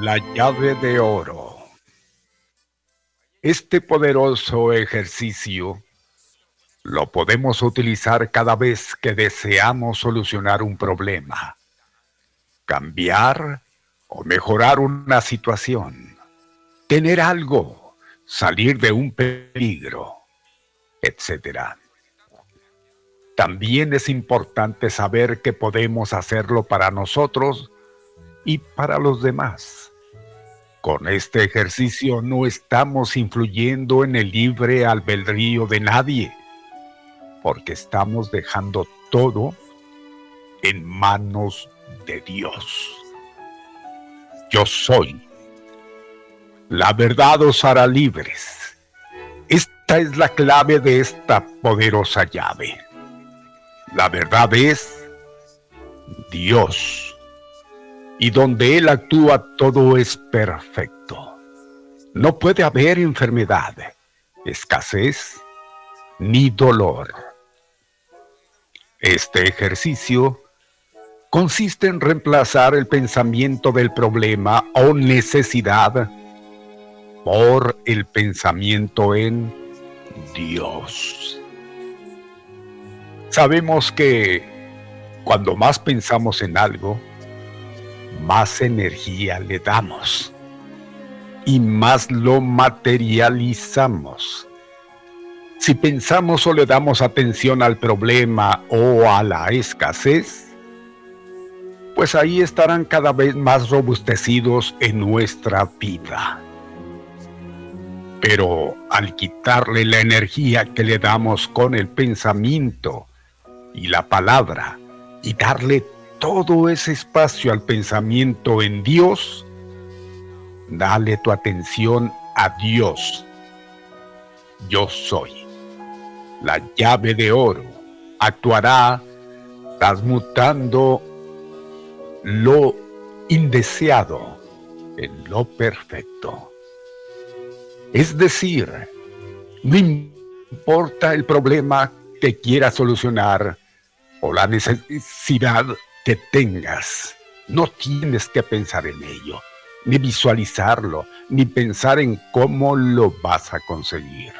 La llave de oro. Este poderoso ejercicio lo podemos utilizar cada vez que deseamos solucionar un problema, cambiar o mejorar una situación, tener algo, salir de un peligro, etc. También es importante saber que podemos hacerlo para nosotros y para los demás. Con este ejercicio no estamos influyendo en el libre albedrío de nadie, porque estamos dejando todo en manos de Dios. Yo soy. La verdad os hará libres. Esta es la clave de esta poderosa llave. La verdad es Dios. Y donde Él actúa todo es perfecto. No puede haber enfermedad, escasez ni dolor. Este ejercicio consiste en reemplazar el pensamiento del problema o necesidad por el pensamiento en Dios. Sabemos que cuando más pensamos en algo, más energía le damos y más lo materializamos. Si pensamos o le damos atención al problema o a la escasez, pues ahí estarán cada vez más robustecidos en nuestra vida. Pero al quitarle la energía que le damos con el pensamiento y la palabra y darle todo ese espacio al pensamiento en Dios, dale tu atención a Dios. Yo soy. La llave de oro actuará transmutando lo indeseado en lo perfecto. Es decir, no importa el problema que quieras solucionar o la necesidad que tengas, no tienes que pensar en ello, ni visualizarlo, ni pensar en cómo lo vas a conseguir.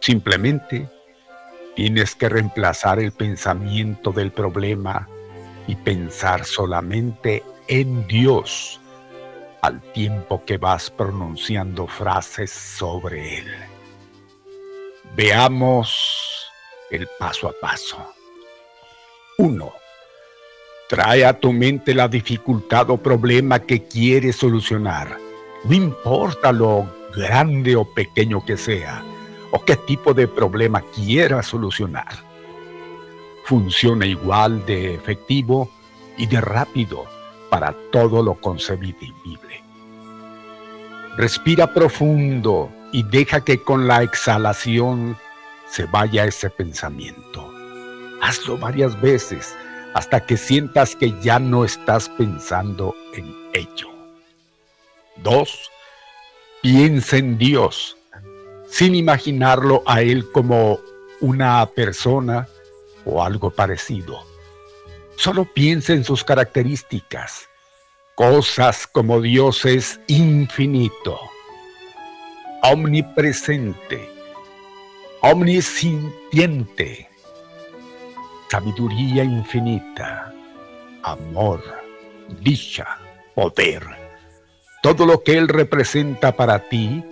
Simplemente tienes que reemplazar el pensamiento del problema y pensar solamente en Dios al tiempo que vas pronunciando frases sobre Él. Veamos el paso a paso. 1. Trae a tu mente la dificultad o problema que quieres solucionar. No importa lo grande o pequeño que sea, o qué tipo de problema quieras solucionar funciona igual de efectivo y de rápido para todo lo concebible. Respira profundo y deja que con la exhalación se vaya ese pensamiento. Hazlo varias veces hasta que sientas que ya no estás pensando en ello. 2. Piensa en Dios, sin imaginarlo a Él como una persona o algo parecido. Solo piensa en sus características, cosas como Dios es infinito, omnipresente, omnisintiente, sabiduría infinita, amor, dicha, poder, todo lo que Él representa para ti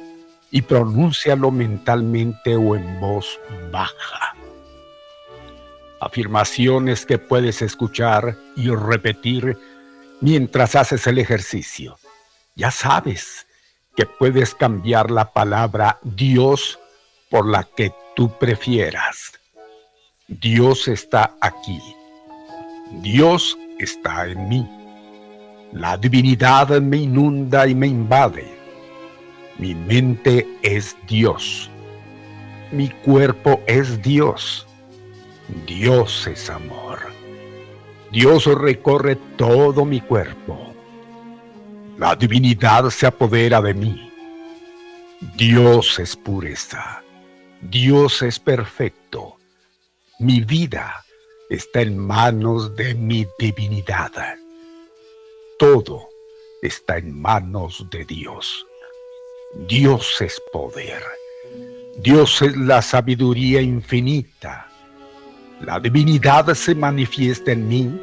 y pronúncialo mentalmente o en voz baja afirmaciones que puedes escuchar y repetir mientras haces el ejercicio. Ya sabes que puedes cambiar la palabra Dios por la que tú prefieras. Dios está aquí. Dios está en mí. La divinidad me inunda y me invade. Mi mente es Dios. Mi cuerpo es Dios. Dios es amor. Dios recorre todo mi cuerpo. La divinidad se apodera de mí. Dios es pureza. Dios es perfecto. Mi vida está en manos de mi divinidad. Todo, está en manos de Dios. Dios es poder. Dios es la sabiduría infinita. La divinidad se manifiesta en mí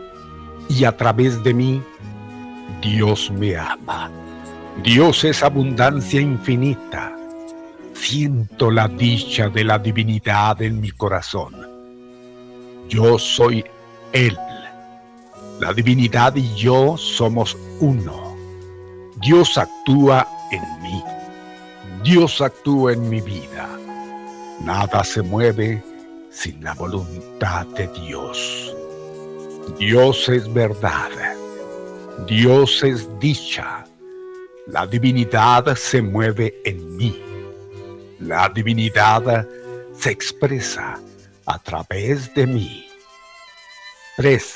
y a través de mí Dios me ama. Dios es abundancia infinita. Siento la dicha de la divinidad en mi corazón. Yo soy Él. La divinidad y yo somos uno. Dios actúa en mí. Dios actúa en mi vida. Nada se mueve sin la voluntad de Dios. Dios es verdad. Dios es dicha. La divinidad se mueve en mí. La divinidad se expresa a través de mí. 3.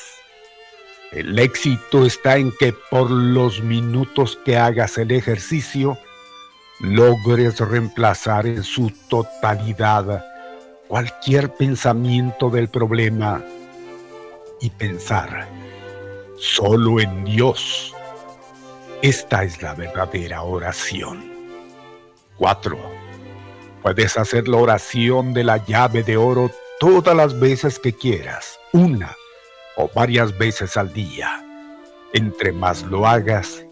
El éxito está en que por los minutos que hagas el ejercicio, logres reemplazar en su totalidad cualquier pensamiento del problema y pensar solo en Dios. Esta es la verdadera oración. 4. Puedes hacer la oración de la llave de oro todas las veces que quieras, una o varias veces al día. Entre más lo hagas,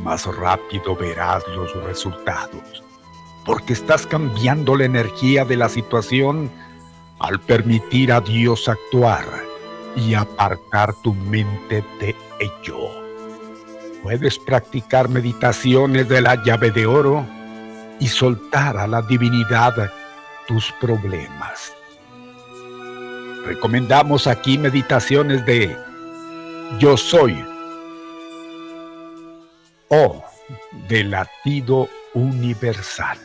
más rápido verás los resultados, porque estás cambiando la energía de la situación al permitir a Dios actuar y apartar tu mente de ello. Puedes practicar meditaciones de la llave de oro y soltar a la divinidad tus problemas. Recomendamos aquí meditaciones de Yo soy o de latido universal.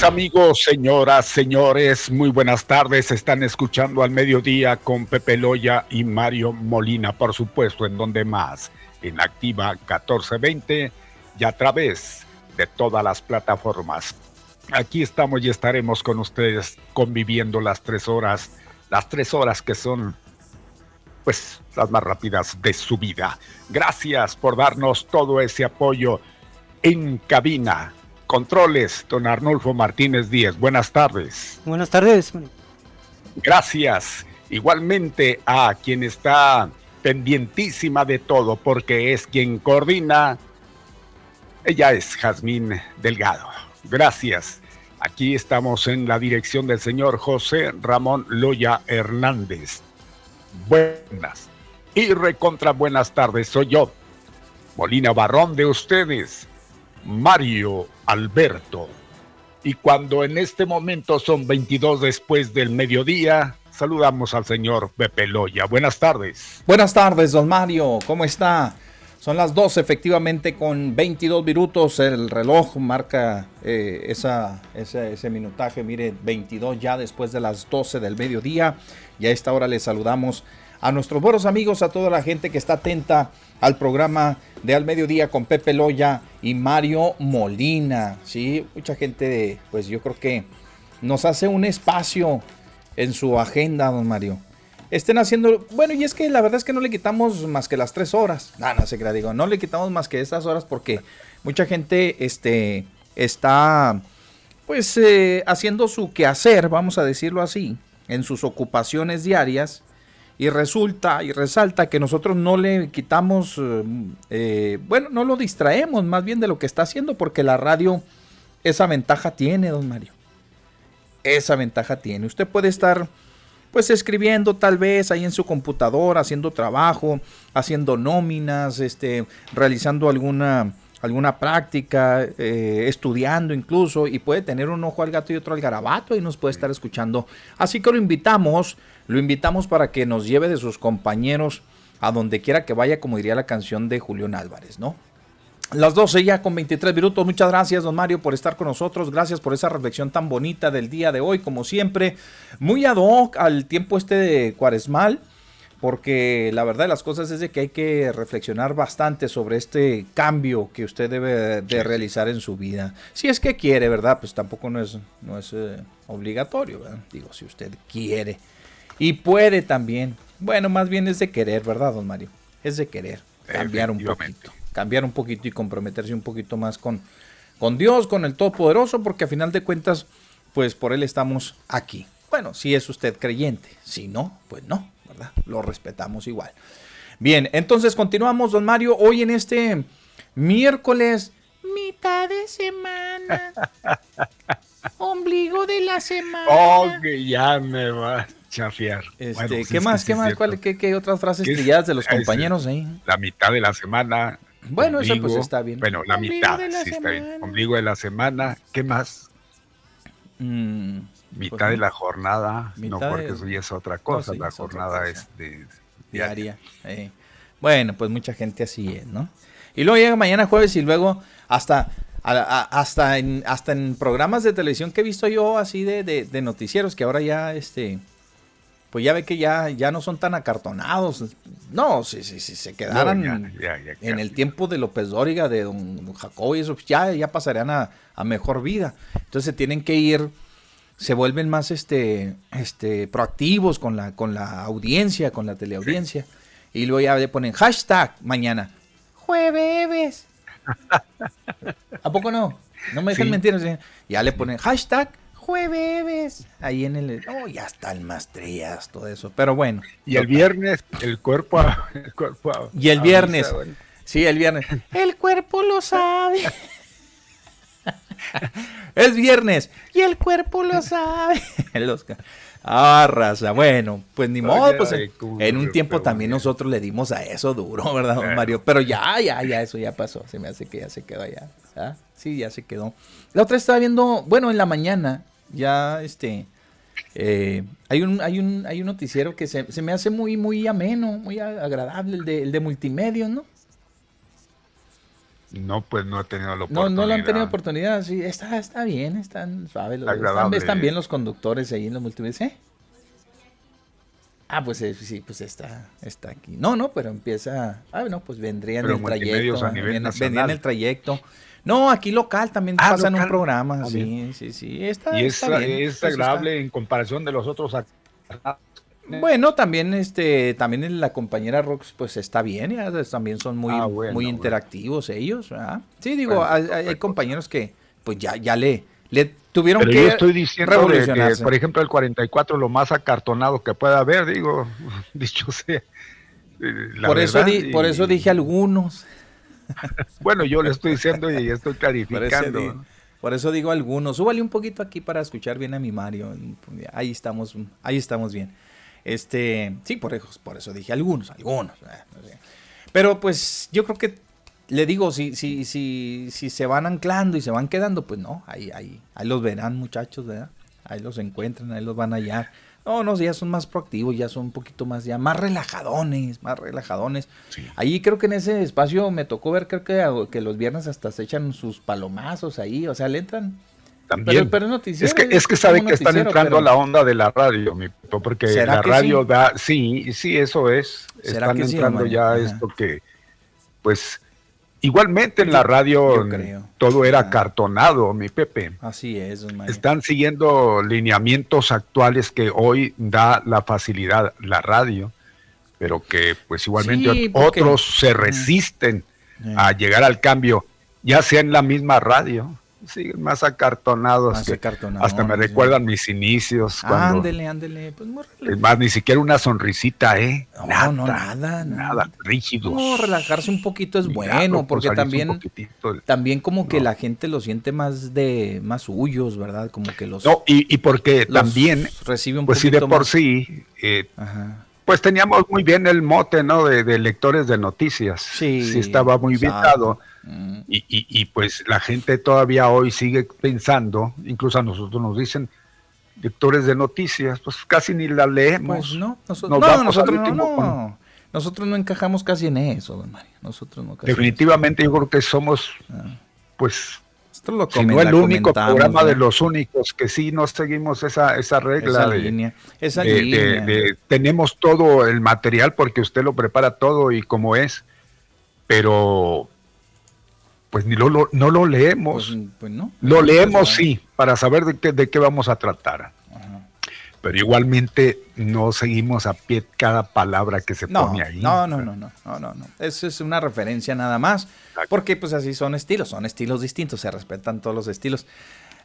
Mis amigos, señoras, señores, muy buenas tardes. Están escuchando al mediodía con Pepe Loya y Mario Molina, por supuesto, en donde más, en Activa 1420 y a través de todas las plataformas. Aquí estamos y estaremos con ustedes conviviendo las tres horas, las tres horas que son, pues, las más rápidas de su vida. Gracias por darnos todo ese apoyo en cabina Controles, don Arnulfo Martínez Díez. Buenas tardes. Buenas tardes. Gracias. Igualmente a quien está pendientísima de todo porque es quien coordina. Ella es Jazmín Delgado. Gracias. Aquí estamos en la dirección del señor José Ramón Loya Hernández. Buenas y recontra buenas tardes. Soy yo, Molina Barrón de ustedes Mario Alberto. Y cuando en este momento son 22 después del mediodía, saludamos al señor Pepe Loya. Buenas tardes. Buenas tardes, don Mario. ¿Cómo está? Son las 12 efectivamente con 22 minutos. El reloj marca eh, esa, ese, ese, minutaje. Mire, 22 ya después de las 12 del mediodía. Y a esta hora le saludamos a nuestros buenos amigos, a toda la gente que está atenta al programa de Al Mediodía con Pepe Loya y Mario Molina. Sí, mucha gente, pues yo creo que nos hace un espacio en su agenda, don Mario. Estén haciendo, bueno, y es que la verdad es que no le quitamos más que las tres horas. No, no sé qué digo, no le quitamos más que estas horas porque mucha gente este, está, pues, eh, haciendo su quehacer, vamos a decirlo así, en sus ocupaciones diarias y resulta y resalta que nosotros no le quitamos, eh, eh, bueno, no lo distraemos más bien de lo que está haciendo porque la radio esa ventaja tiene, don Mario. Esa ventaja tiene. Usted puede estar pues escribiendo tal vez ahí en su computadora, haciendo trabajo, haciendo nóminas, este, realizando alguna, alguna práctica, eh, estudiando incluso, y puede tener un ojo al gato y otro al garabato y nos puede estar escuchando. Así que lo invitamos lo invitamos para que nos lleve de sus compañeros a donde quiera que vaya, como diría la canción de Julián Álvarez, ¿no? Las 12 ya con 23 minutos. Muchas gracias, don Mario, por estar con nosotros. Gracias por esa reflexión tan bonita del día de hoy, como siempre. Muy ad hoc al tiempo este de cuaresmal, porque la verdad de las cosas es de que hay que reflexionar bastante sobre este cambio que usted debe de realizar en su vida. Si es que quiere, ¿verdad? Pues tampoco no es, no es eh, obligatorio, ¿verdad? Digo, si usted quiere. Y puede también. Bueno, más bien es de querer, ¿verdad, don Mario? Es de querer cambiar un poquito cambiar un poquito y comprometerse un poquito más con, con Dios, con el Todopoderoso, porque a final de cuentas, pues por Él estamos aquí. Bueno, si es usted creyente, si no, pues no, ¿verdad? Lo respetamos igual. Bien, entonces continuamos, don Mario, hoy en este miércoles, mitad de semana, ombligo de la semana. Oh, que ya me va chafiar. Este, ¿Qué más? ¿Qué más? qué, otras frases trilladas de los compañeros ahí? La mitad de la semana, bueno, eso pues está bien. Bueno, la mitad, sí está bien. Ombligo de la semana, ¿qué más? Mm, mitad pues de la jornada, no porque eso ya es otra cosa, la jornada es de, diaria. Eh. Bueno, pues mucha gente así es, ¿no? Y luego llega mañana jueves y luego hasta hasta en hasta en programas de televisión que he visto yo así de, de noticieros que ahora ya este pues ya ve que ya, ya no son tan acartonados. No, si, si, si se quedaran en el tiempo de López Dóriga, de don Jacobo y eso, pues ya, ya pasarían a, mejor vida. Entonces tienen que ir, se vuelven más este, este, proactivos con la, con la audiencia, con la teleaudiencia. Y luego ya le ponen hashtag mañana. Jueves. ¿A poco no? No me dejan mentir. Ya le ponen hashtag jueves. Ahí en el. Oh, ya están más trillas, todo eso. Pero bueno. Y el viernes, el cuerpo. El cuerpo y el viernes. Sí, el viernes. El cuerpo lo sabe. es viernes. Y el cuerpo lo sabe. el Oscar. Ah, raza. Bueno, pues ni modo, pues en, un tiempo también nosotros le dimos a eso duro, ¿verdad, don Mario? Pero ya, ya, ya, eso ya pasó. Se me hace que ya se quedó allá. ¿Ah? Sí, ya se quedó. La otra estaba viendo, bueno, en la mañana, ya este eh, hay un hay un hay un noticiero que se, me hace muy muy ameno muy agradable el de, el de multimedia no no pues no he tenido la oportunidad no no lo han tenido oportunidad sí está está bien están suaves están, bien los conductores ahí en los multimedia ¿eh? Ah, pues eh, sí, pues está, está aquí. No, no, pero empieza. Ah, no, pues vendría en el trayecto. Vendría en el trayecto. No, aquí local también ah, pasan un programa. Sí, sí, sí. Está, y es, es agradable en comparación de los otros bueno, también este, también la compañera Rox, pues está bien, también son muy, ah, muy interactivos ellos, Sí, digo, hay, compañeros que pues ya, ya le, le tuvieron que yo estoy diciendo que, por ejemplo, el 44 lo más acartonado que pueda haber, digo, dicho sea. Eh, por, eso por eso dije algunos. Bueno, yo le estoy diciendo y estoy clarificando. Por eso, digo, algunos. Súbale un poquito aquí para escuchar bien a mi Mario. Ahí estamos, ahí estamos bien. Este, sí, por eso, por eso dije algunos, algunos. Eh, Pero pues yo creo que le digo, si, si, si, si se van anclando y se van quedando, pues no, ahí, ahí, ahí los verán muchachos, ¿verdad? Ahí los encuentran, ahí los van a hallar. No, no, ya son más proactivos, ya son un poquito más, ya más relajadones, más relajadones. Ahí creo que en ese espacio me tocó ver, creo que, que los viernes hasta se echan sus palomazos ahí, o sea, le entran. También. Pero, es que, es que sabe que están entrando a la onda de la radio, mi porque la radio da, sí, sí, eso es. Están entrando ya esto que, pues, Igualmente en la radio todo era cartonado, mi Pepe. Así es. Están siguiendo lineamientos actuales que hoy da la facilidad la radio, pero que pues igualmente otros se resisten a llegar al cambio, ya sea en la misma radio sí, más acartonados. hasta me recuerdan mis inicios. ándele, ándele. Pues es más, ni siquiera una sonrisita, ¿eh? No, nada, no, nada. Nada, rígidos. No, relajarse un poquito es bueno, porque también, también como que la gente lo siente más de, más suyos, ¿verdad? Como que los... No, y, y porque también, recibe un pues sí, de por sí, eh, pues teníamos muy bien el mote, ¿no? De, lectores de noticias. Sí. Sí estaba muy bien dado Mm. Y, y, pues la gente todavía hoy sigue pensando, incluso a nosotros nos dicen, lectores de noticias, pues casi ni la leemos. Pues no, nosotros no, nosotros no, nosotros no encajamos casi en eso, don Mario. Nosotros no Definitivamente yo creo que somos, ah. pues, Esto lo si no el único programa de los únicos que sí no seguimos esa, esa regla. Esa de, línea. Esa línea. tenemos todo el material porque usted lo prepara todo y como es, pero pues ni lo, no lo leemos. Pues, pues no. Lo leemos sí, para saber de qué, de qué vamos a tratar pero igualmente no seguimos a pie cada palabra que se pone ahí. No, no, no, no, no, no, no. Eso es una referencia nada más, porque pues así son estilos, son estilos distintos, se respetan todos los estilos.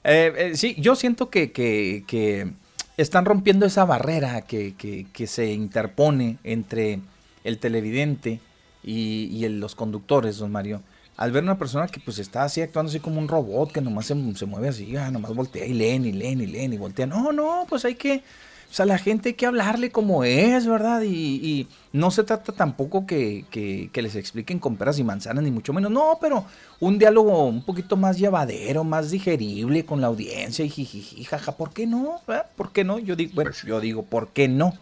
Eh, eh, sí, yo siento que, que, están rompiendo esa barrera que, que, se interpone entre el televidente y, y los conductores, don Mario al ver una persona que pues está así actuando así como un robot que nomás se, mueve así, ah, nomás voltea y leen y leen y leen y voltea. No, no, pues hay que, o sea, la gente hay que hablarle como es, ¿verdad? Y, no se trata tampoco que, que, les expliquen con peras y manzanas, ni mucho menos. No, pero un diálogo un poquito más llevadero, más digerible con la audiencia y jijiji, jaja. ¿Por qué no? ¿Por qué no? Yo digo, bueno, pues yo digo, ¿por qué no?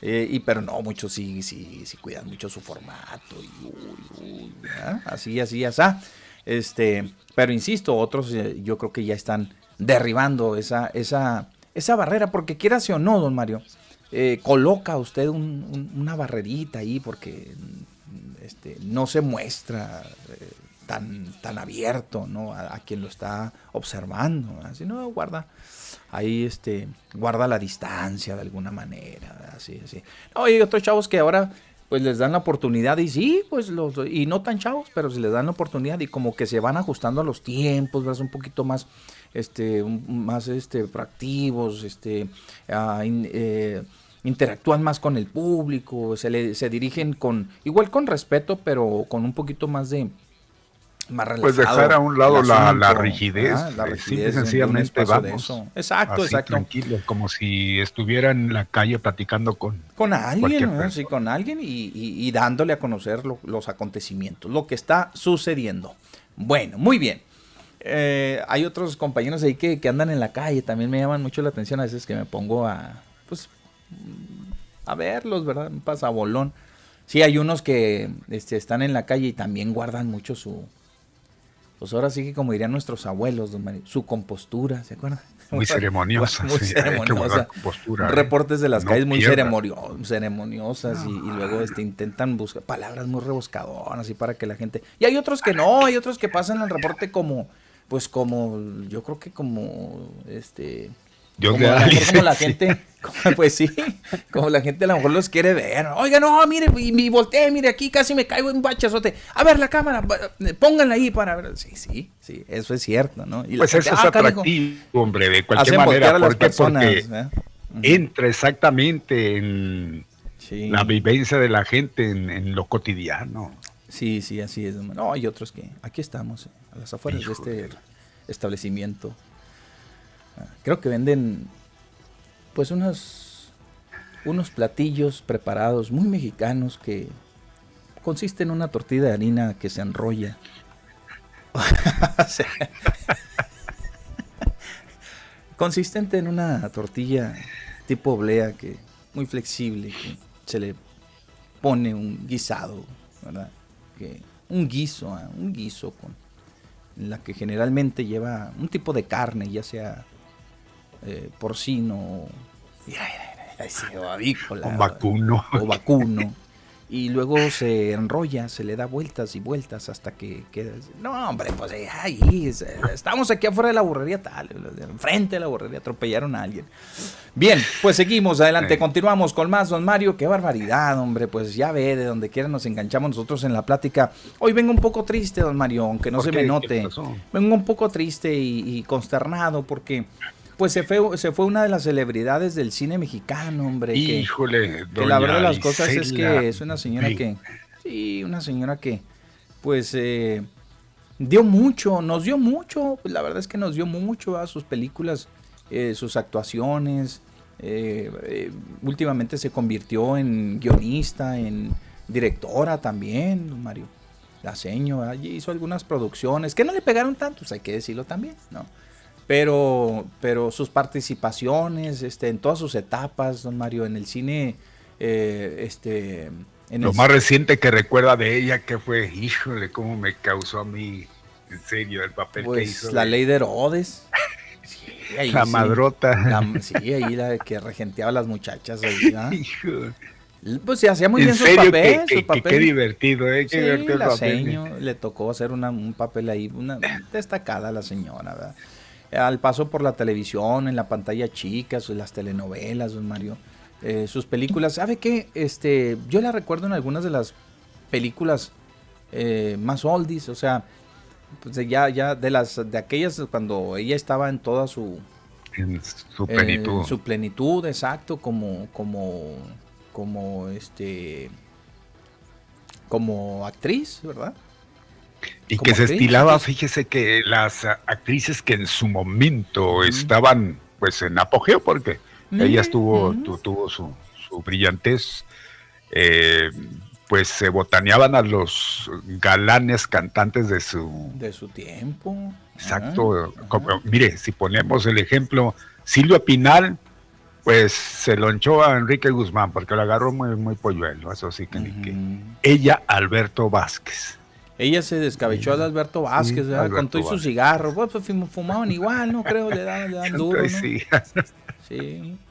Eh, y pero no, muchos sí, sí, sí cuidan mucho su formato. Y, así, así, así. Este, pero insisto, otros eh, yo creo que ya están derribando esa, esa, esa barrera, porque quiera o no, don Mario, eh, coloca usted una barrerita ahí porque este, no se muestra tan, tan abierto ¿no? a, quien lo está observando, así no guarda ahí este, guarda la distancia de alguna manera, así, así. No, hay otros chavos que ahora pues les dan la oportunidad y sí, pues los, y no tan chavos, pero si les dan la oportunidad y como que se van ajustando a los tiempos, ¿verdad? un poquito más, este, más, este, proactivos, este, eh, interactúan más con el público, se, le, se dirigen con, igual con respeto, pero con un poquito más de, pues dejar a un lado la, rigidez, ah, la eh, sencillamente vamos. Exacto, exacto. Tranquilo, como si estuviera en la calle platicando con con alguien, sí, con alguien y, dándole a conocer los acontecimientos, lo que está sucediendo. Bueno, muy bien. Eh, hay otros compañeros ahí que, andan en la calle, también me llaman mucho la atención a veces que me pongo a, pues, a verlos, ¿verdad? Un pasabolón. Sí, hay unos que este, están en la calle y también guardan mucho su, pues ahora sí que como dirían nuestros abuelos, su compostura, ¿se acuerdan? Muy ceremoniosa. muy ceremoniosa. ¿eh? Reportes de las calles muy ceremoniosas y, luego este, intentan buscar palabras muy rebuscadoras así para que la gente... Y hay otros que no, hay otros que pasan el reporte como, pues como, yo creo que como, este yo como, la, como la gente, pues sí, como la gente a lo mejor los quiere ver. Oiga, no, mire, y, volteé, mire, aquí casi me caigo en un bachazote. A ver la cámara, pónganla ahí para ver. Sí, sí, sí, eso es cierto, ¿no? Y pues eso es ah, atractivo, hombre, de cualquier manera. A las personas, porque entra exactamente en la vivencia de la gente en, lo cotidiano. Sí, sí, así es. No, hay otros que aquí estamos, eh, a las afueras de este establecimiento. Creo que venden pues unos, unos platillos preparados muy mexicanos que consisten en una tortilla de harina que se enrolla. consistente en una tortilla tipo oblea que muy flexible que se le pone un guisado, ¿verdad? Que un guiso, ¿eh? un guiso con la que generalmente lleva un tipo de carne, ya sea eh, porcino, o vacuno. O vacuno. Y luego se enrolla, se le da vueltas y vueltas hasta que queda. No, hombre, pues eh, ahí, estamos aquí afuera de la burrería tal, enfrente de la burrería, atropellaron a alguien. Bien, pues seguimos adelante, continuamos con más, don Mario. Qué barbaridad, hombre, pues ya ve, de donde quiera nos enganchamos nosotros en la plática. Hoy vengo un poco triste, don Mario, aunque no se me note. Vengo un poco triste y consternado porque pues se fue, se fue una de las celebridades del cine mexicano, hombre. Híjole, que, la verdad de las cosas es que es una señora que, sí, una señora que, pues, eh, dio mucho, nos dio mucho, pues la verdad es que nos dio mucho a sus películas, eh, sus actuaciones. Eh, últimamente se convirtió en guionista, en directora también, Mario. La seño, allí hizo algunas producciones que no le pegaron tanto, pues hay que decirlo también, ¿no? Pero, pero sus participaciones este, en todas sus etapas, don Mario, en el cine, eh, este, Lo más reciente que recuerda de ella que fue, híjole, cómo me causó a mí, en serio, el papel que Pues hizo. la de- ley de Herodes. Sí, ahí La sí. madrota. La- sí, ahí la que regenteaba a las muchachas. ahí, ¿ah? Hijo. Pues se hacía muy En bien su papel. que, su papel. qué divertido, ¿eh? Qué Sí, divertido la papel. seño, le tocó hacer una- un papel ahí, una destacada la señora, ¿verdad? Al paso por la televisión, en la pantalla chica, las telenovelas, don Mario, eh, sus películas. ¿Sabe qué? Este, yo la recuerdo en algunas de las películas eh, más oldies, o sea, pues ya, ya de las, de aquellas cuando ella estaba en toda su, En su eh, plenitud. su plenitud, exacto, como, como, como este, como actriz, ¿verdad? Y que se estilaba, fíjese que las actrices que en su momento estaban pues en apogeo, porque Mm, ellas tuvo, tu- tuvo su, su brillantez, eh, pues se botaneaban a los galanes cantantes de su... De su tiempo. Exacto, como- mire, si ponemos el ejemplo, Silvia Pinal, pues se lo echó a Enrique Guzmán, porque lo agarró muy, muy polluelo, eso sí que ni. Ujú. Ella, Alberto Vázquez. Ella se descabechó de Alberto Vázquez, Sí, con todo y su cigarro. Pues, pues, fum- fumaban igual, ¿no? Creo, le dan, le dan duro, ¿no? Sí.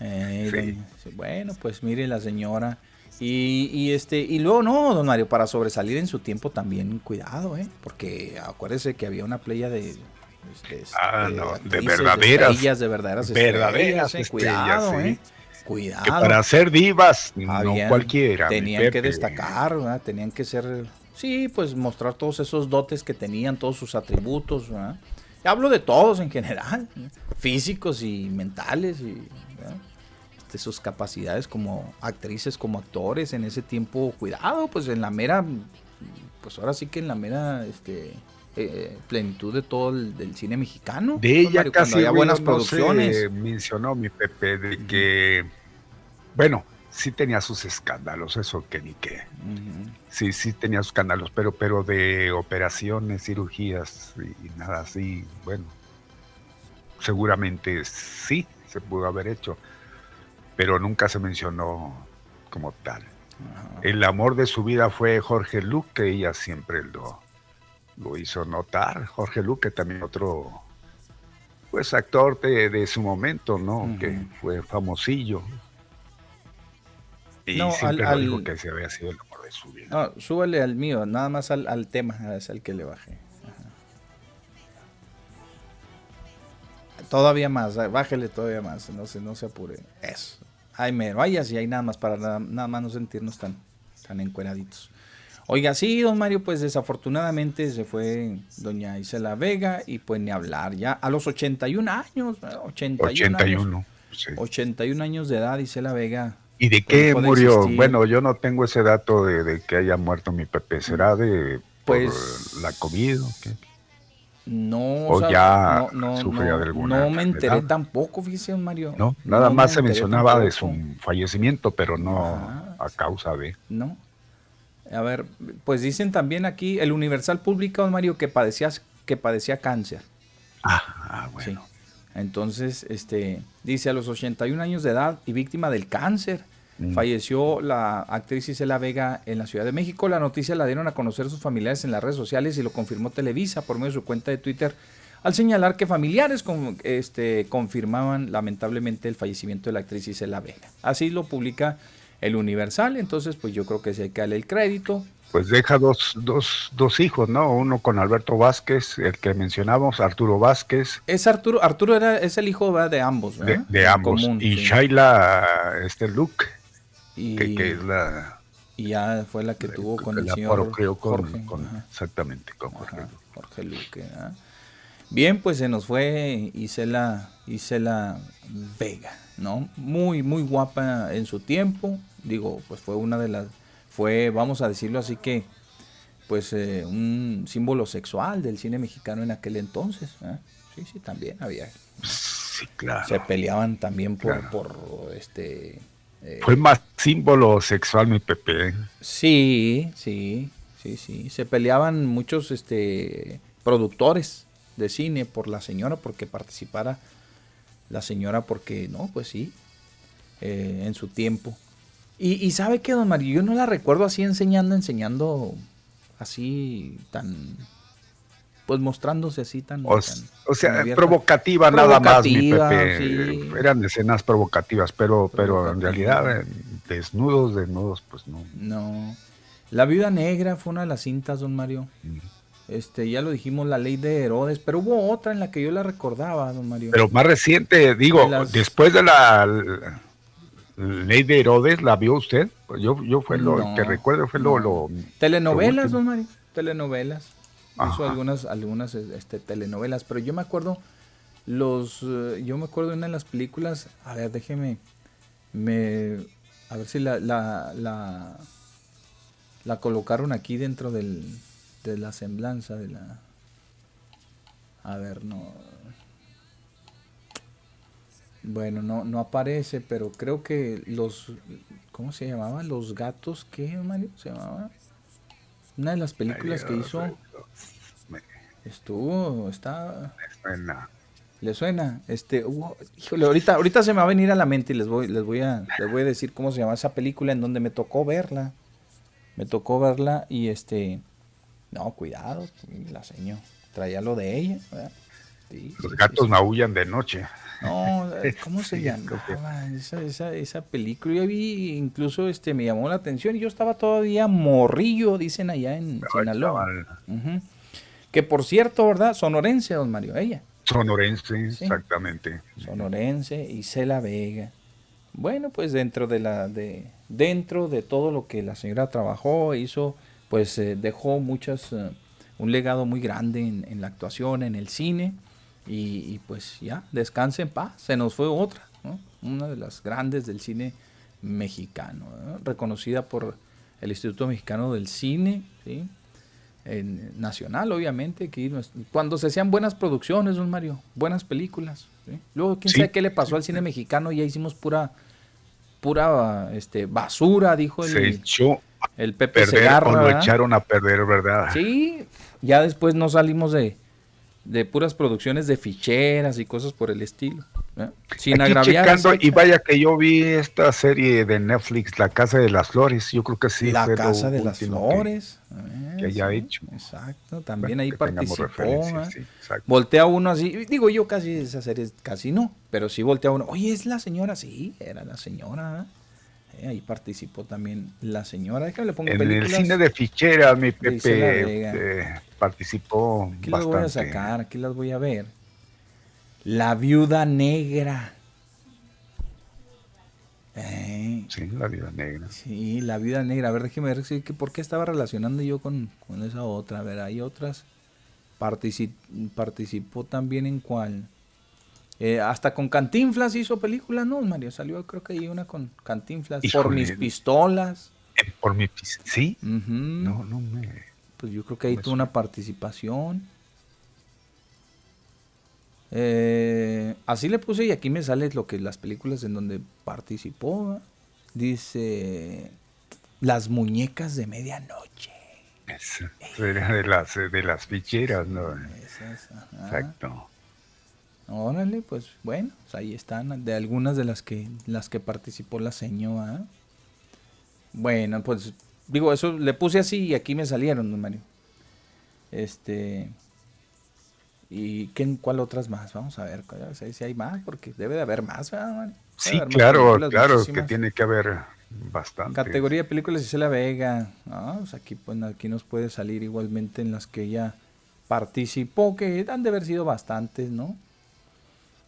Eh, Bueno, pues mire la señora. Y, y este, y luego no, don Mario, para sobresalir en su tiempo también, cuidado, ¿eh? Porque acuérdese que había una playa de. este, Ah, este, no, de verdaderas- estrellas, de verdaderas verdaderas estrellas, eh, estrellas, Cuidado, sí. ¿eh? Cuidado. Que para ser divas, no cualquiera. Tenían que destacar, ¿verdad? Tenían que ser, sí, pues mostrar todos esos dotes que tenían, todos sus atributos, ¿verdad? Hablo de todos en general, físicos y mentales, y. Este, sus capacidades como actrices, como actores en ese tiempo, cuidado, pues en la mera, pues ahora sí que en la mera, este, eh, plenitud de todo el del cine mexicano. De ella Mario, cuando casi había buenas no se producciones. mencionó mi Pepe de que, bueno, sí tenía sus escándalos, eso que ni qué. Sí, sí tenía sus escándalos, pero, pero de operaciones, cirugías y, y nada así, bueno, seguramente sí se pudo haber hecho, pero nunca se mencionó como tal. El amor de su vida fue Jorge Luque, que ella siempre lo, lo hizo notar. Jorge Luque también otro, pues actor de, de su momento, ¿no? Que fue famosillo. Y No, siempre al- lo dijo al- que se había sido el amor de su vida. No, súbale al mío, nada más al, al tema, es al que le bajé. Ajá. Todavía más, eh, bájele todavía más, no se, no se apure. Eso. Ay, mero, ay, así hay nada más para nada, nada más no sentirnos tan, tan encueraditos. Oiga, sí, don Mario, pues desafortunadamente se fue doña Isela Vega y pues ni hablar, ya a los 81 años, eh, 81, 81. años, sí. 81 años de edad, Isela Vega. ¿Y de qué murió? existir. Bueno, yo no tengo ese dato de, de que haya muerto mi Pepe. ¿Será de por Pues- la COVID o qué? No, O sea, ya no, no, sufría no, de alguna no me enteré tampoco, fíjese, don Mario. No, nada me más se mencionaba de su fallecimiento, pero no Ajá. a causa de. No. A ver, pues dicen también aquí, el Universal publica, don Mario, que padecía, que padecía cáncer. Ah, ah, bueno. Sí. Entonces, este, dice a los 81 años de edad y víctima del cáncer. Mm. Falleció la actriz Isela Vega en la Ciudad de México. La noticia la dieron a conocer sus familiares en las redes sociales y lo confirmó Televisa por medio de su cuenta de Twitter al señalar que familiares con- este, confirmaban lamentablemente el fallecimiento de la actriz Isela Vega. Así lo publica el Universal, entonces pues yo creo que sí hay que darle el crédito. Pues deja dos, dos, dos hijos, ¿no? Uno con Alberto Vázquez, el que mencionamos, Arturo Vázquez, Es Arturo, Arturo era, es el hijo ¿verdad? de ambos, ¿verdad? de ambos. común, y sí. Shaila, este Luke, Y- que, que es la. Y ya fue la que tuvo con el la señor con, Jorge. con- exactamente, con Jorge. ajá, Jorge Luque. ¿ah? Bien, pues se nos fue Isela, Isela Vega, ¿no? Muy, muy guapa en su tiempo. Digo, pues fue una de las, fue, vamos a decirlo así que, pues eh, un símbolo sexual del cine mexicano en aquel entonces. Sí, sí, también había. Sí, claro. Se peleaban también por, Claro. por este. Fue más símbolo sexual mi Pepe. Sí, sí, sí, sí. Se peleaban muchos este, productores de cine por la señora, porque participara la señora, porque no, pues sí, eh, en su tiempo. Y, sabe que, don Mario, yo no la recuerdo así enseñando, enseñando así tan pues mostrándose así tan. O, sea, provocativa, nada más, mi Pepe. Eran escenas provocativas, pero, pero en realidad, desnudos, desnudos, pues no. No. La Viuda Negra fue una de las cintas, don Mario. Mm. Este, ya lo dijimos, la ley de Herodes, pero hubo otra en la que yo la recordaba, don Mario. Pero más reciente, digo, después de la, ley de Herodes, ¿la vio usted? Yo, yo fue lo que recuerdo, fue lo, Telenovelas, don Mario, telenovelas. Hizo algunas, algunas este, telenovelas, pero yo me acuerdo, los, eh, yo me acuerdo de una de las películas, a ver, déjeme, me, a ver si la, la, la, la colocaron aquí dentro del, de la semblanza de la... A ver, no... Bueno, no, no aparece, pero creo que los... ¿Cómo se llamaba? Los gatos, ¿qué, Mario? ¿Se llamaba? Una de las películas que hizo... Estuvo, está... suena. ¿Le suena? Este, híjole, ahorita, ahorita se me va a venir a la mente y les voy, les voy a, les voy a decir cómo se llama esa película en donde me tocó verla. Me tocó verla y este no, cuidado, la señor. Traía lo de ella. Los gatos maullan de noche. No, ¿cómo se llama? Esa, esa, esa, película. Yo vi, incluso este, me llamó la atención y yo estaba todavía morrillo, dicen allá en Sinaloa. Que por cierto, ¿verdad? Sonorense, don Mario, ella. Sonorense, exactamente. Sonorense y Cela Vega. Bueno, pues dentro de la, de, dentro de todo lo que la señora trabajó, hizo pues eh, dejó muchas, eh, un legado muy grande en, la actuación, en el cine, y, pues ya, descanse en paz, se nos fue otra, una de las grandes del cine mexicano, reconocida por el Instituto Mexicano del Cine, en, nacional obviamente, que cuando se hacían buenas producciones, don Mario, buenas películas. Luego, quién sabe qué le pasó al cine mexicano, ya hicimos pura pura este, basura, dijo el, se el Pepe Segarra. O lo echaron a perder, ¿verdad? Sí, ya después no salimos de, de puras producciones de ficheras y cosas por el estilo. ¿eh? Sin agraviar. y vaya que yo vi esta serie de Netflix, La Casa de las Flores, yo creo que sí. La Casa de las Flores. Que, haya hecho. Exacto, también ahí participó. ¿eh? voltea uno así, digo yo casi esa serie casi no, pero sí voltea uno, oye, es la señora, sí, era la señora. ¿eh? Ahí participó también la señora. le pongo en el cine de ficheras, mi Pepe participó. Aquí las voy a sacar, aquí las voy a ver. La viuda negra. Eh, sí, la viuda negra. Sí, la viuda negra. A ver, déjeme ver que, por qué estaba relacionando yo con, esa otra. A ver, hay otras. participó también en cuál. Eh, hasta con Cantinflas hizo películas, ¿no, Mario? Salió creo que hay una con Cantinflas. por mis pistolas. Eh, por mi ¿Sí? No, no me pues yo creo que ahí tuvo una participación. Eh, así le puse y aquí me sale lo que las películas en donde participó. Dice Las muñecas de medianoche. de las de las ficheras, ¿no? Exacto. Órale, pues bueno, pues ahí están de algunas de las que las que participó la señora. Bueno, pues Digo, eso le puse así y aquí me salieron, don Mario. Este. ¿Y qué, cuál otras más? Vamos a ver si hay más, porque debe de haber más, Sí, claro, claro, que tiene que haber bastante. Categoría de películas Isela Vega. Pues aquí, pues, aquí nos puede salir igualmente en las que ella participó, que han de haber sido bastantes, ¿no?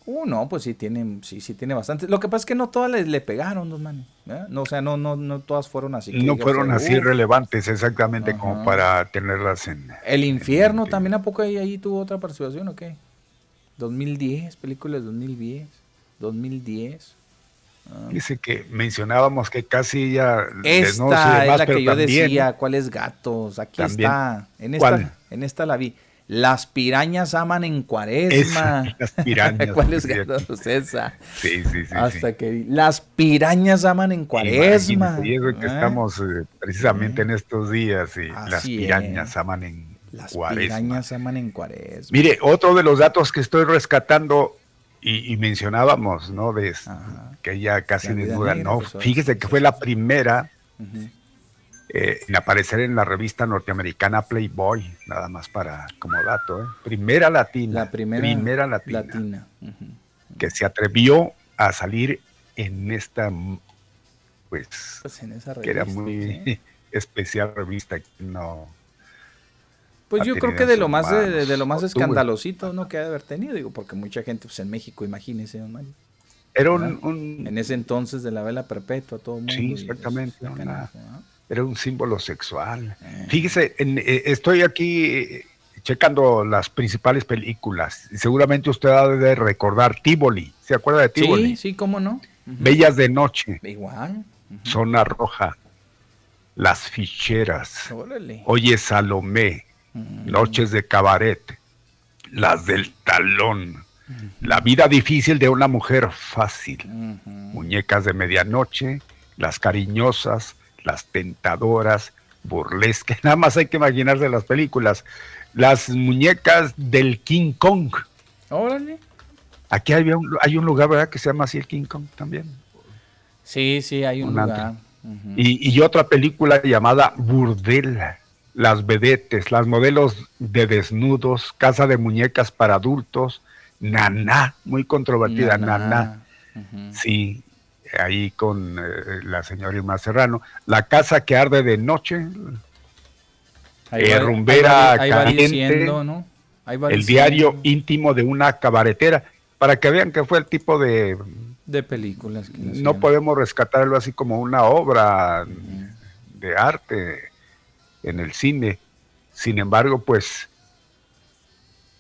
Uh, no, pues sí tiene, sí, sí tiene bastante. Lo que pasa es que no todas le, pegaron, dos manos. No, o sea, no, no, no todas fueron así. no fueron así relevantes exactamente como para tenerlas en. El infierno también a poco ahí, ahí tuvo otra participación, ¿o qué? 2010, película de 2010, 2010. Dice que mencionábamos que casi ya. Esta es la que yo decía, ¿cuáles gatos? Aquí está. En esta, en esta la vi. Las pirañas aman en cuaresma. las pirañas. ¿Cuál es esa? Sí, sí, sí. Hasta que las pirañas aman en cuaresma. Y eso que ¿Eh? estamos eh, precisamente en estos días y las pirañas aman en las cuaresma. Las pirañas aman en cuaresma. Mire, otro de los datos que estoy rescatando y, mencionábamos, ¿no? De, que ella casi desnuda, ¿no? Fíjese que fue la primera eh, en aparecer en la revista norteamericana Playboy, nada más para como dato, ¿eh? Primera latina. La primera, latina. Que se atrevió a salir en esta, pues, pues en esa revista, que era muy especial revista, no pues yo creo que de lo más de, lo más escandalosito no que ha de haber tenido, digo, porque mucha gente pues en México, imagínese, don Mario. Era un, en ese entonces de la vela perpetua, todo el mundo. Sí, exactamente. Era un símbolo sexual. Eh. Fíjese, eh, estoy aquí eh, checando las principales películas. Seguramente usted ha de recordar Tivoli. ¿Se acuerda de Tivoli? Sí, sí, cómo no. Bellas de noche. Igual. Zona roja. Las ficheras. Oye Salomé. Noches de cabaret, las del talón, la vida difícil de una mujer fácil, muñecas de medianoche, las cariñosas, las tentadoras, burlescas, nada más hay que imaginarse las películas, las muñecas del King Kong. Órale. Aquí hay un, hay un lugar, ¿verdad? Que se llama así el King Kong también. Sí, sí, hay un, lugar. y, y, otra película llamada Burdela las vedetes, las modelos de desnudos, casa de muñecas para adultos, Naná, muy controvertida, Naná. Sí, ahí con eh, la señora Irma Serrano. La casa que arde de noche, eh, rumbera caliente, el diario íntimo de una cabaretera, para que vean que fue el tipo de... De películas. no podemos rescatarlo así como una obra de arte en el cine. Sin embargo, pues,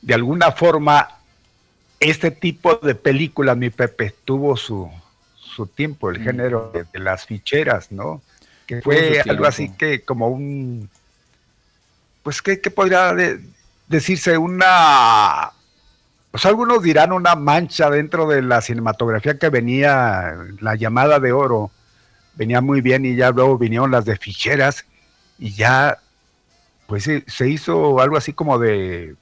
de alguna forma, este tipo de películas, mi Pepe, tuvo su, su tiempo, el mm. género de, las ficheras, ¿no? Que fue algo así que como un, pues, ¿qué, podría decirse? Una, pues algunos dirán una mancha dentro de la cinematografía que venía, la llamada de oro, venía muy bien y ya luego vinieron las de ficheras y ya, pues se hizo algo así como de,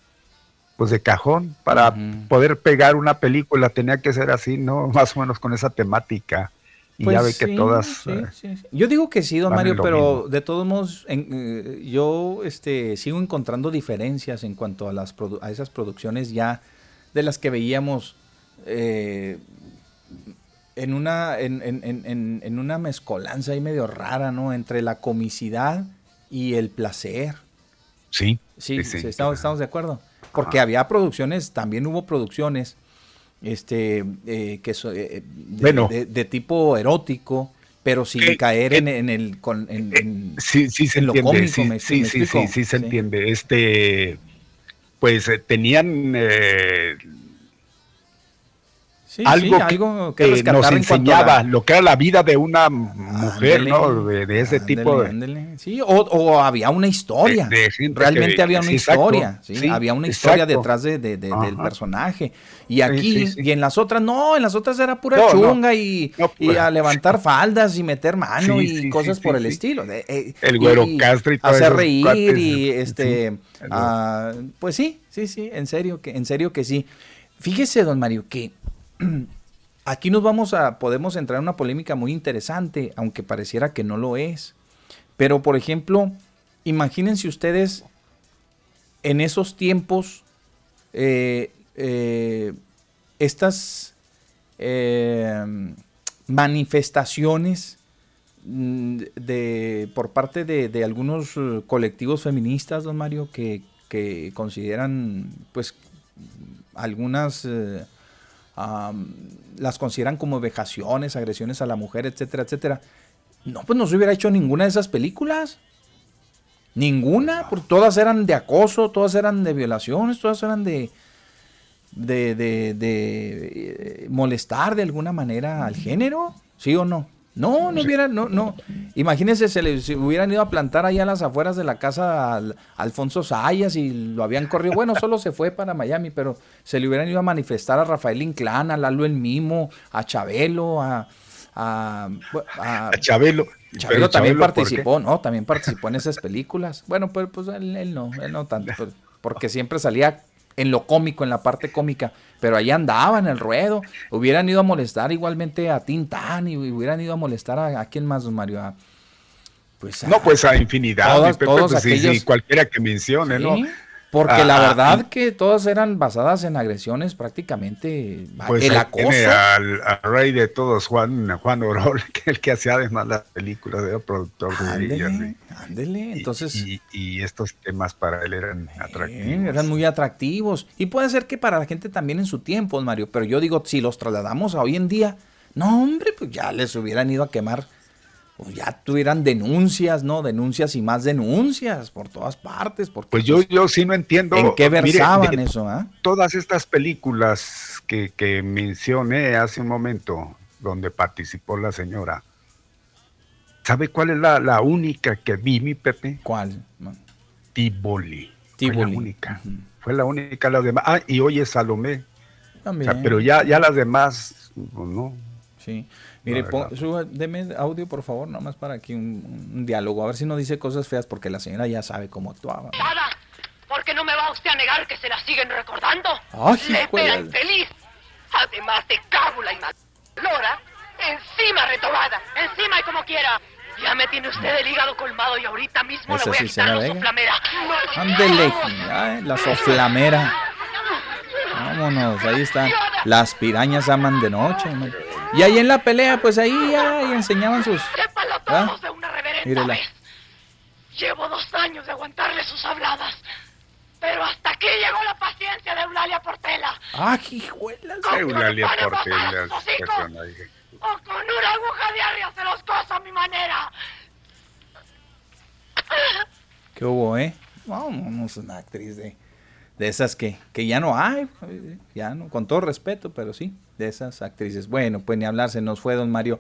pues de cajón para poder pegar una película, tenía que ser así, ¿no? Más o menos con esa temática. Y ya pues ve que todas. Eh, yo digo que sí, don Mario, pero de todos modos, eh, yo este, sigo encontrando diferencias en cuanto a, las a esas producciones ya de las que veíamos eh, en, una, en, en, en, una mezcolanza ahí medio rara, ¿no? Entre la comicidad y el placer. Sí. Sí, estamos, estamos, de acuerdo. Porque había producciones, también hubo producciones este, eh, que eh, de, de, tipo erótico, pero sin caer en, en, el con, en, sí, sí se lo entiende, cómico. Sí, sí, sí, sí, se entiende. Este, pues eh, tenían algo, que, nos enseñaba lo que era la vida de una mujer, ¿no? De, ese tipo de... Sí, o, había una historia. Realmente había una historia. había una historia detrás de, del personaje. Y aquí, y en las otras, no, en las otras era pura chunga y, pues. a levantar faldas y meter mano y cosas por el estilo. Eh, el güero Castro y todo Hacer reír y este. Ah, pues sí, sí, sí, en serio que, en serio que sí. Fíjese, don Mario, que aquí nos vamos a, podemos entrar en una polémica muy interesante, aunque pareciera que no lo es. Pero, por ejemplo, imagínense ustedes en esos tiempos eh, eh, estas eh, manifestaciones mm, de, por parte de, algunos colectivos feministas, don Mario, que, que consideran pues algunas las consideran como vejaciones, agresiones a la mujer, etcétera, etcétera. No, pues no se hubiera hecho ninguna de esas películas. Ninguna, porque todas eran de acoso, todas eran de violaciones, todas eran de, de, de, eh, molestar de alguna manera al género, ¿sí o no? No, no hubiera, no, no. Imagínense, se le hubieran ido a plantar allá a las afueras de la casa al, Alfonso Sayas y lo habían corrido. Bueno, solo se fue para Miami, pero se le hubieran ido a manifestar a Rafael Inclán, a Lalo el Mimo, a Chabelo, a. A, Chabelo. Chabelo también participó, ¿no? También participó en esas películas. Bueno, pues, pues él, no, él no tanto, porque siempre salía en lo cómico, en la parte cómica, pero ahí andaban el ruedo. Hubieran ido a molestar igualmente a Tintán y hubieran ido a molestar a, a quién más, Mario. pues no, pues a infinidad, todos, pues, cualquiera que mencione, ¿no? Porque la ah, verdad que todas eran basadas en agresiones prácticamente. Pues el acoso. al, rey de todos, Juan, Juan Orol, que el que hacía además las películas, de productor de Ándele, entonces. Y, estos temas para él eran atractivos. Eran muy atractivos. Y puede ser que para la gente también en su tiempo, Mario, pero yo digo, si los trasladamos a hoy en día, no, hombre, pues ya les hubieran ido a quemar pues ya tuvieran denuncias, ¿no? Denuncias y más denuncias por todas partes. Porque, pues yo, pues, yo sí no entiendo. ¿En qué versaban eso? ah? Todas estas películas que, que, mencioné hace un momento, donde participó la señora, ¿sabe cuál es la, la única que vi, mi Pepe? ¿Cuál? Tiboli. Fue la única. Fue la única. Las demás. Ah, y hoy es Salomé. También. pero ya, ya las demás, pues, no. Sí. Mire, deme audio, por favor, nomás para aquí un, diálogo. A ver si no dice cosas feas, porque la señora ya sabe cómo actuaba. Nada, porque no me va usted a negar que se la siguen recordando. ¡Ay, Lepera infeliz, además de cábula y malora, encima retobada, encima y como quiera. Ya me tiene usted el hígado colmado y ahorita mismo le voy a quitar la soflamera. Ándele, la soflamera. Vámonos, ahí están. Las pirañas aman de noche. Y ahí en la pelea, pues ahí ya enseñaban sus. ¿Ah? de una Mírela. Llevo dos años de aguantarle sus habladas. Pero hasta aquí llegó la paciencia de Eulalia Portela. ¡Ah, hijuelas! Eulalia Portela. O con una aguja diaria se los coso a mi manera. ¿Qué hubo, eh? Vamos, una actriz de de esas que, que ya no hay, ya no, con todo respeto, pero sí, de esas actrices. Bueno, pues ni hablar, se nos fue don Mario.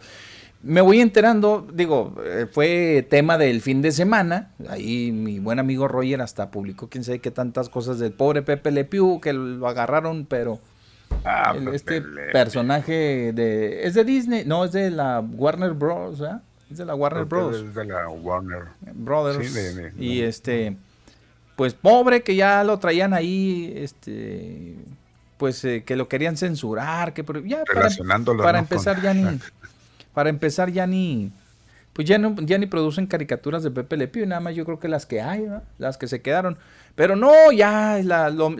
Me voy enterando, digo, eh, fue tema del fin de semana, ahí mi buen amigo Roger hasta publicó quién sabe qué tantas cosas del pobre Pepe Le Pew, que lo agarraron, pero... Ah, este personaje de... ¿Es de Disney? No, es de la Warner Bros. ¿eh? Es de la Warner Bros. Es de la Warner Brothers. y este pues pobre que ya lo traían ahí, este, pues eh, que lo querían censurar, que ya para, para empezar ya ni, para empezar ya ni, pues ya no, ya ni producen caricaturas de Pepe Le Pew, nada más yo creo que las que hay, las que se quedaron, pero no, ya la, lo,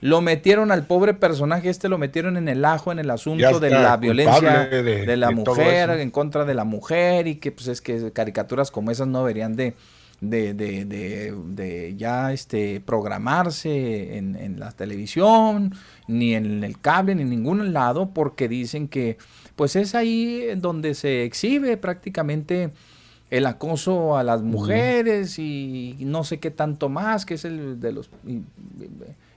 lo, metieron al pobre personaje, este lo metieron en el ajo, en el asunto de la violencia de, la mujer, en contra de la mujer, y que pues es que caricaturas como esas no deberían de de, de, de, de ya este, programarse en, en, la televisión, ni en el cable, ni en ningún lado, porque dicen que pues es ahí donde se exhibe prácticamente el acoso a las mujeres y no sé qué tanto más, que es el de los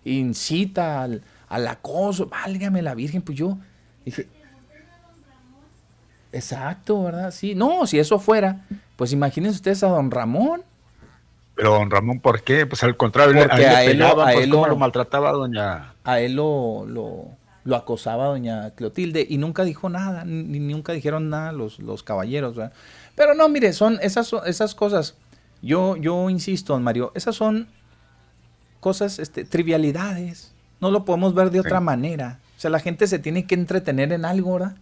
incita al, al acoso, válgame la Virgen, pues yo dije, exacto, ¿verdad? Sí, no, si eso fuera, pues imagínense ustedes a don Ramón, pero don Ramón, ¿por qué? Pues al contrario, a, él, pues, lo, maltrataba doña? A él lo, lo, acosaba doña Clotilde y nunca dijo nada, ni, nunca dijeron nada los, los caballeros. Pero no, mire, son esas, esas cosas, yo, yo insisto, don Mario, esas son cosas, este, trivialidades, no lo podemos ver de otra manera. O sea, la gente se tiene que entretener en algo, ¿verdad?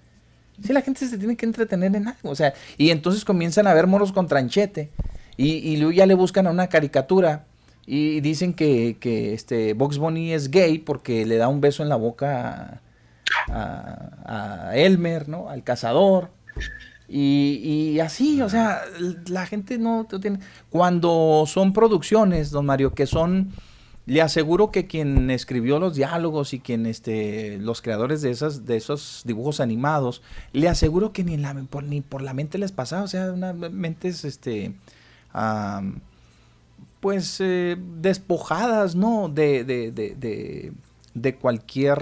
Sí, la gente se tiene que entretener en algo. O sea, y entonces comienzan a ver moros con tranchete. Y, luego ya le buscan a una caricatura y dicen que, que este Box Bunny es gay porque le da un beso en la boca a, Elmer, ¿no? Al cazador. Y, y, así, o sea, la gente no tiene... Cuando son producciones, don Mario, que son... Le aseguro que quien escribió los diálogos y quien, este, los creadores de, esas, de esos dibujos animados, le aseguro que ni, la, por, ni por la mente les pasaba, o sea, una mentes, este, pues eh, despojadas, ¿no? De, de, de, de cualquier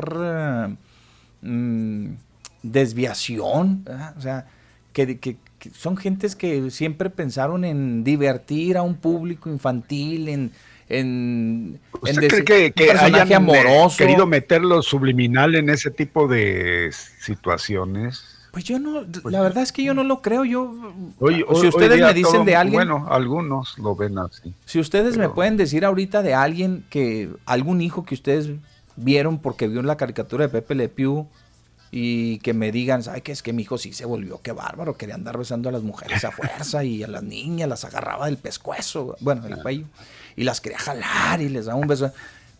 mm, desviación, o sea, que, que, son gentes que siempre pensaron en divertir a un público infantil, en, en, ¿Usted cree que, hayan amoroso. querido meterlo subliminal en ese tipo de situaciones? Pues yo no, pues la verdad es que yo no lo creo. Yo, si ustedes me dicen de alguien, bueno, algunos lo ven así. Si ustedes me pueden decir ahorita de alguien que algún hijo que ustedes vieron porque vio la caricatura de Pepe Le Pew y que me digan, ¿sabes qué? Es que mi hijo sí se volvió, qué bárbaro, quería andar besando a las mujeres a fuerza y a las niñas las agarraba del pescuezo, bueno, del cuello, y las quería jalar y les daba un beso.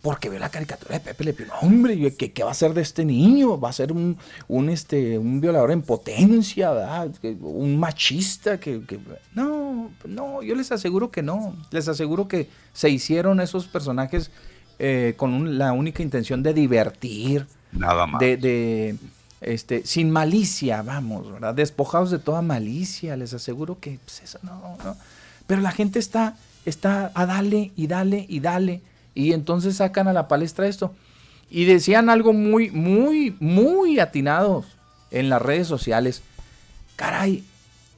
Porque veo la caricatura de Pepe Le Pew. hombre, ¿qué, ¿qué, va a ser de este niño? Va a ser un, un, este, un violador en potencia, ¿verdad? Un machista que, que, No, no, yo les aseguro que no. Les aseguro que se hicieron esos personajes eh, con la única intención de divertir. Nada más. De, este, sin malicia, vamos, ¿verdad? Despojados de toda malicia, les aseguro que pues, eso no, no. Pero la gente está, está a dale y dale y dale. Y entonces sacan a la palestra esto. Y decían algo muy, muy, muy atinados en las redes sociales. Caray,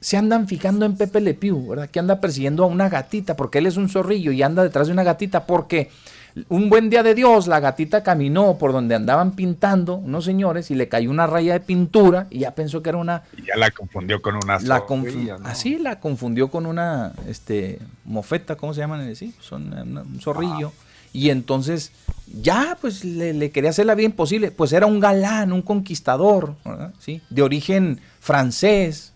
se andan fijando en Pepe Le Pew, ¿verdad? Que anda persiguiendo a una gatita, porque él es un zorrillo y anda detrás de una gatita, porque un buen día de Dios, la gatita caminó por donde andaban pintando unos señores y le cayó una raya de pintura y ya pensó que era una... Y ya la confundió con una... La Así la confundió con una este, mofeta, ¿cómo se llaman? Sí, son un zorrillo. Y entonces ya pues le, quería hacer la vida imposible. Pues era un galán, un conquistador, ¿Sí? de origen francés.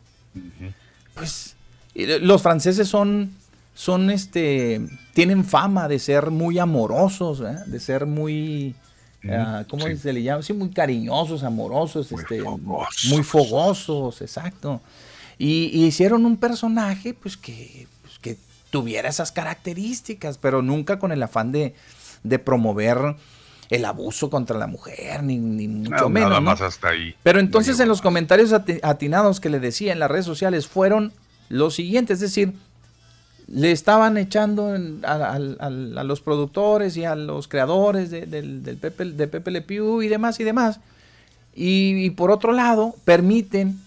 Pues los franceses son son este, tienen fama de ser muy amorosos, de ser muy, ah, ¿cómo se le llama? Sí, muy cariñosos, amorosos, muy, este, fogosos. muy fogosos, exacto. Y, hicieron un personaje, pues, que tuviera esas características, pero nunca con el afán de, de promover el abuso contra la mujer, ni, mucho menos. Nada más hasta ahí. Pero entonces en los comentarios atinados que le decía en las redes sociales fueron los siguientes, es decir, le estaban echando a, los productores y a los creadores de, del, Pepe, de Pepe Le Pew y demás y demás. Y, por otro lado, permiten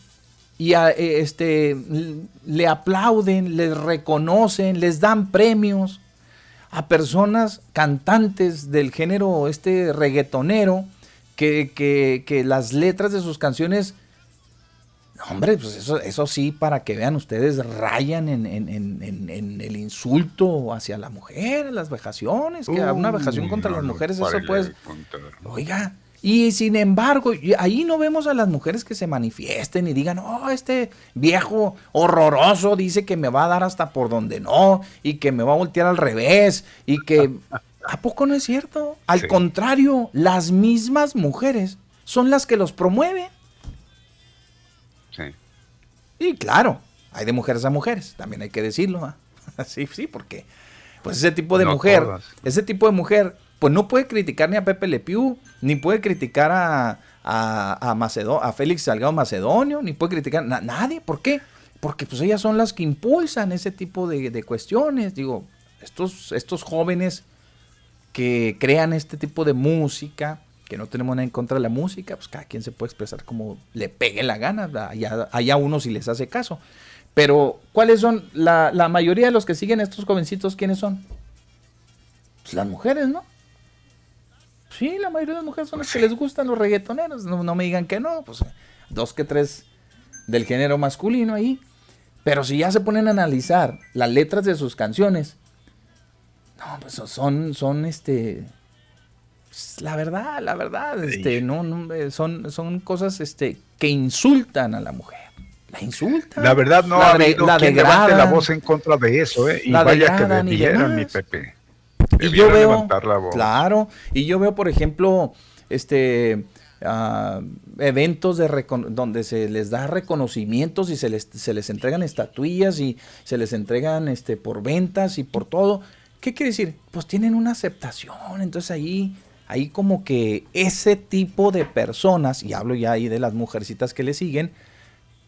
y eh, este, le aplauden, les reconocen, les dan premios a personas cantantes del género este reggaetonero que, que, que las letras de sus canciones Hombre, pues eso, eso sí, para que vean ustedes, rayan en, el insulto hacia la mujer, las vejaciones, que una vejación contra las mujeres, eso pues. Oiga, y sin embargo, ahí no vemos a las mujeres que se manifiesten y digan, oh, este viejo horroroso dice que me va a dar hasta por donde no, y que me va a voltear al revés, y que... ¿A poco no es cierto? Al contrario, las mismas mujeres son las que los promueven. Y claro, hay de mujeres a mujeres, también hay que decirlo. Sí, sí, porque pues ese tipo de mujer, ese tipo de mujer, pues no puede criticar ni a Pepe Le Pew, ni puede criticar a, a, a Félix Salgado Macedonio, ni puede criticar a nadie. ¿Por qué? Porque pues ellas son las que impulsan ese tipo de, de cuestiones. Digo, estos, estos jóvenes que crean este tipo de música, que no tenemos nada en contra de la música, pues cada quien se puede expresar como le pegue la gana, allá, allá uno si les hace caso. Pero, ¿cuáles son? La, mayoría de los que siguen estos jovencitos, ¿quiénes son? Pues las mujeres, ¿no? Sí, la mayoría de las mujeres son las que les gustan los reggaetoneros. No, no me digan que no, pues dos que tres del género masculino ahí. Pero si ya se ponen a analizar las letras de sus canciones, no, pues son, son este, pues, la verdad, la verdad, este, no, eh, son, son cosas este, que insultan a la mujer. La insultan. La verdad no la ha habido la quien levante la voz en contra de eso, ¿eh? Y vaya que mi Pepe. Y yo veo, claro, y yo veo, por ejemplo, este, uh, eventos de donde se les da reconocimientos y se les, se les entregan estatuillas y se les entregan este, por ventas y por todo. ¿Qué quiere decir? Pues tienen una aceptación, entonces ahí ahí como que ese tipo de personas, y hablo ya ahí de las mujercitas que le siguen,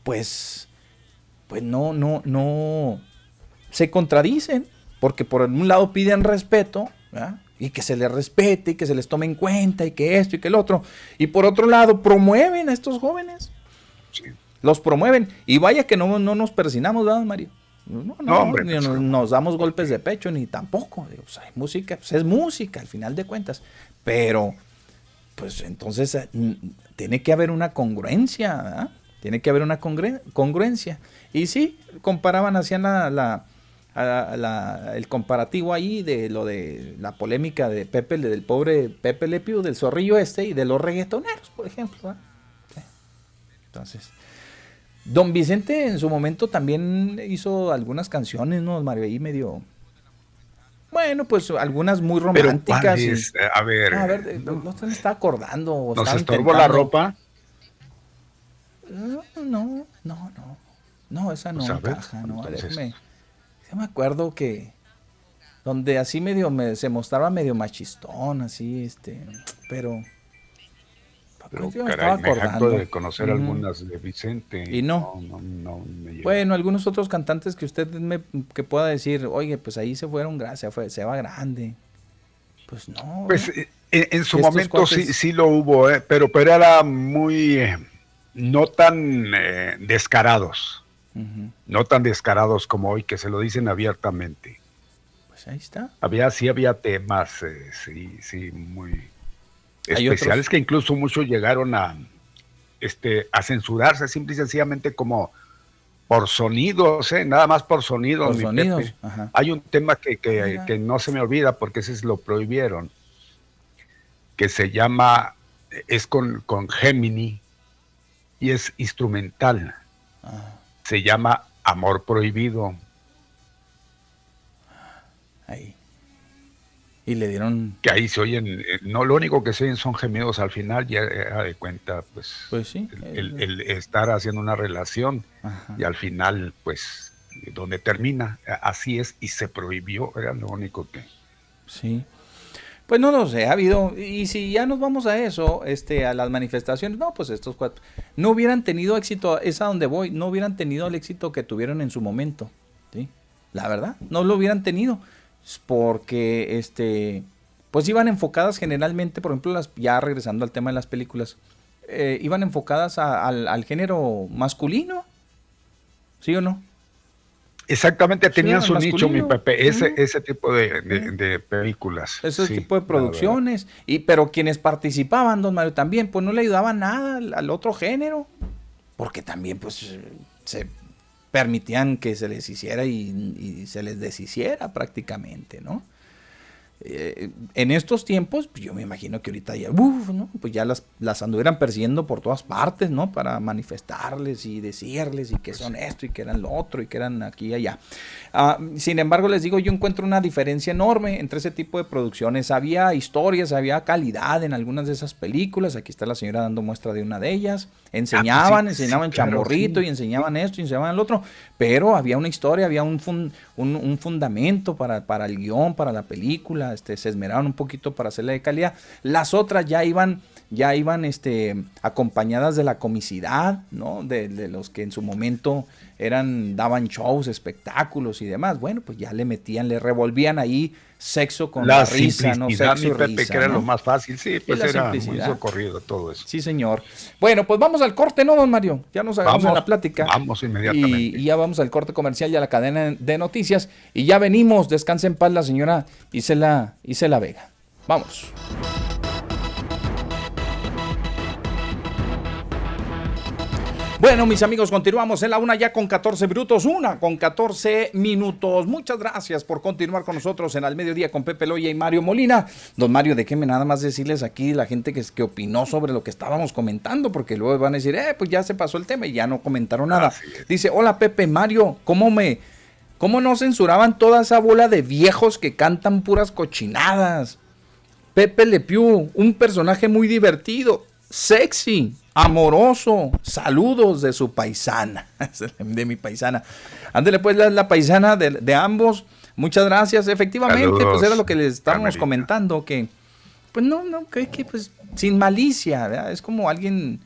pues, pues no, no, no, se contradicen, porque por un lado piden respeto, y que se les respete, y que se les tome en cuenta, y que esto y que el otro, y por otro lado promueven a estos jóvenes. Los promueven, y vaya que no, no nos persinamos, ¿verdad, Mario? No, no, hombre, ni pues, nos, damos golpes de pecho, ni tampoco. Pues, hay música, pues es música, al final de cuentas. Pero, pues entonces eh, tiene que haber una congruencia, Tiene que haber una congruencia. Y sí, comparaban, hacían la, el comparativo ahí de lo de la polémica de Pepe, del pobre Pepe Le del zorrillo este y de los reggaetoneros, por ejemplo. Entonces, Don Vicente en su momento también hizo algunas canciones, ¿no? Mario, ahí medio... Bueno, pues algunas muy románticas. A ver, a ver, no, no se me está acordando. ¿Nos estorbó la ropa? No, no, no, no. esa no pues no. Déjame. Yo me acuerdo que donde así medio me, se mostraba medio machistón, así, este, pero. Pero, yo caray, me acordando. de conocer algunas de Vicente. Y no. bueno, algunos otros cantantes que usted me que pueda decir, oye, pues ahí se fueron, gracias, fue, se va grande. Pues no. Pues eh, en, su momento sí, sí lo hubo, eh, pero, pero era muy. Eh, no tan eh, descarados, no tan descarados como hoy, que se lo dicen abiertamente. Pues ahí está. Había, sí había temas, eh, sí, sí, muy especiales que incluso muchos llegaron a, este, a censurarse simple y sencillamente como por sonidos, ¿eh? nada más por sonidos. Por sonidos. Hay un tema que, que, que, no se me olvida porque ese es lo prohibieron, que se llama, es con, con Gemini, y es instrumental. Ah. Se llama Amor Prohibido. Ahí. Y le dieron... Que ahí se oyen, eh, no lo único que se oyen son gemidos al final, ya de cuenta, pues, pues sí, el, estar haciendo una relación y al final, pues, donde termina, así es, y se prohibió, era lo único que... Sí. Pues no lo sé, ha habido, y si ya nos vamos a eso, este, a las manifestaciones, no, pues estos cuatro, no hubieran tenido éxito, es a donde voy, no hubieran tenido el éxito que tuvieron en su momento, ¿sí? La verdad, no lo hubieran tenido, porque, este, pues iban enfocadas generalmente, por ejemplo, las, ya regresando al tema de las películas, eh, iban enfocadas al, al género masculino, ¿sí o no? Exactamente, tenían su nicho, mi Pepe, ese, ese tipo de, películas. Ese tipo de producciones, y pero quienes participaban, don Mario, también, pues no le ayudaban nada al, otro género, porque también pues se permitían que se les hiciera y, y se les deshiciera prácticamente, ¿no? Eh, en estos tiempos, pues yo me imagino que ahorita ya, Pues ya las, las anduvieran persiguiendo por todas partes, ¿no? Para manifestarles y decirles y que pues son esto y que eran lo otro y que eran aquí y allá. Ah, sin embargo, les digo, yo encuentro una diferencia enorme entre ese tipo de producciones. Había historias, había calidad en algunas de esas películas. Aquí está la señora dando muestra de una de ellas. Enseñaban, ah, pues enseñaban chamorrito y enseñaban esto y enseñaban el otro, pero había una historia, había un, un, fundamento para, para el guion, para la película, este, se esmeraban un poquito para hacerla de calidad. Las otras ya iban ya iban este, acompañadas de la comicidad, ¿no? De, de, los que en su momento eran, daban shows, espectáculos y demás. Bueno, pues ya le metían, le revolvían ahí sexo con la, risa, ¿no? Sexo y risa, que era lo más fácil, sí, pues era muy socorrido todo eso. Sí, señor. Bueno, pues vamos al corte, ¿no, don Mario? Ya nos hagamos la plática. Vamos inmediatamente. Y, ya vamos al corte comercial y a la cadena de noticias. Y ya venimos, descanse en paz la señora Isela, Isela Vega. Vamos. Bueno, mis amigos, continuamos en la una ya con 14 minutos, una con 14 minutos. Muchas gracias por continuar con nosotros en Al Mediodía con Pepe Loya y Mario Molina. Don Mario, déjeme nada más decirles aquí la gente que, que opinó sobre lo que estábamos comentando, porque luego van a decir, eh, pues ya se pasó el tema y ya no comentaron nada. Dice, hola Pepe, Mario, ¿cómo me... ¿Cómo no censuraban toda esa bola de viejos que cantan puras cochinadas? Pepe Le Pew, un personaje muy divertido, sexy, amoroso. Saludos de su paisana, de mi paisana. Ándele pues la, la paisana de, ambos. Muchas gracias. Efectivamente, pues era lo que les estábamos comentando, que pues no, no, que, que pues sin malicia, es como alguien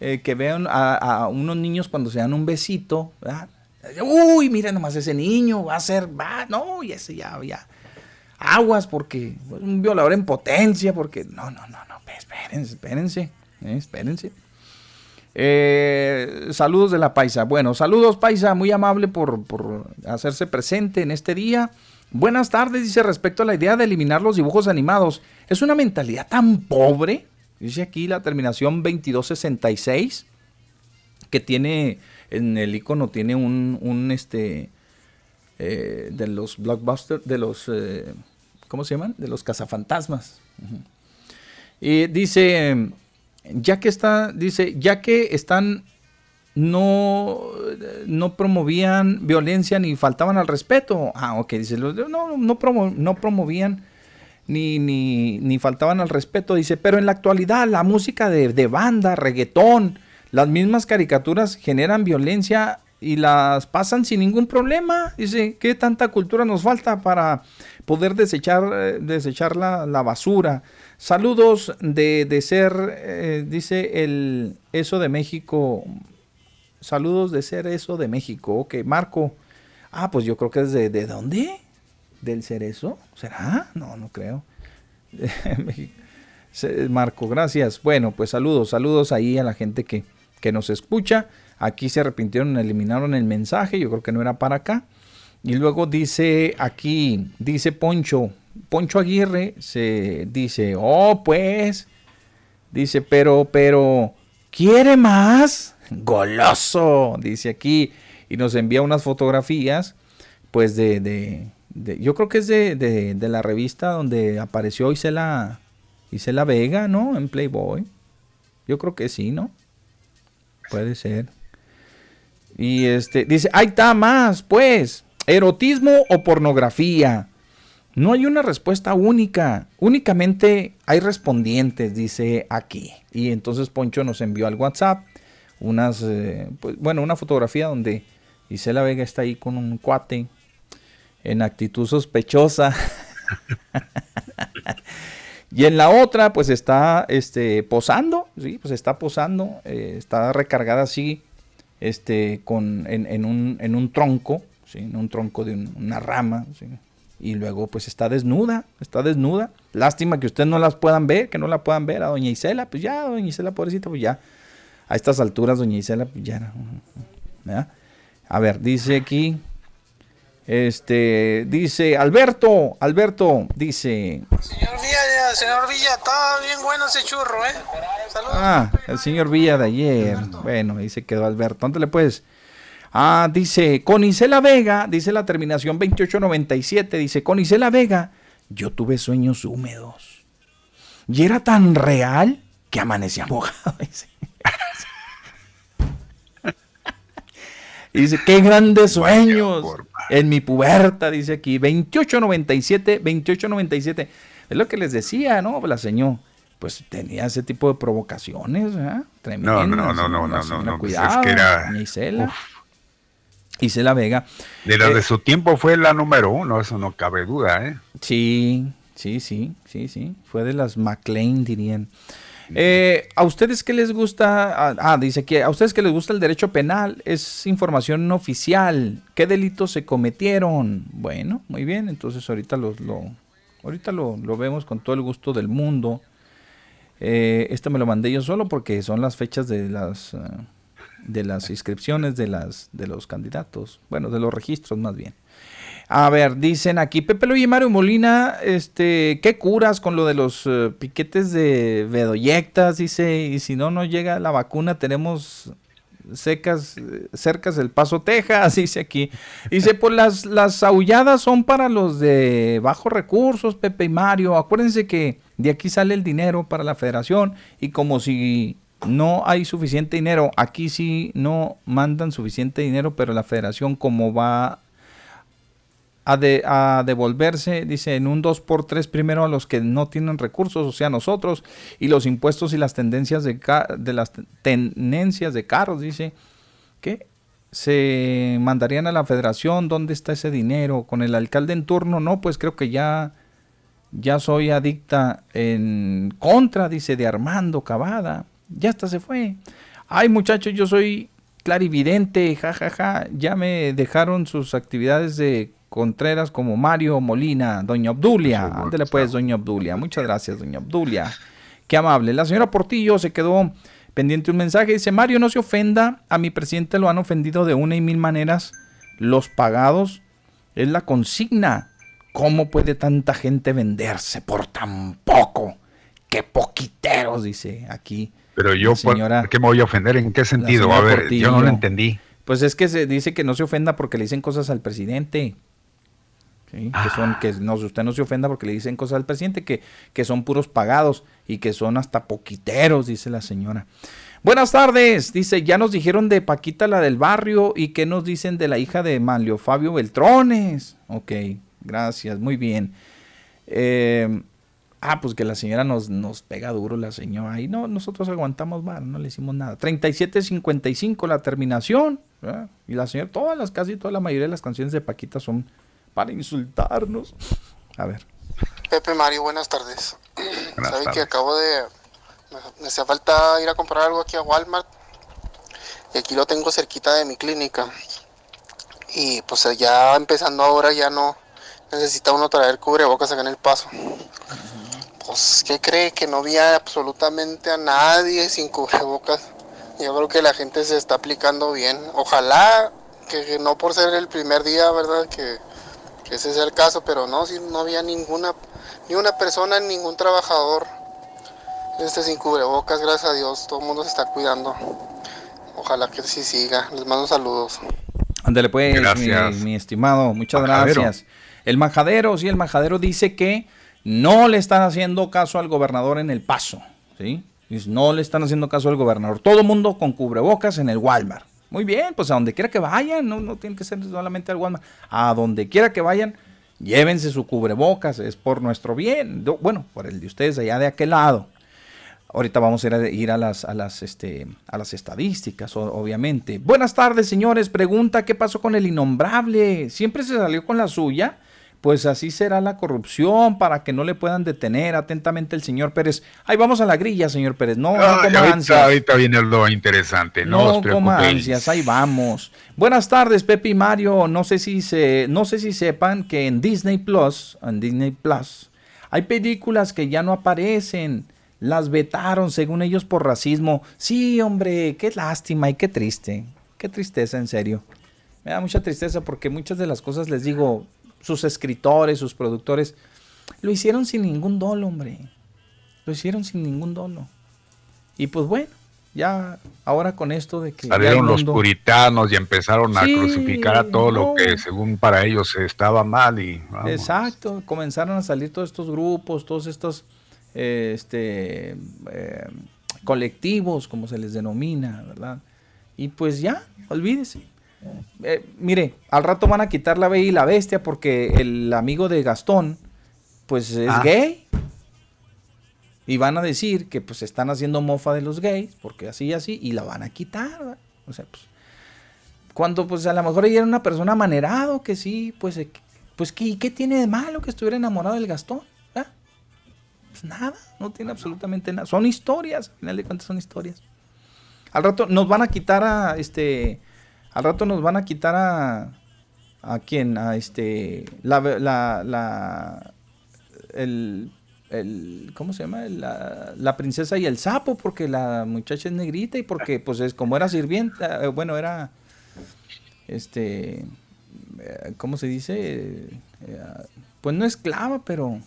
eh, que ve a, unos niños cuando se dan un besito, ¿verdad? Uy, mira nomás ese niño, va a ser, va, no, y ese ya, ya. Aguas porque un violador en potencia, porque no, no, no, no, espérense, espérense, eh, espérense. Eh, saludos de la Paisa. Bueno, saludos Paisa, muy amable por, hacerse presente en este día. Buenas tardes, dice respecto a la idea de eliminar los dibujos animados. Es una mentalidad tan pobre, dice aquí la terminación 2266, que tiene, en el icono tiene un, un este, eh, de los blockbusters, de los, eh, ¿cómo se llaman? De los cazafantasmas. Y dice, ya que está, dice, ya que están, no, no promovían violencia ni faltaban al respeto. Ah, ok, dice, no, no, no promovían ni, ni, ni, faltaban al respeto. Dice, pero en la actualidad la música de, de banda, reggaetón, las mismas caricaturas generan violencia y las pasan sin ningún problema. Dice, ¿qué tanta cultura nos falta para poder desechar, eh, desechar la, basura? Saludos de, de ser, eh, dice el eso de México. Saludos de ser eso de México. Ok, Marco. Ah, pues yo creo que es de, ¿de dónde? ¿Del cerezo? ¿Será? No, no creo. Marco, gracias. Bueno, pues saludos, saludos ahí a la gente que, que nos escucha. Aquí se arrepintieron, eliminaron el mensaje, yo creo que no era para acá. Y luego dice aquí, dice Poncho, Poncho Aguirre, se dice, oh pues, dice, pero, pero, ¿quiere más? Goloso, dice aquí. Y nos envía unas fotografías, pues de, de, yo creo que es de, de, la revista donde apareció Isela, Isela Vega, ¿no? En Playboy. Yo creo que sí, ¿no? Puede ser. Y este dice, ahí está más, pues, erotismo o pornografía. No hay una respuesta única, únicamente hay respondientes, dice aquí. Y entonces Poncho nos envió al WhatsApp unas, eh, pues, bueno, una fotografía donde Isela Vega está ahí con un cuate en actitud sospechosa. y en la otra, pues está este, posando, sí, pues está posando, eh, está recargada así este, con, en, un, en un tronco, ¿sí? en un tronco de una rama, y luego pues está desnuda, está desnuda. Lástima que ustedes no las puedan ver, que no la puedan ver a doña Isela, pues ya, doña Isela, pobrecita, pues ya, a estas alturas doña Isela, pues ya, A ver, dice aquí, este, dice Alberto, Alberto, dice... Señor Villa, señor Villa, está bien bueno ese churro, ¿eh? Saludos. Ah, el señor Villa de ayer. Bueno, ahí se quedó Alberto. le puedes? Ah, dice, con Isela Vega, dice la terminación 2897, dice, con Isela Vega, yo tuve sueños húmedos. Y era tan real que amanecía mojado. Dice. dice, qué grandes sueños en mi puberta, dice aquí, 2897, 2897. Es lo que les decía, ¿no? La señora pues tenía ese tipo de provocaciones, ¿verdad? Tremendas. No, no, no, no, no, no, no, pues cuidado, es que era... Isela. Vega. De la de eh, su tiempo fue la número uno, eso no cabe duda, ¿eh? Sí, sí, sí, sí, sí. Fue de las McLean, dirían. Eh, ¿A ustedes qué les gusta? Ah, ah, dice que a ustedes que les gusta el derecho penal es información oficial. ¿Qué delitos se cometieron? Bueno, muy bien. Entonces ahorita lo, ahorita lo, lo vemos con todo el gusto del mundo. Eh, esto me lo mandé yo solo porque son las fechas de las, eh, de las inscripciones de, las, de los candidatos. Bueno, de los registros más bien. A ver, dicen aquí, Pepe Luis y Mario Molina, este, ¿qué curas con lo de los eh, piquetes de vedoyectas? Dice, y si no no llega la vacuna, tenemos secas, cercas del Paso, Texas, dice aquí. Dice, pues las, las aulladas son para los de bajos recursos, Pepe y Mario. Acuérdense que de aquí sale el dinero para la federación y como si no hay suficiente dinero, aquí sí no mandan suficiente dinero, pero la federación como va a, devolverse, dice, en un 2x3 primero a los que no tienen recursos, o sea, nosotros, y los impuestos y las tendencias de, las tenencias de carros, dice, que se mandarían a la federación, ¿dónde está ese dinero? Con el alcalde en turno, no, pues creo que ya ya soy adicta en contra, dice, de Armando Cavada. Ya hasta se fue. Ay, muchachos, yo soy clarividente, jajaja. Ja, ja. Ya me dejaron sus actividades de Contreras como Mario Molina, Doña Obdulia. Ándale pues, Doña Obdulia. Muchas gracias, Doña Obdulia. Qué amable. La señora Portillo se quedó pendiente un mensaje. Dice, Mario, no se ofenda. A mi presidente lo han ofendido de una y mil maneras. Los pagados es la consigna ¿Cómo puede tanta gente venderse por tan poco? qué poquiteros, dice aquí. Pero yo, señora, ¿por qué me voy a ofender? ¿En qué sentido? A ver, yo no lo entendí. Pues es que se dice que no se ofenda porque le dicen cosas al presidente. Que son, que no, usted no se ofenda porque le dicen cosas al presidente, que, que son puros pagados y que son hasta poquiteros, dice la señora. Buenas tardes, dice, ya nos dijeron de Paquita la del barrio y qué nos dicen de la hija de Manlio Fabio Beltrones. Ok, gracias, muy bien. Eh, ah, pues que la señora nos, nos pega duro la señora. Y no, nosotros aguantamos mal, no le hicimos nada. 37.55 la terminación. Y la señora, todas las, casi toda la mayoría de las canciones de Paquita son para insultarnos. A ver. Pepe Mario, buenas tardes. Sabes que acabo de me hacía falta ir a comprar algo aquí a Walmart. Y aquí lo tengo cerquita de mi clínica. Y pues ya empezando ahora ya no necesita uno traer cubrebocas acá en el paso. Pues, ¿qué cree? Que no había absolutamente a nadie sin cubrebocas. Yo creo que la gente se está aplicando bien. Ojalá que, no por ser el primer día, ¿verdad? Que, que ese sea el caso, pero no, si no había ninguna, ni una persona, ningún trabajador este sin cubrebocas, gracias a Dios, todo el mundo se está cuidando. Ojalá que sí siga. Les mando saludos. Ándale pues, mi, estimado, muchas gracias. El majadero, sí, el majadero dice que no le están haciendo caso al gobernador en el paso, ¿sí? No le están haciendo caso al gobernador. Todo mundo con cubrebocas en el Walmart. Muy bien, pues a donde quiera que vayan, no, no tiene que ser solamente al Walmart. A donde quiera que vayan, llévense su cubrebocas, es por nuestro bien. Bueno, por el de ustedes allá de aquel lado. Ahorita vamos a ir a, las, a, las, este, a las estadísticas, obviamente. Buenas tardes, señores. Pregunta, ¿qué pasó con el innombrable? ¿Siempre se salió con la suya? Pues así será la corrupción para que no le puedan detener atentamente el señor Pérez. Ahí vamos a la grilla, señor Pérez. No, no ahorita, ahorita, viene lo interesante. No, no coma ansias, ahí vamos. Buenas tardes, Pepe y Mario. No sé si se, no sé si sepan que en Disney Plus, en Disney Plus, hay películas que ya no aparecen las vetaron, según ellos, por racismo. Sí, hombre, qué lástima y qué triste. Qué tristeza, en serio. Me da mucha tristeza porque muchas de las cosas, les digo, sus escritores, sus productores, lo hicieron sin ningún dolo, hombre. Lo hicieron sin ningún dolo. Y pues bueno, ya ahora con esto de que... Salieron los puritanos y empezaron a crucificar a todo lo que según para ellos estaba mal y... Exacto, comenzaron a salir todos estos grupos, todos estos este, eh, colectivos, como se les denomina, ¿verdad? Y pues ya, olvídese. Eh, mire, al rato van a quitar la bella y la bestia porque el amigo de Gastón, pues es ah. gay. Y van a decir que pues están haciendo mofa de los gays, porque así y así, y la van a quitar. O sea, pues, cuando pues a lo mejor ella era una persona manerado, que sí, pues, eh, pues ¿qué, ¿qué tiene de malo que estuviera enamorado del Gastón? Pues nada, no tiene absolutamente nada. Son historias, al final de cuentas son historias. Al rato nos van a quitar a este. Al rato nos van a quitar a. ¿A quién? A este. La. la, la el, el, ¿Cómo se llama? La, la, princesa y el sapo, porque la muchacha es negrita y porque, pues, es como era sirvienta. Eh, bueno, era. Este. Eh, ¿Cómo se dice? Eh, pues no esclava, pero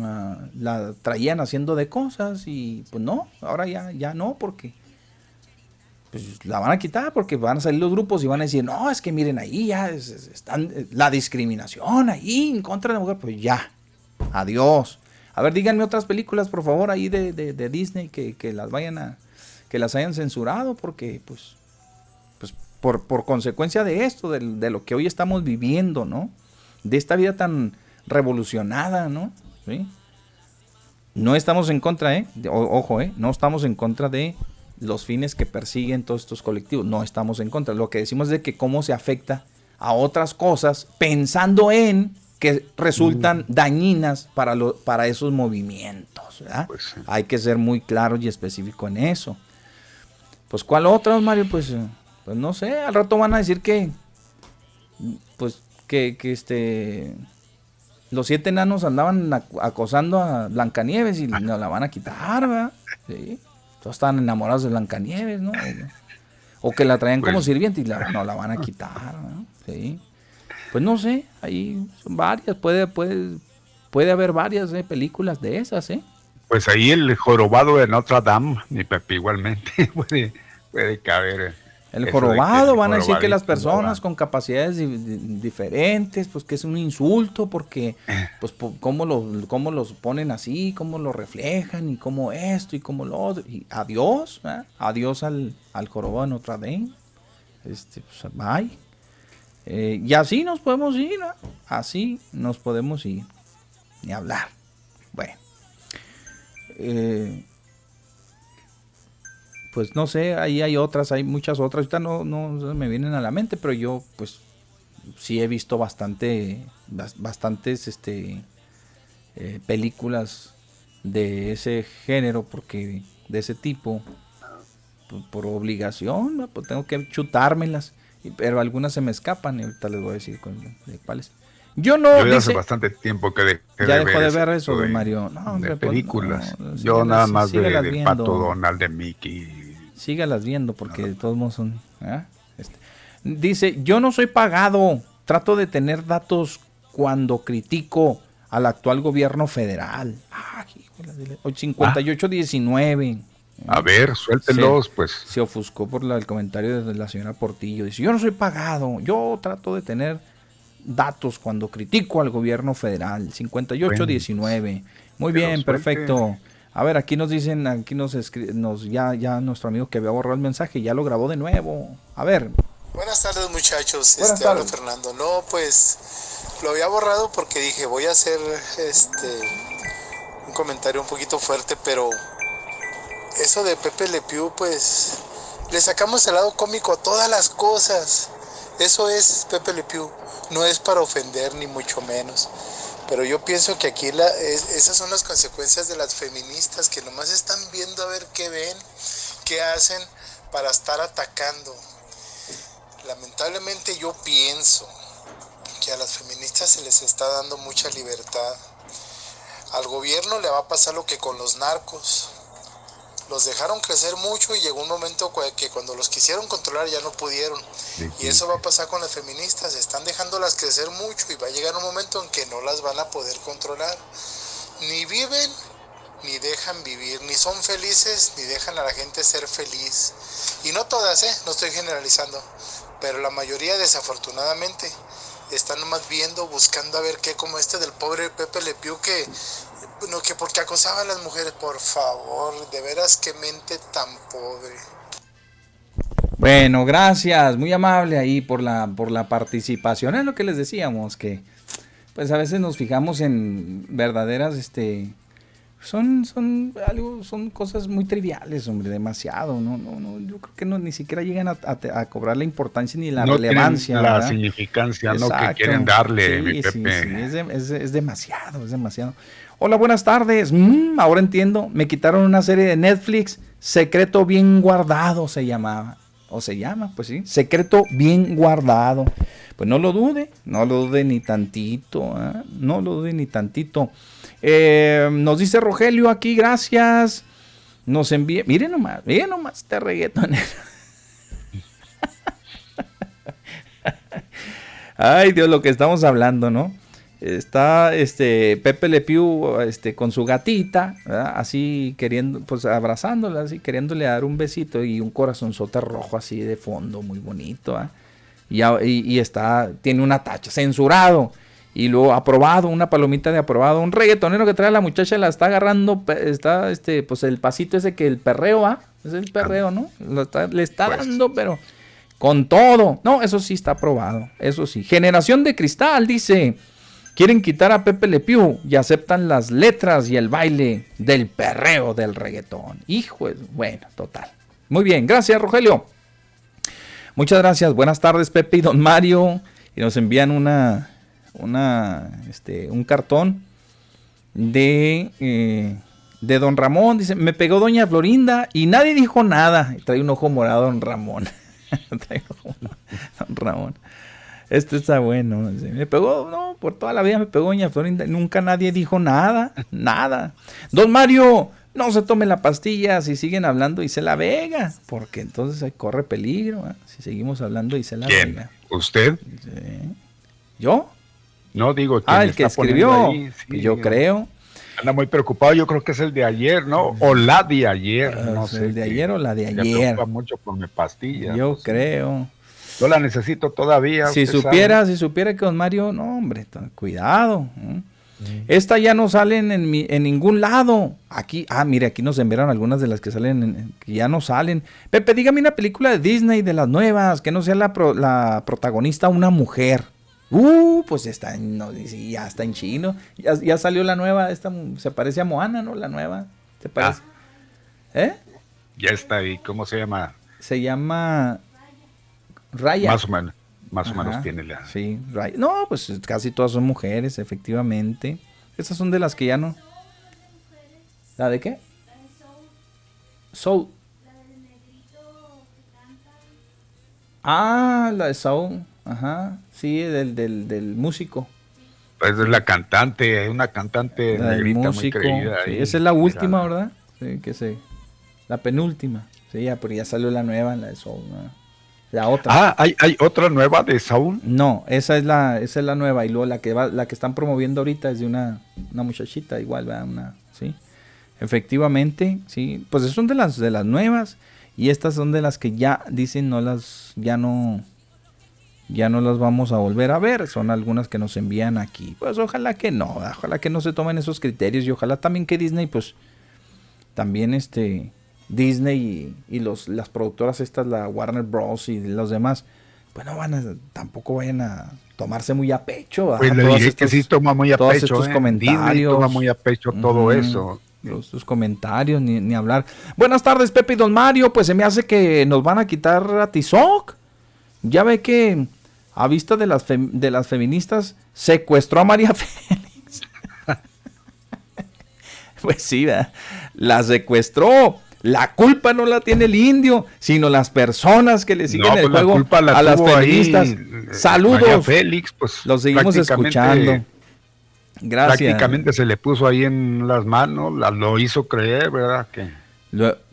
Ah, la traían haciendo de cosas y pues no, ahora ya, ya no, porque pues la van a quitar porque van a salir los grupos y van a decir, no, es que miren ahí ya están eh, la discriminación ahí en contra de la mujer, pues ya, adiós. A ver, díganme otras películas, por favor, ahí de, de, Disney que, que, las vayan a, que las hayan censurado, porque pues, pues por, por consecuencia de esto, de, de lo que hoy estamos viviendo, ¿no? De esta vida tan revolucionada, ¿no? No estamos en contra, ¿eh? ojo, ¿eh? No estamos en contra de los fines que persiguen todos estos colectivos. No estamos en contra. Lo que decimos es de que cómo se afecta a otras cosas pensando en que resultan mm. dañinas para, lo, para esos movimientos. Pues Hay que ser muy claro y específico en eso. Pues ¿cuál otra, Mario? Pues, pues no sé, al rato van a decir que, pues que, que este, los siete enanos andaban acosando a Blancanieves y no la van a quitar, ¿verdad? Sí. Todos estaban enamorados de Blancanieves, ¿no? O que la traían como pues sirviente y la, no la van a quitar, ¿no? Sí. Pues no sé, ahí son varias, puede, puede, puede haber varias ¿eh? películas de esas, ¿eh? Pues ahí el jorobado de Notre Dame, mi Pepe, igualmente puede, puede caber. El jorobado, van a decir que las personas con capacidades diferentes, pues que es un insulto, porque, pues, cómo, lo, cómo los ponen así, cómo lo reflejan, y cómo esto, y cómo lo otro. Y adiós, ¿eh? adiós al, al jorobado de Notre Dame. Este, pues, bye. Eh, y así nos podemos ir, así nos podemos ir. Ni hablar. Bueno. Eh, pues no sé, ahí hay otras, hay muchas otras. Ahorita no, no me vienen a la mente, pero yo pues sí he visto bastante, bastantes este, eh, películas de ese género, porque de ese tipo, por, obligación, pues tengo que chutármelas, pero algunas se me escapan y ahorita les voy a decir de cuáles. Yo no. Yo hace bastante tiempo que de, ya dejó de ver eso, de, Mario. No, de pues, películas. yo nada más de, de Pato Donald, de Mickey sígalas viendo porque de todos modos son... ¿ah? Este, dice, yo no soy pagado, trato de tener datos cuando critico al actual gobierno federal. Ah, 5819. A ver, suéltelos, pues. Se ofuscó por el comentario de la señora Portillo. Dice, yo no soy pagado, yo trato de tener datos cuando critico al gobierno federal. 5819. Muy bien, perfecto. A ver, aquí nos dicen, aquí nos, nos ya, ya nuestro amigo que había borrado el mensaje, ya lo grabó de nuevo. A ver. Buenas tardes muchachos, Buenas este, Fernando. No, pues lo había borrado porque dije voy a hacer este un comentario un poquito fuerte, pero eso de Pepe Le Pew, pues le sacamos el lado cómico a todas las cosas. Eso es Pepe Le Pew, no es para ofender ni mucho menos. Pero yo pienso que aquí la, esas son las consecuencias de las feministas que nomás están viendo a ver qué ven, qué hacen para estar atacando. Lamentablemente yo pienso que a las feministas se les está dando mucha libertad. Al gobierno le va a pasar lo que con los narcos los dejaron crecer mucho y llegó un momento que cuando los quisieron controlar ya no pudieron. Y eso va a pasar con las feministas, están dejándolas crecer mucho y va a llegar un momento en que no las van a poder controlar. Ni viven ni dejan vivir, ni son felices ni dejan a la gente ser feliz. Y no todas, ¿eh? no estoy generalizando, pero la mayoría desafortunadamente están nomás viendo, buscando a ver qué, como este del pobre Pepe Le Pew que bueno, que porque acosaba a las mujeres, por favor, de veras qué mente tan pobre. Bueno, gracias, muy amable ahí por la, por la participación. Es lo que les decíamos, que pues a veces nos fijamos en verdaderas, este, son, son algo, son cosas muy triviales, hombre, demasiado, no, no, no, yo creo que no, ni siquiera llegan a, cobrar la importancia ni la relevancia. La significancia, ¿no? Que quieren darle, mi Pepe. es, es, demasiado, es demasiado. Hola, buenas tardes. Mm, ahora entiendo. Me quitaron una serie de Netflix. Secreto bien guardado se llamaba. O se llama, pues sí. Secreto bien guardado. Pues no lo dude. No lo dude ni tantito. ¿ah? No lo dude ni tantito. Eh, nos dice Rogelio aquí, gracias. Nos envía. Miren nomás, miren nomás este reggaetonero. Ay, Dios, lo que estamos hablando, ¿no? Está este Pepe Le Pew este, con su gatita, así queriendo, pues abrazándola, así queriéndole dar un besito y un corazonzote rojo así de fondo, muy bonito. Y, y, está, tiene una tacha, censurado. Y luego aprobado, una palomita de aprobado. Un reggaetonero que trae a la muchacha la está agarrando, está este, pues el pasito ese que el perreo va, es el perreo, ¿no? le está pues. dando, pero con todo. No, eso sí está aprobado, eso sí. Generación de cristal, dice. Quieren quitar a Pepe Le Pew y aceptan las letras y el baile del perreo del reggaetón. Hijo, bueno, total. Muy bien, gracias Rogelio. Muchas gracias. Buenas tardes Pepe y Don Mario. Y nos envían una, una, este, un cartón de, eh, de Don Ramón. Dice, me pegó Doña Florinda y nadie dijo nada. Y trae un ojo morado Don Ramón. trae un ojo morado, Don Ramón. Este está bueno. Me pegó, no, por toda la vida me pegó Doña Florinda. Nunca nadie dijo nada, nada. Don Mario, no se tome la pastilla si siguen hablando y se la vega, porque entonces corre peligro ¿eh? si seguimos hablando y se la vega. ¿Usted? ¿Yo? No digo Ah, el que escribió. yo creo. Anda muy preocupado, yo creo que es el de ayer, ¿no? O la de ayer, ah, no sé. El de ayer o la de ayer. Me preocupa mucho por mi pastilla. Yo creo. Yo la necesito todavía. Si supiera, si supiera que don Mario, no, hombre, cuidado. Esta ya no salen en, en, ningún lado. Aquí, ah, mire, aquí nos enviaron algunas de las que salen, que ya no salen. Pepe, dígame una película de Disney, de las nuevas, que no sea la, la protagonista una mujer. Uh, pues está en, no, ya está en chino. Ya, salió la nueva, esta se parece a Moana, ¿no? La nueva. ¿Te parece? Ah. ¿Eh? Ya está ahí, ¿cómo se llama? Se llama Raya. Más o menos, más o menos tiene la. Sí, Raya. No, pues casi todas son mujeres, efectivamente. Esas son de las que ya no. ¿La de qué? Soul. Ah, la de Soul. Ajá. Sí, del, del, del músico. Pues es la cantante, es una cantante negrita muy creída. esa es la última, ¿verdad? Sí, que sé. La penúltima. Sí, ya, pero ya salió la nueva, la de Soul. La otra. Ah, ¿hay, ¿hay otra nueva de Saúl? No, esa es la, esa es la nueva. Y luego la que va, la que están promoviendo ahorita es de una, una muchachita, igual, ¿verdad? Una, sí. Efectivamente, sí. Pues son de las de las nuevas. Y estas son de las que ya dicen no las, ya no, ya no las vamos a volver a ver. Son algunas que nos envían aquí. Pues ojalá que no, ojalá que no se tomen esos criterios y ojalá también que Disney, pues, también este, Disney y, los, las productoras estas, la Warner Bros. y los demás, pues no van a, tampoco vayan a tomarse muy a pecho. Pues le diré que sí toma muy a pecho. Estos ¿eh? comentarios. toma muy a pecho todo eso. Los, tus comentarios, ni, ni, hablar. Buenas tardes, Pepe y Don Mario. Pues se me hace que nos van a quitar a Tizoc. Ya ve que a vista de las, de las feministas, secuestró a María Félix. pues sí, la secuestró. La culpa no la tiene el indio, sino las personas que le siguen el pues juego a las feministas. Eh, Saludos. María Félix, pues los seguimos escuchando. Gracias. Prácticamente se le puso ahí en las manos, la, lo hizo creer, ¿verdad? Que...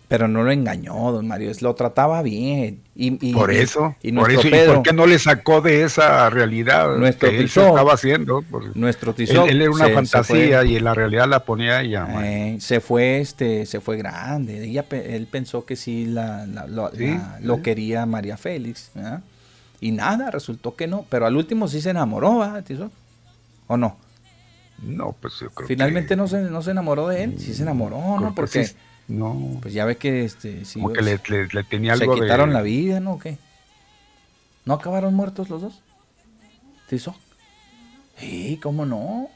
Pero no lo engañó, don Mario, lo trataba bien. Y, por eso, y, por eso, ¿y por qué no le sacó de esa realidad nuestro que él estaba haciendo? nuestro tizo, él, era una fantasía y en la realidad la ponía ella. Eh, se fue, este, se fue grande. Ella, él pensó que sí, la, lo quería María Félix. Y nada, resultó que no. Pero al último sí se enamoró, ¿verdad, ¿O no? No, pues yo creo Finalmente no, se, no se enamoró de él. Sí se enamoró, ¿no? Porque... No. Pues ya ve que este. Sí, Como que le, tenía algo Se quitaron la vida, ¿no? ¿O qué? ¿No acabaron muertos los dos? ¿Tizo? Sí, ¿cómo no?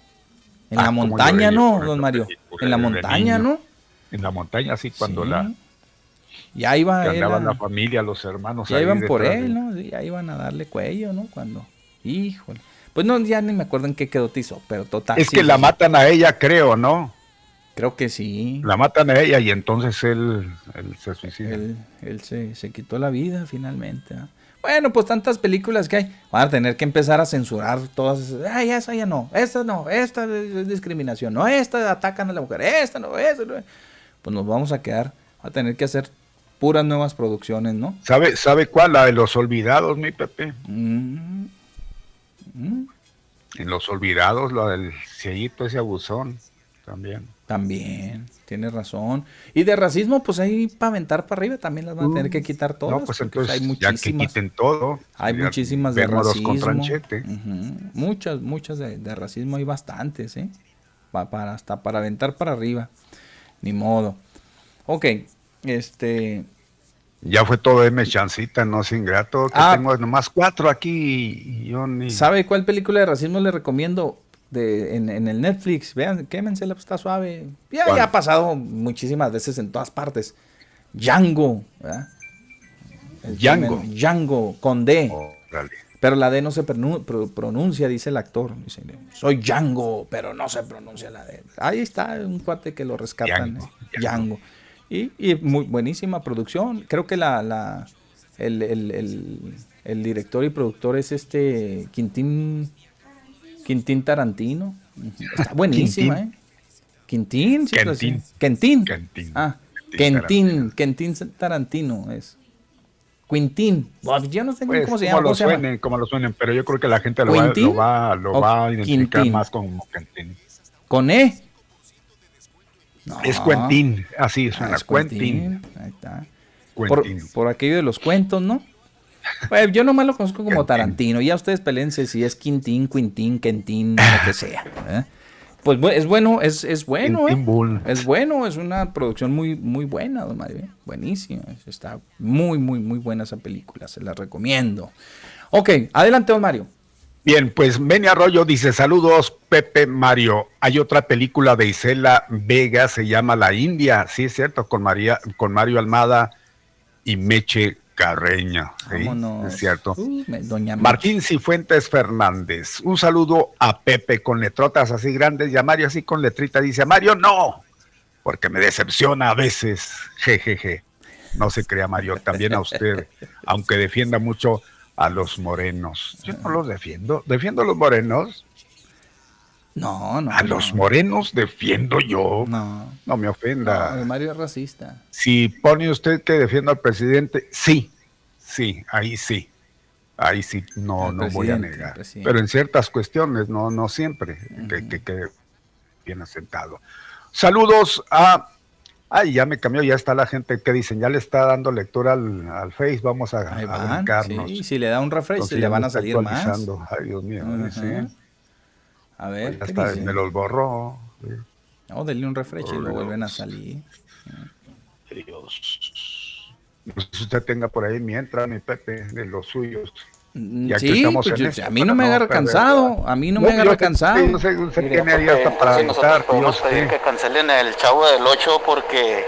En ah, la montaña, ¿no, don Mario? En la montaña, ¿no? En la montaña, sí, cuando la. Ya iba él la familia, los hermanos. Ya iban por él, ¿no? Ya iban a darle cuello, ¿no? Cuando. Híjole. Pues no, ya ni me acuerdo en qué quedó Tizo, pero total. Es que la matan a ella, creo, ¿no? Creo que sí. La matan a ella y entonces él, se suicida. Él, se, quitó la vida finalmente. Bueno, pues tantas películas que hay. Van a tener que empezar a censurar todas. Ay, esa ya no. Esta no. Esta es discriminación. No, esta atacan a la mujer. Esta no. Esta no. Pues nos vamos a quedar. Va a tener que hacer puras nuevas producciones, ¿no? ¿Sabe, sabe cuál? La de los olvidados, mi Pepe. Mm. Mm. En los olvidados, la del cieguito, ese abusón también. También, tienes razón. Y de racismo, pues ahí para aventar para arriba también las van a tener que quitar todas. No, pues entonces hay muchísimas, ya que quiten todo. Hay muchísimas de racismo. Muchas, muchas de, racismo hay bastantes, ¿eh? para, hasta para aventar para arriba. Ni modo. Ok, este... Ya fue todo M chancita, no sin grato. Que ah. tengo nomás cuatro aquí y yo ni... ¿Sabe cuál película de racismo le recomiendo? De, en, en, el Netflix. Vean, quémensela, está suave. Ya, ya ha pasado muchísimas veces en todas partes. Django, Django. Django, con D. Oh, pero la D no se pronuncia, dice el actor. Dice, soy Django, pero no se pronuncia la D. Ahí está un cuate que lo rescatan. Django. Y, y, muy buenísima producción. Creo que la, la el, el, el, el, director y productor es este Quintín Quintín Tarantino. Está buenísima, ¿eh? Quintín, sí, Quentin. Quentin. Quentin. Ah, Quentin, Quentin Tarantino es. Quintín. Yo no sé pues, cómo se llama. Como lo, suenen, como lo suenen, pero yo creo que la gente lo va, lo va, lo va a identificar más con Quentin. ¿Con E? Es Quentin, así suena, ah, Quentin. Ahí está. Por, aquello de los cuentos, ¿no? Pues yo nomás lo conozco como Tarantino. Ya ustedes pelense si es Quintín, Quintín, Quentin, lo que sea. ¿eh? Pues es bueno, es, es bueno, ¿eh? Es bueno, es una producción muy, muy buena, don Mario. ¿eh? Buenísima. Está muy, muy, muy buena esa película. Se la recomiendo. Ok, adelante, don Mario. Bien, pues Meni Arroyo dice, saludos Pepe Mario. Hay otra película de Isela Vega, se llama La India, sí es cierto, con, María, con Mario Almada y Meche Carreña, ¿sí? es cierto. Martín Cifuentes Fernández, un saludo a Pepe con letrotas así grandes y a Mario así con letrita. Dice, Mario no, porque me decepciona a veces, jejeje. No se crea Mario, también a usted, aunque defienda mucho a los morenos. Yo no los defiendo. ¿Defiendo a los morenos? No, no. A los morenos defiendo yo. No. No me ofenda. Mario es racista. Si pone usted que defiendo al presidente, sí. Sí, ahí sí. Ahí sí, no, no voy a negar. Pero en ciertas cuestiones, no, no siempre, que, que bien asentado. Saludos a Ay, ya me cambió, ya está la gente que dicen, ya le está dando lectura al, al Face, vamos a, a Sí, si le da un refresh, le van a salir más. Ay, Dios mío, ¿sí? A ver, ya está, me los borró. No, denle un refresh y lo vuelven a salir. Dios. No sé si usted tenga por ahí mientras, mi Pepe, de los suyos. Mm, sí, pues a mí no me agarra cansado, a mí no, me agarra cansado. No sé, no sé qué me hasta para si nosotros podemos pedir que cancelen el Chavo del 8 porque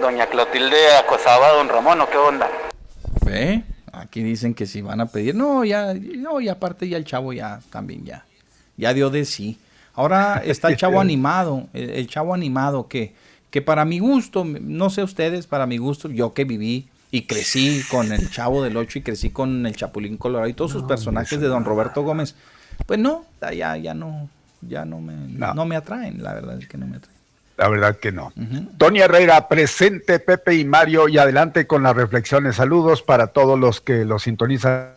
doña Clotilde acosaba a don Ramón, ¿o qué onda? ¿Ve? Aquí dicen que si van a pedir, no, ya, no, y aparte ya el Chavo ya, también ya, ya dio de sí. Ahora está el Chavo animado, el, Chavo animado que, que para mi gusto, no sé ustedes, para mi gusto, yo que viví y crecí con el Chavo del Ocho y crecí con el Chapulín Colorado y todos sus personajes de Don Roberto Gómez. Pues no, ya, ya no, ya no me, no. me atraen, la verdad es que no me atraen. La verdad que no. Tony Herrera, presente Pepe y Mario y adelante con las reflexiones. Saludos para todos los que lo sintonizan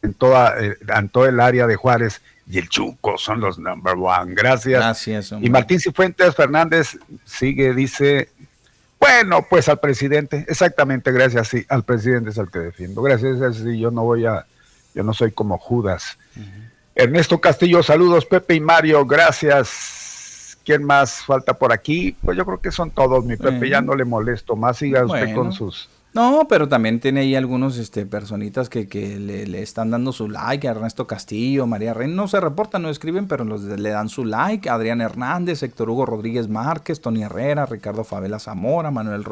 en toda eh, en todo el área de Juárez y el Chuco son los number one. Gracias. Gracias. Y Martín Cifuentes Fernández sigue, dice, bueno, pues al presidente, exactamente, gracias, sí, al presidente es al que defiendo. Gracias, sí, yo no voy a, yo no soy como Judas. Ernesto Castillo, saludos, Pepe y Mario, gracias. ¿Quién más falta por aquí? Pues yo creo que son todos, mi Pepe, ya no le molesto más, siga usted con sus no, pero también tiene ahí algunos este, personitas que, que le, están dando su like. Ernesto Castillo, María Reina, no se reportan, no escriben, pero los, le dan su like. Adrián Hernández, Héctor Hugo Rodríguez Márquez, Tony Herrera, Ricardo Favela Zamora, Manuel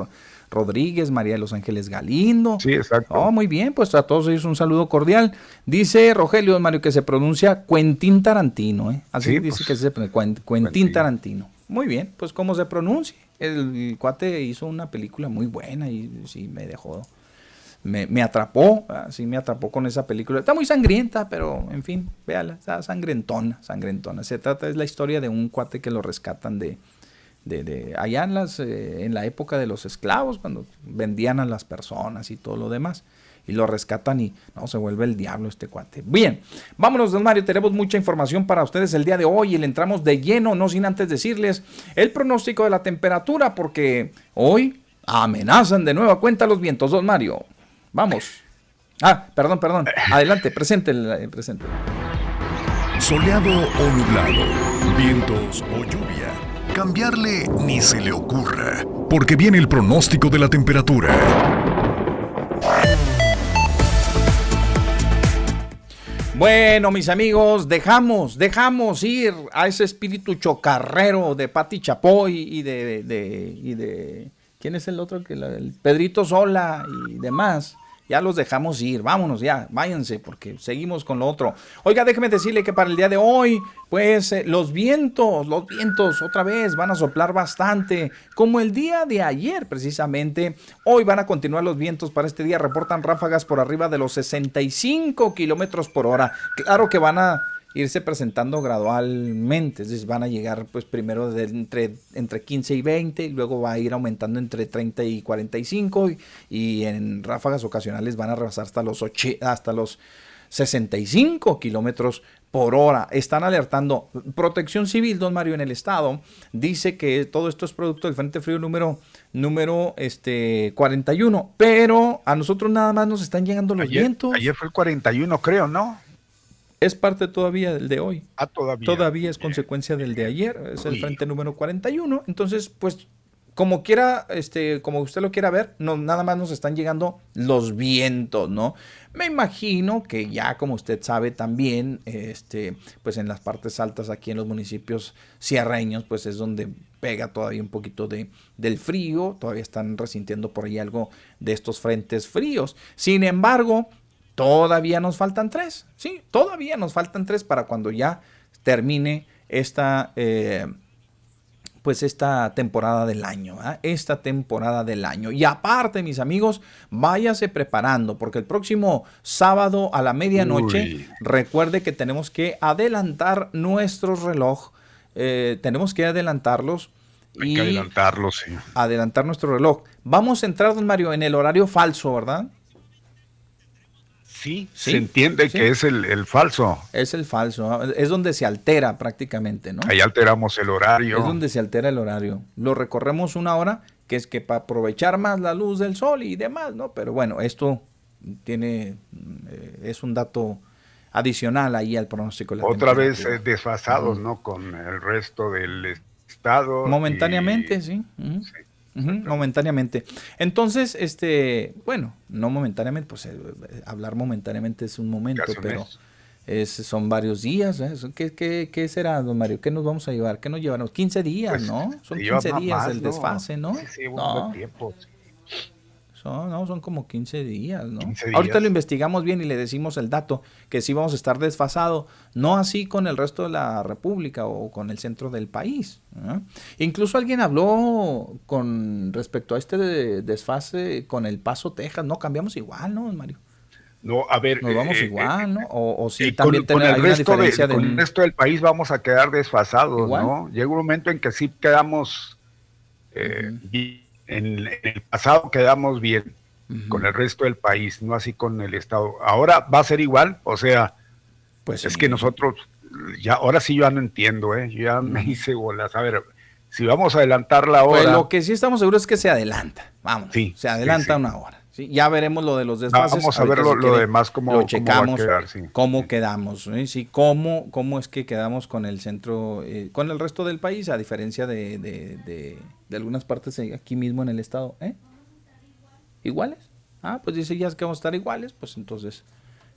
Rodríguez, María de los Ángeles Galindo. Sí, exacto. Oh, muy bien, pues a todos ellos un saludo cordial. Dice Rogelio Mario que se pronuncia Quentin Tarantino, ¿eh? Así dice pues, que se pronuncia Quentin Tarantino. Muy bien, pues cómo se pronuncia el cuate hizo una película muy buena y sí me dejó, me, atrapó, sí me atrapó con esa película. Está muy sangrienta, pero en fin, véala, está sangrentona, sangrentona. Se trata, es la historia de un cuate que lo rescatan de, de, allá en, las, eh, en la época de los esclavos, cuando vendían a las personas y todo lo demás y lo rescatan y no se vuelve el diablo este cuate. Bien, vámonos, don Mario. Tenemos mucha información para ustedes el día de hoy y le entramos de lleno, no sin antes decirles el pronóstico de la temperatura, porque hoy amenazan de nueva cuenta los vientos, don Mario. Vamos. Ah, perdón, perdón. Adelante, presente presente. Soleado o nublado, vientos o lluvia. Cambiarle ni se le ocurra, porque viene el pronóstico de la temperatura. Bueno, mis amigos, dejamos, dejamos ir a ese espíritu chocarrero de Pati Chapoy y de, de, y de ¿quién es el otro que el Pedrito Sola y demás? Ya los dejamos ir, vámonos ya, váyanse porque seguimos con lo otro. Oiga, déjeme decirle que para el día de hoy, pues eh, los vientos, los vientos otra vez van a soplar bastante, como el día de ayer precisamente. Hoy van a continuar los vientos para este día, reportan ráfagas por arriba de los 65 kilómetros por hora. Claro que van a irse presentando gradualmente. Es decir, van a llegar pues primero de entre, entre 15 y 20 y luego va a ir aumentando entre 30 y 45 y, y en ráfagas ocasionales van a rebasar hasta los, hasta los 65 kilómetros por hora. Están alertando. Protección Civil, don Mario, en el estado, dice que todo esto es producto del Frente Frío número, número este, 41, pero a nosotros nada más nos están llegando los vientos. Ayer fue el 41, creo, ¿no? Es parte todavía del de hoy. Ah, todavía. Todavía es consecuencia del de ayer, es el frente número 41. Entonces, pues como quiera, este, como usted lo quiera ver, no, nada más nos están llegando los vientos, ¿no? Me imagino que ya, como usted sabe también, este, pues en las partes altas aquí en los municipios sierreños, pues es donde pega todavía un poquito de, del frío, todavía están resintiendo por ahí algo de estos frentes fríos. Sin embargo, todavía nos faltan tres, sí, todavía nos faltan tres para cuando ya termine esta... Eh, pues esta temporada del año, ¿ah? esta temporada del año. Y aparte, mis amigos, váyase preparando, porque el próximo sábado a la medianoche, recuerde que tenemos que adelantar nuestro reloj, eh, tenemos que adelantarlos. y adelantarlos, sí. Adelantar nuestro reloj. Vamos a entrar, don Mario, en el horario falso, ¿verdad? Sí, se entiende que es el, falso. Es el falso, es donde se altera prácticamente, ¿no? Ahí alteramos el horario. Es donde se altera el horario. Lo recorremos una hora, que es que para aprovechar más la luz del sol y demás, ¿no? Pero bueno, esto tiene, eh, es un dato adicional ahí al pronóstico. Otra vez desfasados, ¿no? Con el resto del estado. Momentáneamente, sí. sí momentáneamente. Entonces, este, bueno, no momentáneamente, pues eh, hablar momentáneamente es un momento, pero es, son varios días. ¿eh? ¿Qué, qué, será, don Mario? ¿Qué nos vamos a llevar? ¿Qué nos llevaremos? 15 días, pues, ¿no? Son 15 días el desfase, ¿no? Sí, sí, no. tiempo. Son, no, son como 15 días, ¿no? Ahorita lo investigamos bien y le decimos el dato, que sí vamos a estar desfasado, no así con el resto de la República o con el centro del país. Incluso alguien habló con respecto a este desfase con el Paso Texas, no cambiamos igual, ¿no, Mario? No, a ver. Nos vamos eh, igual, eh, ¿no? O, si eh, también con, el resto el resto del país vamos a quedar desfasados, ¿no? Llega un momento en que sí quedamos en, el pasado quedamos bien con el resto del país, no así con el Estado. Ahora va a ser igual, o sea, pues es que nosotros, ya ahora sí yo ya no entiendo, ¿eh? yo ya me hice bolas. A ver, si vamos a adelantar la pues hora. lo que sí estamos seguros es que se adelanta, vamos, sí, se adelanta una hora. ¿Sí? Ya veremos lo de los desfases. vamos a ver lo, demás, cómo, lo checamos, cómo, quedamos, ¿sí? cómo, cómo es que quedamos con el centro, eh, con el resto del país, a diferencia de, de, de, algunas partes aquí mismo en el estado. ¿eh? ¿Iguales? Ah, pues dice ya que vamos a estar iguales, pues entonces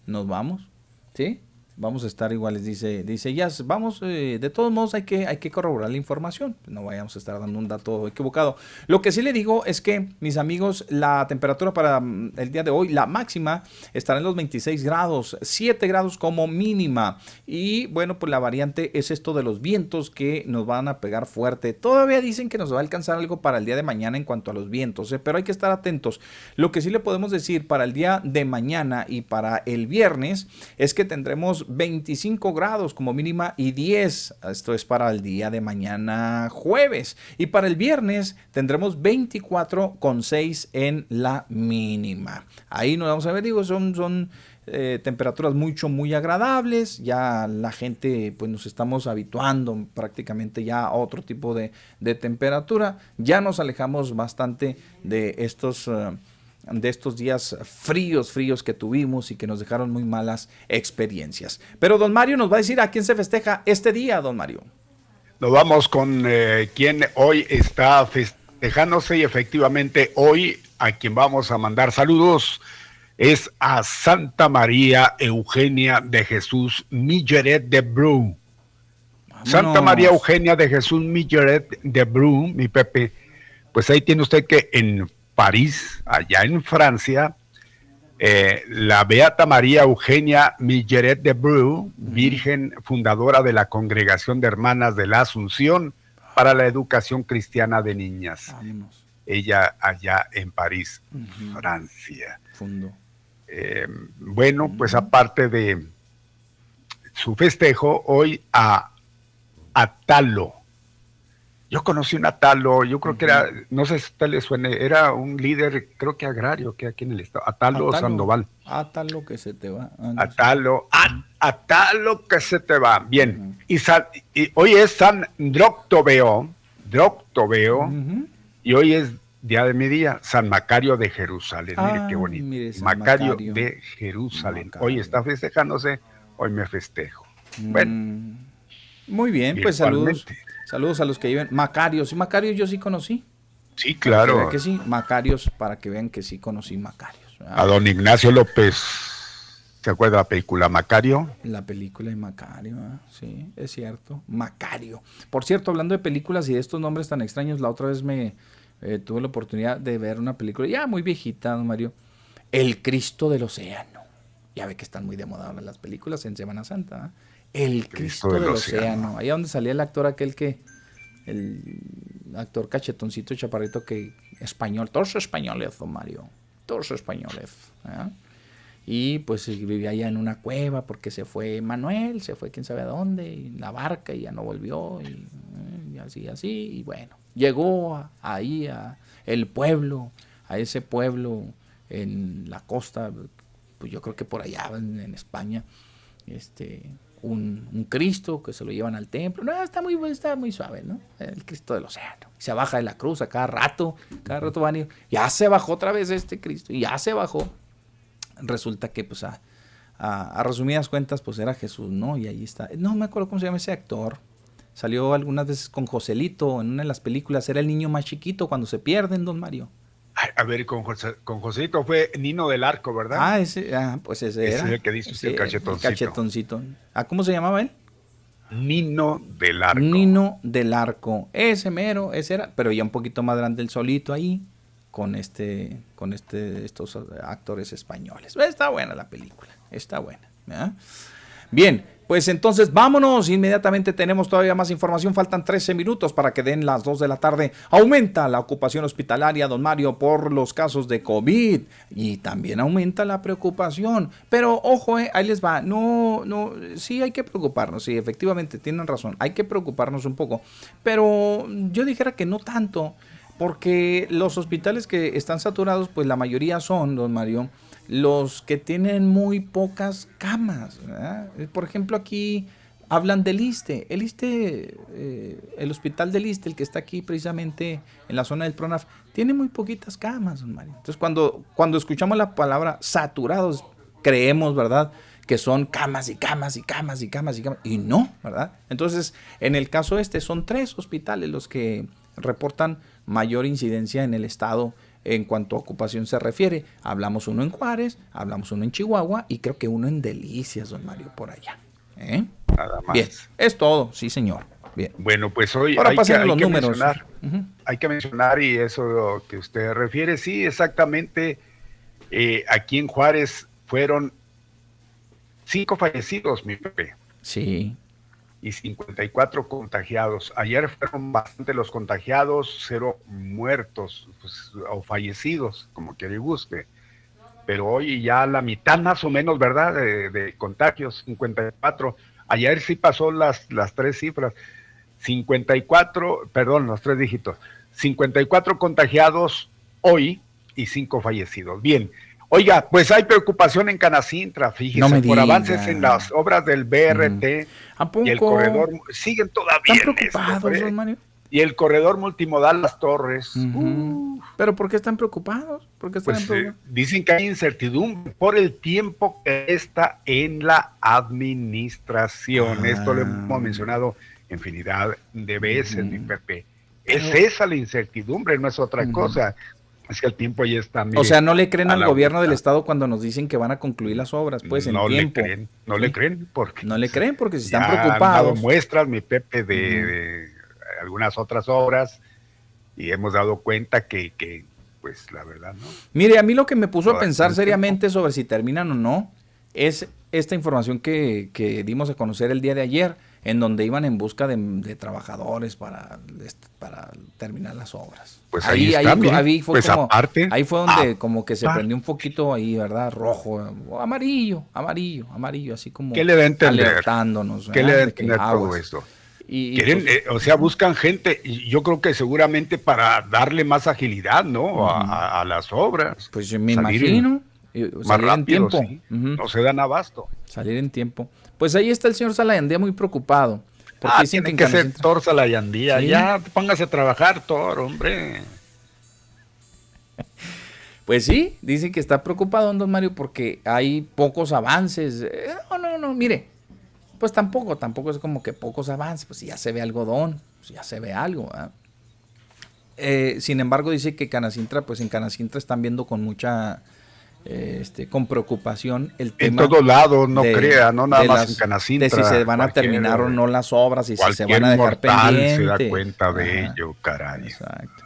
nos vamos, ¿sí? Vamos a estar iguales, dice, dice ya, vamos, eh, de todos modos hay que, hay que corroborar la información, no vayamos a estar dando un dato equivocado. Lo que sí le digo es que, mis amigos, la temperatura para mm, el día de hoy, la máxima, estará en los 26 grados, 7 grados como mínima, y bueno, pues la variante es esto de los vientos que nos van a pegar fuerte. Todavía dicen que nos va a alcanzar algo para el día de mañana en cuanto a los vientos, ¿eh? pero hay que estar atentos. Lo que sí le podemos decir para el día de mañana y para el viernes es que tendremos 25 grados como mínima y 10. Esto es para el día de mañana jueves. Y para el viernes tendremos 24,6 en la mínima. Ahí nos vamos a ver, digo, son, son eh, temperaturas mucho, muy agradables. Ya la gente, pues nos estamos habituando prácticamente ya a otro tipo de, temperatura. Ya nos alejamos bastante de estos... Eh, de estos días fríos, fríos que tuvimos y que nos dejaron muy malas experiencias. Pero don Mario nos va a decir a quién se festeja este día, don Mario. Nos vamos con eh, quien hoy está festejándose y efectivamente hoy a quien vamos a mandar saludos es a Santa María Eugenia de Jesús Milleret de Bru. Santa María Eugenia de Jesús Milleret de Bru, mi Pepe, pues ahí tiene usted que en París, allá en Francia, eh, la Beata María Eugenia Milleret de Bru, virgen fundadora de la Congregación de Hermanas de la Asunción para la Educación Cristiana de Niñas. Ella allá en París, Francia. Eh, bueno, pues aparte de su festejo, hoy a Atalo, yo conocí un Atalo, yo creo que era, no sé si tal le suene, era un líder, creo que agrario, que aquí en el estado, Atalo, Sandoval. Atalo que se te va. Ah, Atalo, Atalo que se te va. Bien, y, hoy es San Droctoveo, Droctoveo, y hoy es día de mi día, San Macario de Jerusalén. mire qué bonito. Macario, de Jerusalén. Hoy está festejándose, hoy me festejo. Bueno. Mm. Muy bien, pues saludos. Saludos a los que viven. Macarios. Y Macarios yo sí conocí. Sí, claro. Que, sí, Macarios, para que vean que sí conocí Macarios. A don Ignacio López. ¿Se acuerda la película Macario? La película de Macario, ¿eh? sí, es cierto. Macario. Por cierto, hablando de películas y de estos nombres tan extraños, la otra vez me eh, tuve la oportunidad de ver una película ya muy viejita, don Mario. El Cristo del Océano. Ya ve que están muy de moda las películas en Semana Santa. ¿eh? El Cristo, del, océano. Ahí donde salía el actor aquel que. El actor cachetoncito chaparrito que. Español. Torso español, don Mario. Torso español. ¿eh? Y pues vivía allá en una cueva porque se fue Manuel, se fue quién sabe a dónde, en la barca y ya no volvió. Y, así, así. Y bueno, llegó ahí a el pueblo, a ese pueblo en la costa, pues yo creo que por allá en, en España. Este, un, Cristo que se lo llevan al templo. No, está muy, está muy suave, ¿no? El Cristo del océano. Se baja de la cruz a cada rato, cada rato van y ya se bajó otra vez este Cristo, y ya se bajó. Resulta que, pues, a, a, resumidas cuentas, pues era Jesús, ¿no? Y ahí está. No me acuerdo cómo se llama ese actor. Salió algunas veces con Joselito en una de las películas. Era el niño más chiquito cuando se pierden, don Mario. A ver, con, José, con Joséito fue Nino del Arco, ¿verdad? Ah, ese, ah, pues ese, era. Ese es el que dice el cachetoncito. cachetoncito. ¿Ah, cómo se llamaba él? Nino del Arco. Nino del Arco. Ese mero, ese era, pero ya un poquito más grande el solito ahí, con este, con este, estos actores españoles. Está buena la película, está buena. Bien, pues entonces vámonos, inmediatamente tenemos todavía más información, faltan 13 minutos para que den las 2 de la tarde. Aumenta la ocupación hospitalaria, don Mario, por los casos de COVID. Y también aumenta la preocupación. Pero ojo, eh, ahí les va, no, no, sí hay que preocuparnos, sí, efectivamente tienen razón, hay que preocuparnos un poco, pero yo dijera que no tanto, porque los hospitales que están saturados, pues la mayoría son, don Mario, los que tienen muy pocas camas. Por ejemplo, aquí hablan del ISTE. El ISTE, eh, el hospital del ISTE, el que está aquí precisamente en la zona del PRONAF, tiene muy poquitas camas, Mario. Entonces, cuando, cuando escuchamos la palabra saturados, creemos, ¿verdad? que son camas y camas y camas y camas y camas. Y no, ¿verdad? Entonces, en el caso este, son tres hospitales los que reportan mayor incidencia en el estado en cuanto a ocupación se refiere. Hablamos uno en Juárez, hablamos uno en Chihuahua y creo que uno en Delicias, don Mario, por allá. ¿Eh? Nada más. Bien, es todo, sí, señor. Bien. Bueno, pues hoy hay, que, los números. mencionar, hay que mencionar, y eso que usted refiere, sí, exactamente. Eh, aquí en Juárez fueron cinco fallecidos, mi Pepe. Sí y 54 contagiados. Ayer fueron bastante los contagiados, cero muertos pues, o fallecidos, como quiera y guste. Pero hoy ya la mitad más o menos, ¿verdad? De, contagios, 54. Ayer sí pasó las, las tres cifras. 54, perdón, los tres dígitos. 54 contagiados hoy y 5 fallecidos. Bien, Oiga, pues hay preocupación en Canacintra, fíjese, por avances en las obras del BRT mm. y el corredor siguen todavía. ¿Están preocupados, Mario? Y el corredor multimodal Las Torres. ¿Pero por qué están preocupados? ¿Por qué pues, eh, dicen que hay incertidumbre por el tiempo que está en la administración. Esto lo hemos ah. mencionado infinidad de veces, mi Pepe. Es esa la incertidumbre, no es otra cosa. Es que el tiempo ya está. o sea, no le creen al gobierno del estado cuando nos dicen que van a concluir las obras, pues no en tiempo. Le creen, no le creen porque. No le creen porque si están preocupados. Han muestras, mi Pepe, de, algunas otras obras y hemos dado cuenta que, que, pues la verdad, ¿no? Mire, a mí lo que me puso a pensar seriamente sobre si terminan o no es esta información que, que dimos a conocer el día de ayer en donde iban en busca de, trabajadores para, para terminar las obras. Pues ahí, ahí, fue pues como, ahí fue donde ah, como que se prendió un poquito ahí, ¿verdad? Rojo, amarillo, amarillo, amarillo, así como ¿Qué le da a entender? alertándonos. ¿Qué le da a entender todo esto? Y, Quieren, pues, eh, o sea, buscan gente, y yo creo que seguramente para darle más agilidad, ¿no? a, las obras. Pues me imagino. más rápido, tiempo. No se dan abasto. Salir en tiempo. Pues ahí está el señor Salayandía muy preocupado. Ah, tiene que ser Thor Salayandía. Ya póngase a trabajar, Thor, hombre. Pues sí, dicen que está preocupado, don Mario, porque hay pocos avances. Eh, no, no, no, mire, pues tampoco, tampoco es como que pocos avances, pues ya se ve algodón, pues ya se ve algo. Eh, sin embargo, dice que Canacintra, pues en Canacintra están viendo con mucha, este, con preocupación el tema. En todos lados, no crea, no nada más en Canacintra. De si se van a terminar o no las obras y si se van a dejar pendientes. se da cuenta de ello, caray. Exacto.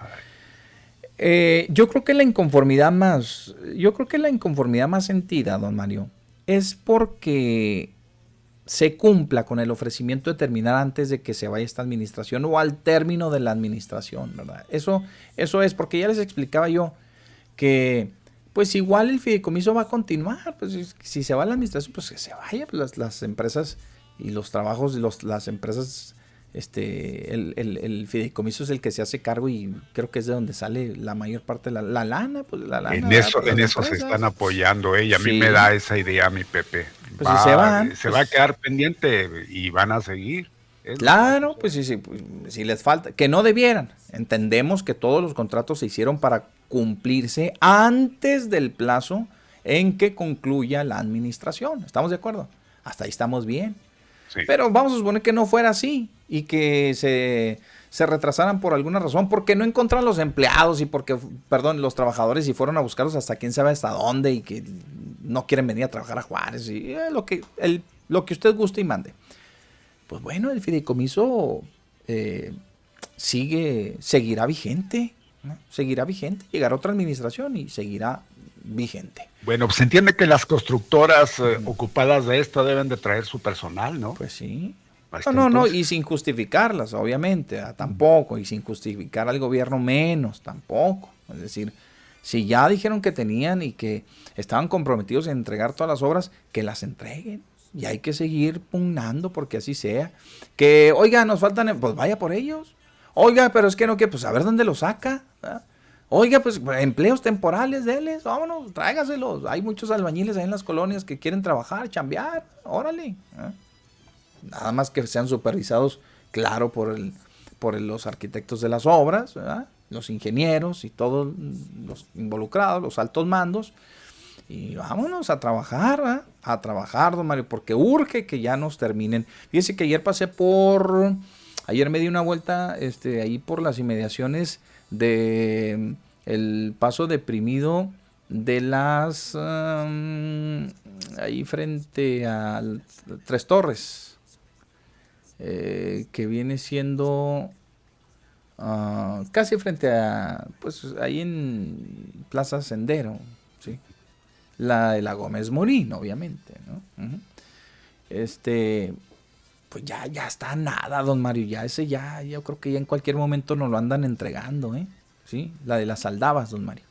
Eh, yo creo que la inconformidad más, yo creo que la inconformidad más sentida, don Mario, es porque se cumpla con el ofrecimiento de terminar antes de que se vaya esta administración o al término de la administración, ¿verdad? Eso, eso es, porque ya les explicaba yo que pues igual el fideicomiso va a continuar, pues si se va la administración, pues que se vaya, pues las, empresas y los trabajos, los, las empresas este, el, el, fideicomiso es el que se hace cargo y creo que es de donde sale la mayor parte de la, lana, pues la lana. En eso, en eso se están apoyando ella, a mí me da esa idea mi Pepe. Pues se van. Se va a pues quedar pendiente y van a seguir. Claro, pues sí, sí, pues, si les falta, que no debieran. Entendemos que todos los contratos se hicieron para cumplirse antes del plazo en que concluya la administración. ¿Estamos de acuerdo? Hasta ahí estamos bien. Pero vamos a suponer que no fuera así y que se, se, retrasaran por alguna razón, porque no encontraron los empleados y porque, perdón, los trabajadores y fueron a buscarlos hasta quién sabe hasta dónde y que no quieren venir a trabajar a Juárez y eh, lo, que, el, lo que usted guste y mande. Pues bueno, el fideicomiso eh, sigue, seguirá vigente, seguirá vigente, llegará otra administración y seguirá vigente. Bueno, pues se entiende que las constructoras eh, ocupadas de esto deben de traer su personal, ¿no? Pues sí. No, no, no, y sin justificarlas, obviamente, ah, tampoco, y sin justificar al gobierno menos, tampoco. Es decir, si ya dijeron que tenían y que estaban comprometidos en entregar todas las obras, que las entreguen. Y hay que seguir pugnando porque así sea. Que, oiga, nos faltan, pues vaya por ellos. Oiga, pero es que no que, pues a ver dónde lo saca. Oiga, pues empleos temporales, déles, vámonos, tráigaselos. Hay muchos albañiles ahí en las colonias que quieren trabajar, chambear, órale. ¿eh? Nada más que sean supervisados, claro, por, el, por los arquitectos de las obras, los ingenieros y todos los involucrados, los altos mandos. Y vámonos a trabajar, a trabajar, don Mario, porque urge que ya nos terminen. Fíjese que ayer pasé por, ayer me di una vuelta este, ahí por las inmediaciones de el paso deprimido de las ahí frente a Tres Torres eh, que viene siendo ah, casi frente a pues ahí en Plaza Sendero la de la Gómez Morín obviamente ¿no? este pues ya, ya está nada, don Mario. Ya ese ya, yo creo que ya en cualquier momento nos lo andan entregando, ¿eh? Sí, la de las saldabas, don Mario.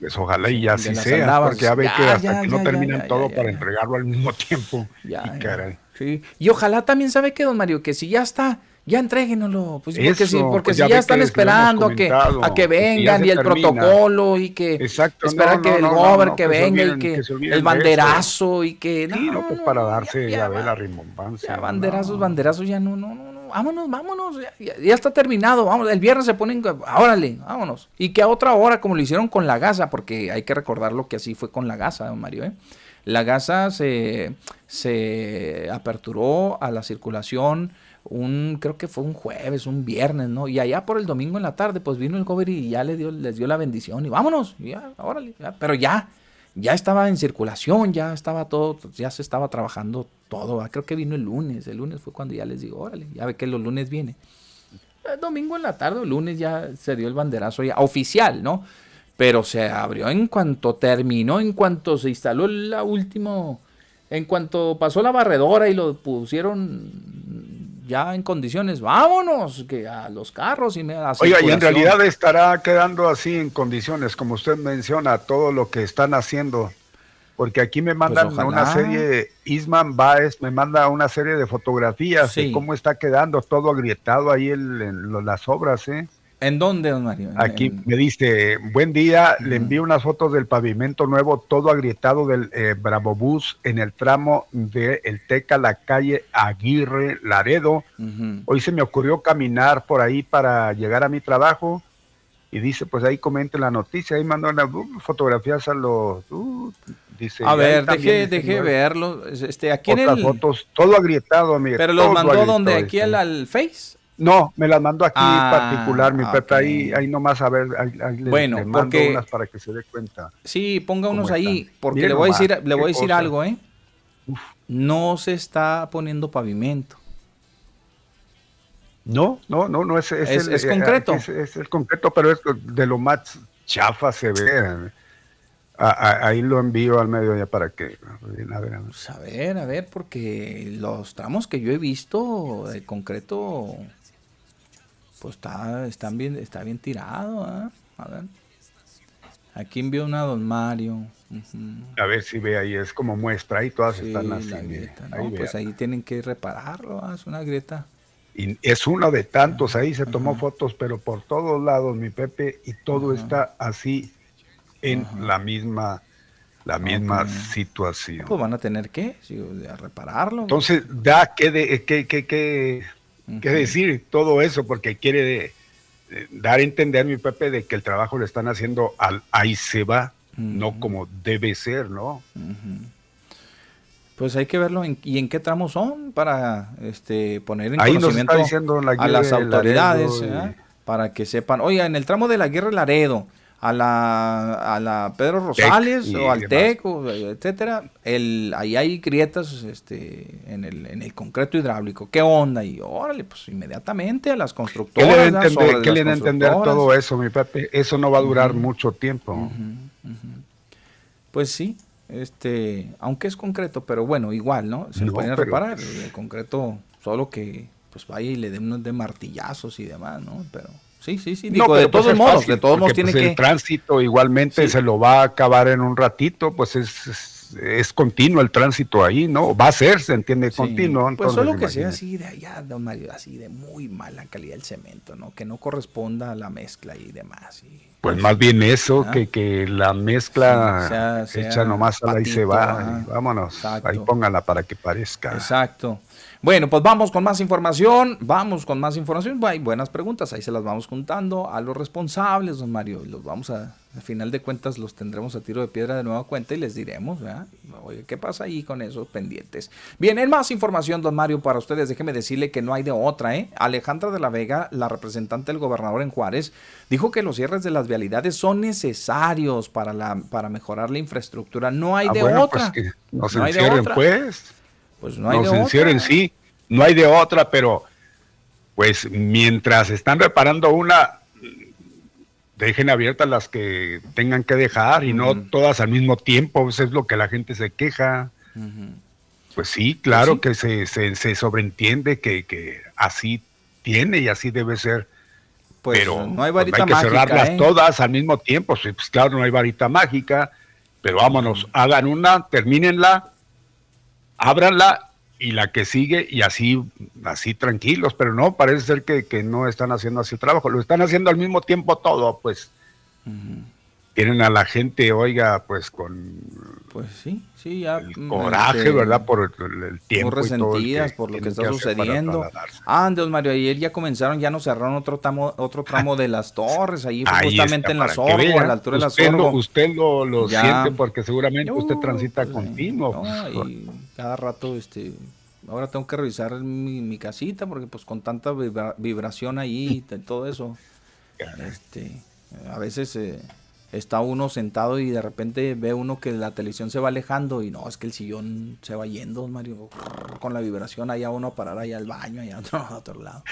Pues ojalá y ya así sea, porque ya ve que hasta que no terminan todo para entregarlo al mismo tiempo. Ya, y, sí. y ojalá también sabe que, don Mario, que si ya está ya entréguenlo, pues porque si, porque pues si ya, están esperando a que, a que vengan y, el protocolo y que Exacto, esperar que el gober que venga y que, el banderazo y que no, no, pues para darse ya, la rimbombancia. banderazos, banderazos ya no, no, no, vámonos, vámonos, ya, está terminado, vamos, el viernes se ponen, órale, vámonos. Y que a otra hora, como lo hicieron con la gasa, porque hay que recordar lo que así fue con la gasa, don Mario, ¿eh? La gasa se, se aperturó a la circulación un, creo que fue un jueves, un viernes, ¿no? Y allá por el domingo en la tarde, pues vino el cover y ya le dio, les dio la bendición y vámonos, ya, órale, pero ya, ya estaba en circulación, ya estaba todo, ya se estaba trabajando todo, creo que vino el lunes, el lunes fue cuando ya les digo, órale, ya ve que los lunes viene. Domingo en la tarde, el lunes ya se dio el banderazo ya oficial, ¿no? Pero se abrió en cuanto terminó, en cuanto se instaló la último, en cuanto pasó la barredora y lo pusieron ya en condiciones, vámonos, que a los carros y me a Oiga, y en realidad estará quedando así en condiciones, como usted menciona, todo lo que están haciendo. Porque aquí me pues mandan una serie, Isman Baez me manda una serie de fotografías de cómo está quedando todo agrietado ahí en, las obras, ¿eh? ¿En dónde, don Mario? Aquí me dice, buen día, le envío unas fotos del pavimento nuevo, todo agrietado del eh, Bravo Bus en el tramo de El Teca, la calle Aguirre, Laredo. Hoy se me ocurrió caminar por ahí para llegar a mi trabajo y dice, pues ahí comente la noticia, ahí mandó unas uh, fotografías a los... Uh, dice, a ver, deje, deje verlo. Este, aquí en el... fotos, todo agrietado, amigo. Pero los mandó donde, aquí al, al Face. No, me las mando aquí en ah, particular, mi Pepe, ahí, ahí nomás a ver, ahí, bueno, le, mando unas para que se dé cuenta. Sí, ponga unos ahí, porque le voy a decir, le voy a decir algo, ¿eh? No se está poniendo pavimento. No, no, no, no es, es, es, concreto. Es, el concreto, pero es de lo más chafa se ve. ahí lo envío al medio ya para que. Pues a ver, a ver, porque los tramos que yo he visto de concreto pues está, están bien, está bien tirado, ¿ah? A ver. Aquí envió una a Don Mario. A ver si ve ahí, es como muestra, ahí todas están así. pues ahí tienen que repararlo, ¿ah? es una grieta. Y es uno de tantos, ahí se tomó fotos, pero por todos lados, mi Pepe, y todo está así en la misma la misma situación. Pues van a tener que repararlo. Entonces, da que, de, que, que, que ¿Qué decir todo eso? Porque quiere dar a entender mi Pepe de que el trabajo lo están haciendo al ahí se va, no como debe ser, ¿no? Pues hay que verlo y en qué tramos son para este poner en conocimiento a las autoridades para que sepan. Oiga, en el tramo de la Guerra Laredo, a la, a la Pedro Rosales o al TEC, etcétera, el, ahí hay grietas este, en, el, en el concreto hidráulico. ¿Qué onda? Y órale, pues inmediatamente a las constructoras. ¿Qué le entender, entender todo eso, mi Pepe? Eso no va a durar mucho tiempo. Pues sí, este, aunque es concreto, pero bueno, igual, ¿no? Se puede reparar. El concreto, solo que pues vaya y le den unos de martillazos y demás, ¿no? Pero Sí, sí, sí. Digo, de pues todos modos, de todos modos tiene pues, que. El tránsito igualmente se lo va a acabar en un ratito, pues es, es, continuo el tránsito ahí, ¿no? Va a ser, se entiende, continuo. pues solo que sea así de allá, don Mario, así de muy mala calidad el cemento, ¿no? Que no corresponda a la mezcla y demás. pues, más bien eso, ¿Ah? que, que la mezcla hecha nomás ahí se va. vámonos, ahí póngala para que parezca. Exacto. Bueno, pues vamos con más información, vamos con más información. Hay buenas preguntas, ahí se las vamos juntando a los responsables, don Mario, y los vamos a, al final de cuentas los tendremos a tiro de piedra de nueva cuenta y les diremos, ¿verdad? Oye, ¿qué pasa ahí con esos pendientes? Bien, en más información, don Mario, para ustedes, déjeme decirle que no hay de otra, ¿eh? Alejandra de la Vega, la representante del gobernador en Juárez, dijo que los cierres de las vialidades son necesarios para, la, para mejorar la infraestructura. No hay ah, de otra. Pues no se cierren, pues. Pues no hay de otra. sí, no hay de otra, pero pues mientras están reparando una, dejen abiertas las que tengan que dejar y no todas al mismo tiempo, eso es lo que la gente se queja. Pues sí, claro pues que se, se, sobreentiende que, así tiene y así debe ser. Pues pero no hay, pues, varita hay que cerrarlas ¿eh? todas al mismo tiempo. Pues claro, no hay varita mágica, pero vámonos, hagan una, termínenla ábranla y la que sigue y así, así tranquilos, pero no, parece ser que, no están haciendo así el trabajo, lo están haciendo al mismo tiempo todo, pues. Tienen a la gente, oiga, pues con pues sí, sí, ya el coraje, este, ¿verdad? Por el, tiempo resentidas por lo que está sucediendo. Ah, Dios Mario, ayer ya comenzaron, ya nos cerraron otro tramo, otro tramo de las torres, ahí, justamente en la Sorgo, a la altura de la Sorgo. usted lo, lo siente porque seguramente usted transita pues, continuo. y cada rato, este, ahora tengo que revisar mi, mi casita porque pues con tanta vibración ahí y todo eso, este, a veces... Eh, está uno sentado y de repente ve uno que la televisión se va alejando y no, es que el sillón se va yendo, Mario, con la vibración allá uno a parar allá al baño, allá a otro, lado.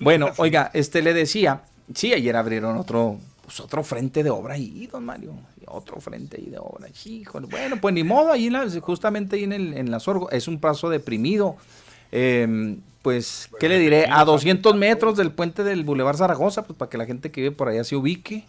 Bueno, oiga, este le decía, sí, ayer abrieron otro, pues otro frente de obra ahí, don Mario, otro frente ahí de obra, híjole, bueno, pues ni modo, ahí justamente ahí en, el, en la Sorgo, es un paso deprimido, eh, pues, ¿qué le diré? A 200 metros del puente del Boulevard Zaragoza, pues para que la gente que vive por allá se ubique,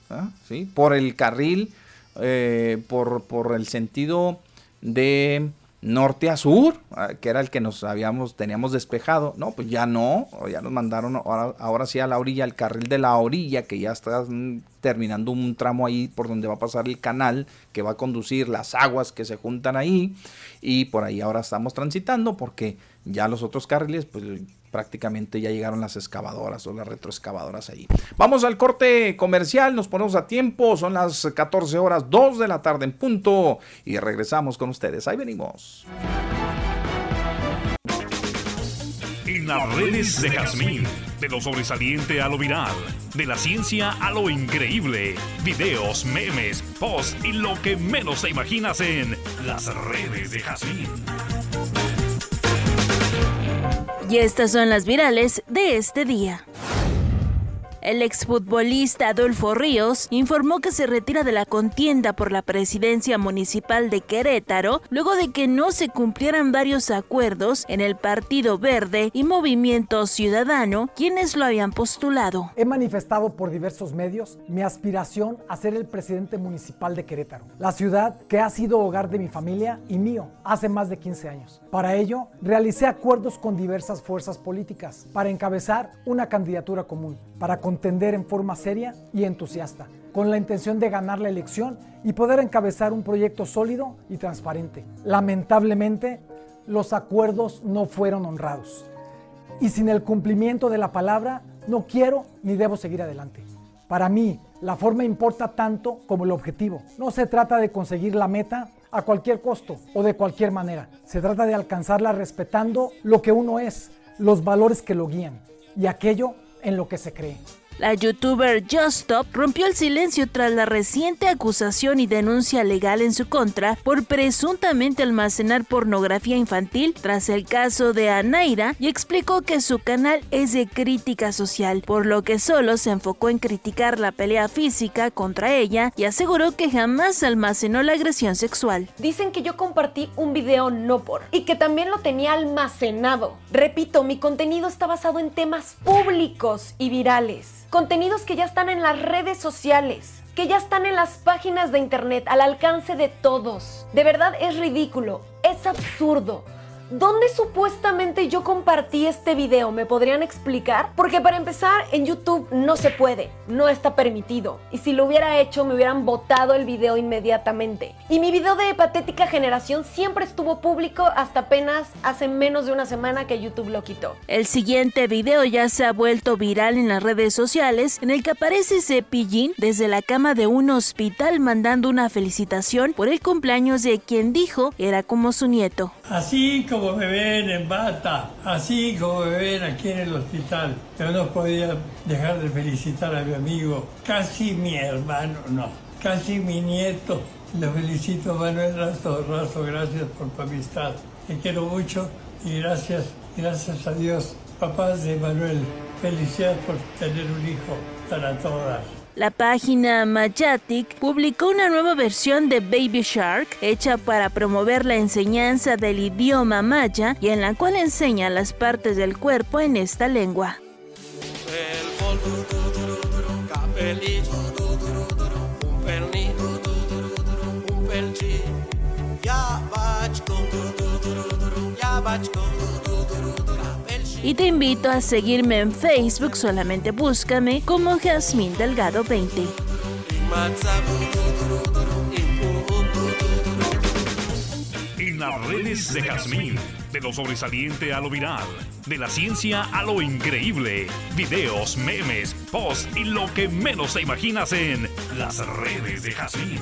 ¿sí? Por el carril eh, por, por el sentido de norte a sur, ah, que era el que nos habíamos, teníamos despejado. No, pues ya no, ya nos mandaron ahora, ahora sí a la orilla, el carril de la orilla, que ya está mm, terminando un tramo ahí por donde va a pasar el canal, que va a conducir las aguas que se juntan ahí, y por ahí ahora estamos transitando, porque ya los otros carriles, pues prácticamente ya llegaron las excavadoras o las retroexcavadoras ahí. Vamos al corte comercial, nos ponemos a tiempo, son las 14 horas 2 de la tarde en punto y regresamos con ustedes. Ahí venimos. En las redes de Jazmín, de lo sobresaliente a lo viral, de la ciencia a lo increíble, videos, memes, posts y lo que menos te imaginas en las redes de Jazmín. Y estas son las virales de este día. El exfutbolista Adolfo Ríos informó que se retira de la contienda por la presidencia municipal de Querétaro luego de que no se cumplieran varios acuerdos en el Partido Verde y Movimiento Ciudadano, quienes lo habían postulado. He manifestado por diversos medios mi aspiración a ser el presidente municipal de Querétaro, la ciudad que ha sido hogar de mi familia y mío hace más de 15 años. Para ello, realicé acuerdos con diversas fuerzas políticas para encabezar una candidatura común, para contender en forma seria y entusiasta, con la intención de ganar la elección y poder encabezar un proyecto sólido y transparente. Lamentablemente, los acuerdos no fueron honrados. Y sin el cumplimiento de la palabra, no quiero ni debo seguir adelante. Para mí, la forma importa tanto como el objetivo. No se trata de conseguir la meta a cualquier costo o de cualquier manera. Se trata de alcanzarla respetando lo que uno es, los valores que lo guían y aquello en lo que se cree. La youtuber Just Stop rompió el silencio tras la reciente acusación y denuncia legal en su contra por presuntamente almacenar pornografía infantil tras el caso de Anaira y explicó que su canal es de crítica social, por lo que solo se enfocó en criticar la pelea física contra ella y aseguró que jamás almacenó la agresión sexual. Dicen que yo compartí un video no por y que también lo tenía almacenado. Repito, mi contenido está basado en temas públicos y virales contenidos que ya están en las redes sociales, que ya están en las páginas de internet, al alcance de todos. De verdad es ridículo, es absurdo. ¿Dónde supuestamente yo compartí este video? ¿Me podrían explicar? Porque para empezar, en YouTube no se puede, no está permitido. Y si lo hubiera hecho, me hubieran votado el video inmediatamente. Y mi video de Patética Generación siempre estuvo público hasta apenas hace menos de una semana que YouTube lo quitó. El siguiente video ya se ha vuelto viral en las redes sociales, en el que aparece Cepillín desde la cama de un hospital mandando una felicitación por el cumpleaños de quien dijo era como su nieto. Así como me ven en bata, así como me ven aquí en el hospital. Yo no podía dejar de felicitar a mi amigo, casi mi hermano, no, casi mi nieto. Le felicito Manuel Razo, Razo, gracias por tu amistad. Te quiero mucho y gracias, gracias a Dios. Papás de Manuel, felicidades por tener un hijo para todas. La página Majatic publicó una nueva versión de Baby Shark hecha para promover la enseñanza del idioma maya y en la cual enseña las partes del cuerpo en esta lengua. Y te invito a seguirme en Facebook, solamente búscame como Jazmín Delgado 20. En las redes de Jazmín, de lo sobresaliente a lo viral, de la ciencia a lo increíble, videos, memes, posts y lo que menos te imaginas en las redes de Jazmín.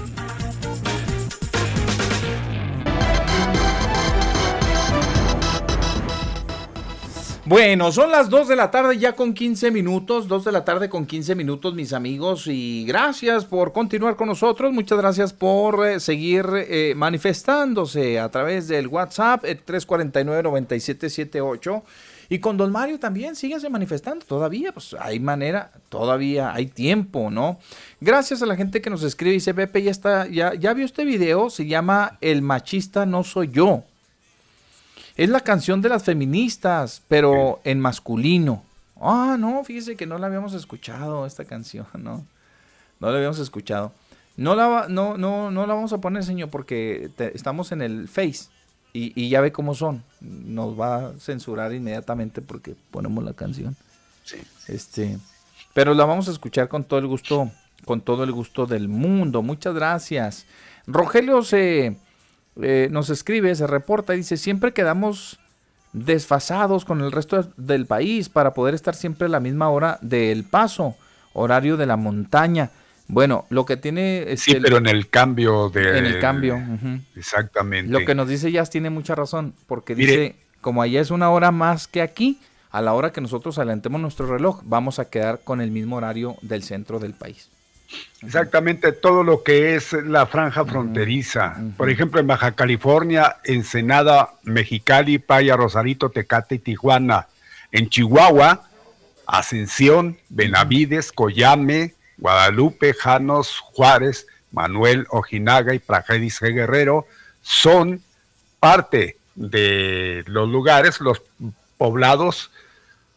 Bueno, son las 2 de la tarde ya con 15 minutos, 2 de la tarde con 15 minutos mis amigos y gracias por continuar con nosotros, muchas gracias por eh, seguir eh, manifestándose a través del WhatsApp 349-9778 y con Don Mario también síguese manifestando todavía, pues hay manera, todavía hay tiempo, ¿no? Gracias a la gente que nos escribe y dice, Pepe, ya está, ya, ya vio este video, se llama El machista no soy yo. Es la canción de las feministas, pero en masculino. Ah, no, fíjese que no la habíamos escuchado esta canción, ¿no? No la habíamos escuchado. No la, no, no, no la vamos a poner, señor, porque estamos en el Face y, y, ya ve cómo son. Nos va a censurar inmediatamente porque ponemos la canción. Sí. Este, pero la vamos a escuchar con todo el gusto, con todo el gusto del mundo. Muchas gracias. Rogelio se eh, nos escribe, se reporta, dice, siempre quedamos desfasados con el resto del país para poder estar siempre a la misma hora del paso, horario de la montaña. Bueno, lo que tiene... Este, sí, pero en el cambio de... En el cambio. Exactamente. Lo que nos dice Jazz tiene mucha razón, porque dice, como allá es una hora más que aquí, a la hora que nosotros adelantemos nuestro reloj, vamos a quedar con el mismo horario del centro del país. Exactamente, todo lo que es la franja fronteriza. Por ejemplo, en Baja California, Ensenada, Mexicali, Paya, Rosarito, Tecate y Tijuana. En Chihuahua, Ascensión, Benavides, Coyame, Guadalupe, Janos, Juárez, Manuel, Ojinaga y Prajedis Guerrero son parte de los lugares, los poblados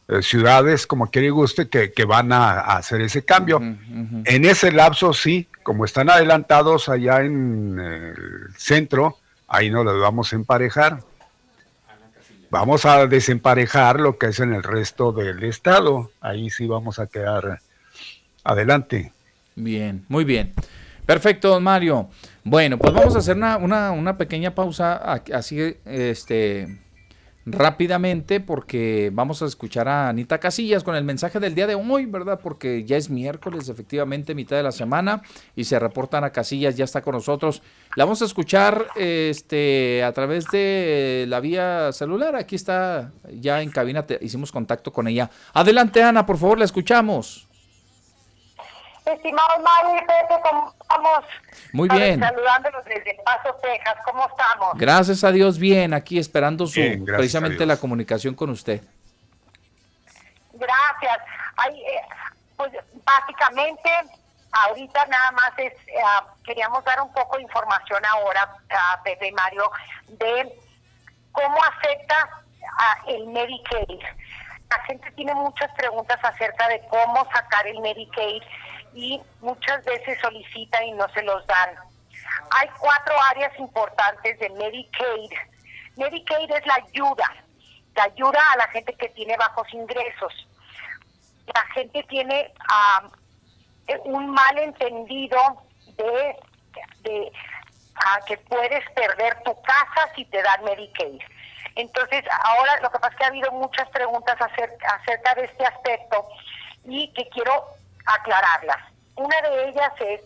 eh, ciudades, como quiere y guste, que, van a, hacer ese cambio. En ese lapso, sí, como están adelantados allá en el centro, ahí no los vamos a emparejar. Vamos a desemparejar lo que es en el resto del estado. Ahí sí vamos a quedar adelante. Bien, muy bien. Perfecto, don Mario. Bueno, pues vamos a hacer una, una, una pequeña pausa así, este, rápidamente porque vamos a escuchar a Anita Casillas con el mensaje del día de hoy, ¿verdad? Porque ya es miércoles, efectivamente, mitad de la semana y se reportan a Casillas, ya está con nosotros. La vamos a escuchar este, a través de la vía celular. Aquí está ya en cabina, hicimos contacto con ella. Adelante, Ana, por favor, la escuchamos. Estimado Mario y Pepe, ¿cómo estamos? Muy bien. Saludándolos desde El Paso, Texas. ¿Cómo estamos? Gracias a Dios, bien. Aquí esperando su precisamente la comunicación con usted. Gracias. Eh, pues básicamente, ahorita nada más es, eh, queríamos dar un poco de información ahora, a Pepe y Mario, de cómo afecta a el Medicaid. La gente tiene muchas preguntas acerca de cómo sacar el Medicaid y muchas veces solicitan y no se los dan. Hay cuatro áreas importantes de Medicaid. Medicaid es la ayuda, la ayuda a la gente que tiene bajos ingresos. La gente tiene un mal entendido de, de que puedes perder tu casa si te dan Medicaid. Entonces, ahora lo que pasa es que ha habido muchas preguntas acerca, acerca de este aspecto y que quiero aclararlas. Una de ellas es,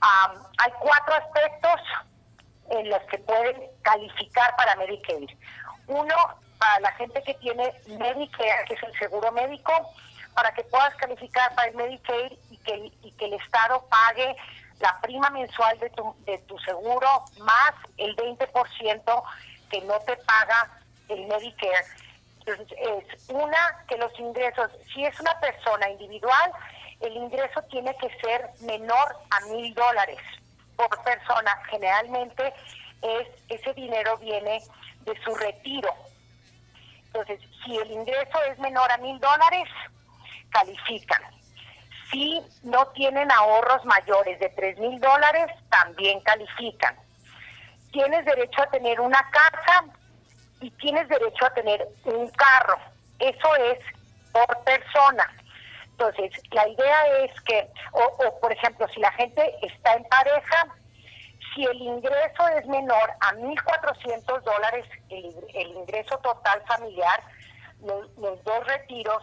hay cuatro aspectos en los que pueden calificar para Medicaid. Uno, para la gente que tiene Medicare, que es el seguro médico, para que puedas calificar para el Medicaid y que, y que el Estado pague la prima mensual de tu, de tu seguro más el 20% que no te paga el Medicare. Entonces, es una, que los ingresos, si es una persona individual, el ingreso tiene que ser menor a mil dólares por persona. Generalmente es ese dinero viene de su retiro. Entonces, si el ingreso es menor a mil dólares, califican. Si no tienen ahorros mayores de tres mil dólares, también califican. Tienes derecho a tener una casa y tienes derecho a tener un carro. Eso es por persona. Entonces, la idea es que, o, por ejemplo, si la gente está en pareja, si el ingreso es menor a 1.400 dólares, el, ingreso total familiar, los, dos retiros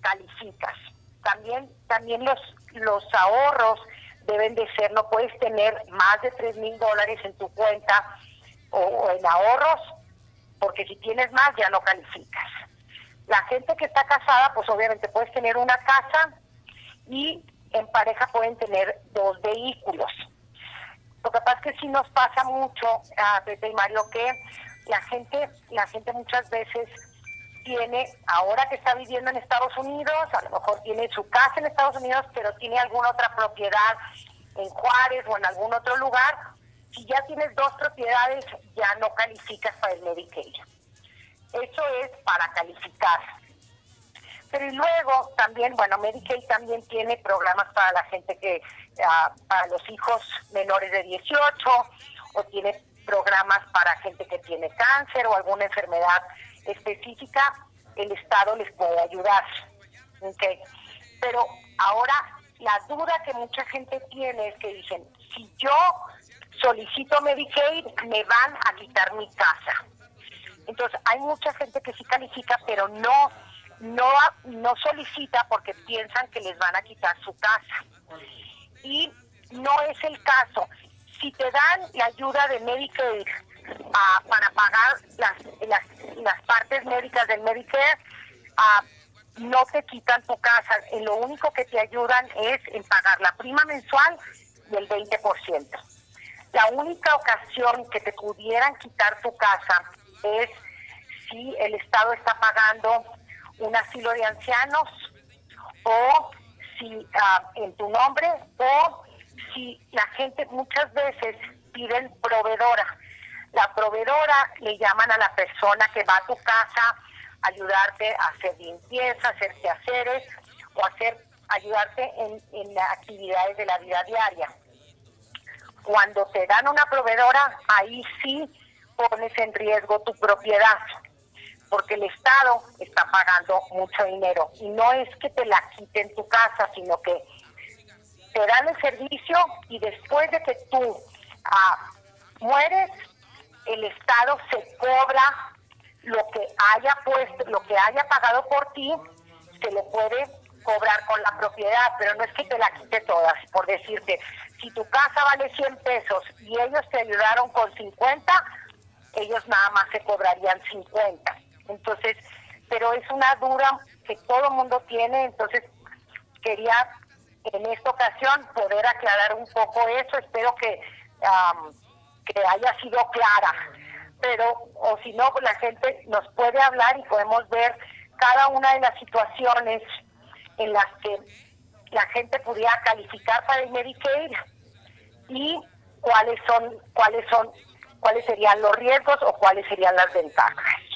calificas. También, también los, los ahorros deben de ser, no puedes tener más de tres mil dólares en tu cuenta o en ahorros, porque si tienes más ya no calificas. La gente que está casada, pues obviamente puedes tener una casa y en pareja pueden tener dos vehículos. Lo que pasa es que sí nos pasa mucho, a Pepe y Mario, que la gente, la gente muchas veces tiene, ahora que está viviendo en Estados Unidos, a lo mejor tiene su casa en Estados Unidos, pero tiene alguna otra propiedad en Juárez o en algún otro lugar. Si ya tienes dos propiedades, ya no calificas para el Medicaid. Eso es para calificar. Pero y luego también, bueno, Medicaid también tiene programas para la gente que, ah, para los hijos menores de 18, o tiene programas para gente que tiene cáncer o alguna enfermedad específica, el Estado les puede ayudar. ¿okay? Pero ahora la duda que mucha gente tiene es que dicen, si yo solicito Medicaid, me van a quitar mi casa. Entonces, hay mucha gente que sí califica, pero no no no solicita porque piensan que les van a quitar su casa. Y no es el caso. Si te dan la ayuda de Medicaid ah, para pagar las, las, partes médicas del Medicare, uh, no te quitan tu casa. Lo único que te ayudan es en pagar la prima mensual del 20%. La única ocasión que te pudieran quitar tu casa es si el Estado está pagando un asilo de ancianos o si ah, en tu nombre o si la gente muchas veces piden proveedora. La proveedora le llaman a la persona que va a tu casa a ayudarte a hacer limpieza, hacer quehaceres o hacer ayudarte en, en actividades de la vida diaria. Cuando te dan una proveedora, ahí sí pones en riesgo tu propiedad, porque el Estado está pagando mucho dinero. Y no es que te la quiten tu casa, sino que te dan el servicio y después de que tú ah, mueres, el Estado se cobra lo que haya puesto, lo que haya pagado por ti, se le puede cobrar con la propiedad, pero no es que te la quite todas, por decirte, si tu casa vale 100 pesos y ellos te ayudaron con 50, ellos nada más se cobrarían 50. Entonces, pero es una duda que todo mundo tiene, entonces quería en esta ocasión poder aclarar un poco eso, espero que, que haya sido clara, pero o si no, la gente nos puede hablar y podemos ver cada una de las situaciones en las que la gente pudiera calificar para el Medicaid y cuáles son cuáles son cuáles serían los riesgos o cuáles serían las ventajas.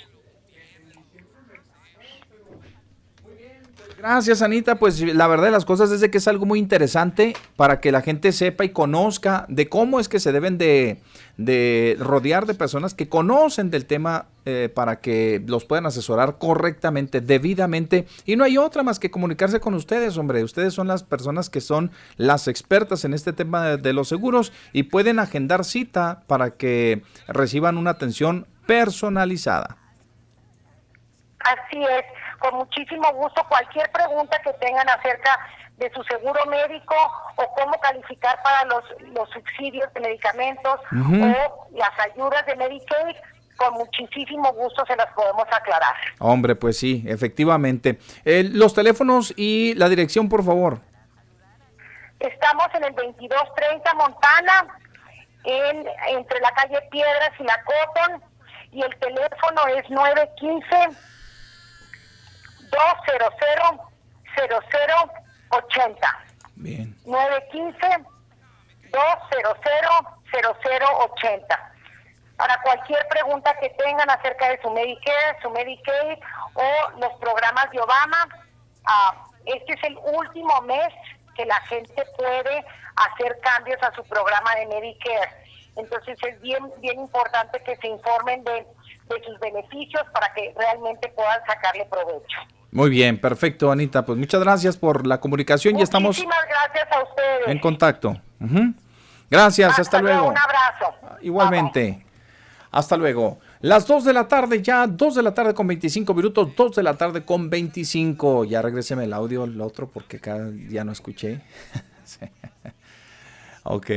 Gracias, Anita. Pues la verdad de las cosas es de que es algo muy interesante para que la gente sepa y conozca de cómo es que se deben de, rodear de personas que conocen del tema eh, para que los puedan asesorar correctamente, debidamente. Y no hay otra más que comunicarse con ustedes, hombre. Ustedes son las personas que son las expertas en este tema de los seguros y pueden agendar cita para que reciban una atención personalizada. Así es con muchísimo gusto cualquier pregunta que tengan acerca de su seguro médico o cómo calificar para los, los subsidios de medicamentos o las ayudas de Medicaid, con muchísimo gusto se las podemos aclarar. Hombre, pues sí, efectivamente. los teléfonos y la dirección, por favor. Estamos en el 2230 Montana, en, entre la calle Piedras y la Cotton, y el teléfono es 915 200-0080. Bien. 915-200-0080. Para cualquier pregunta que tengan acerca de su Medicare, su Medicaid o los programas de Obama, ah, este es el último mes que la gente puede hacer cambios a su programa de Medicare. Entonces es bien, bien importante que se informen de, de sus beneficios para que realmente puedan sacarle provecho. Muy bien, perfecto, Anita. Pues muchas gracias por la comunicación. y estamos gracias a ustedes. en contacto. Gracias, hasta, luego. Un abrazo. Igualmente. Hasta luego. Las 2 de la tarde, ya 2 de la tarde con 25 minutos, 2 de la tarde con 25. Ya regréseme el audio, el otro, porque cada día no escuché. ok.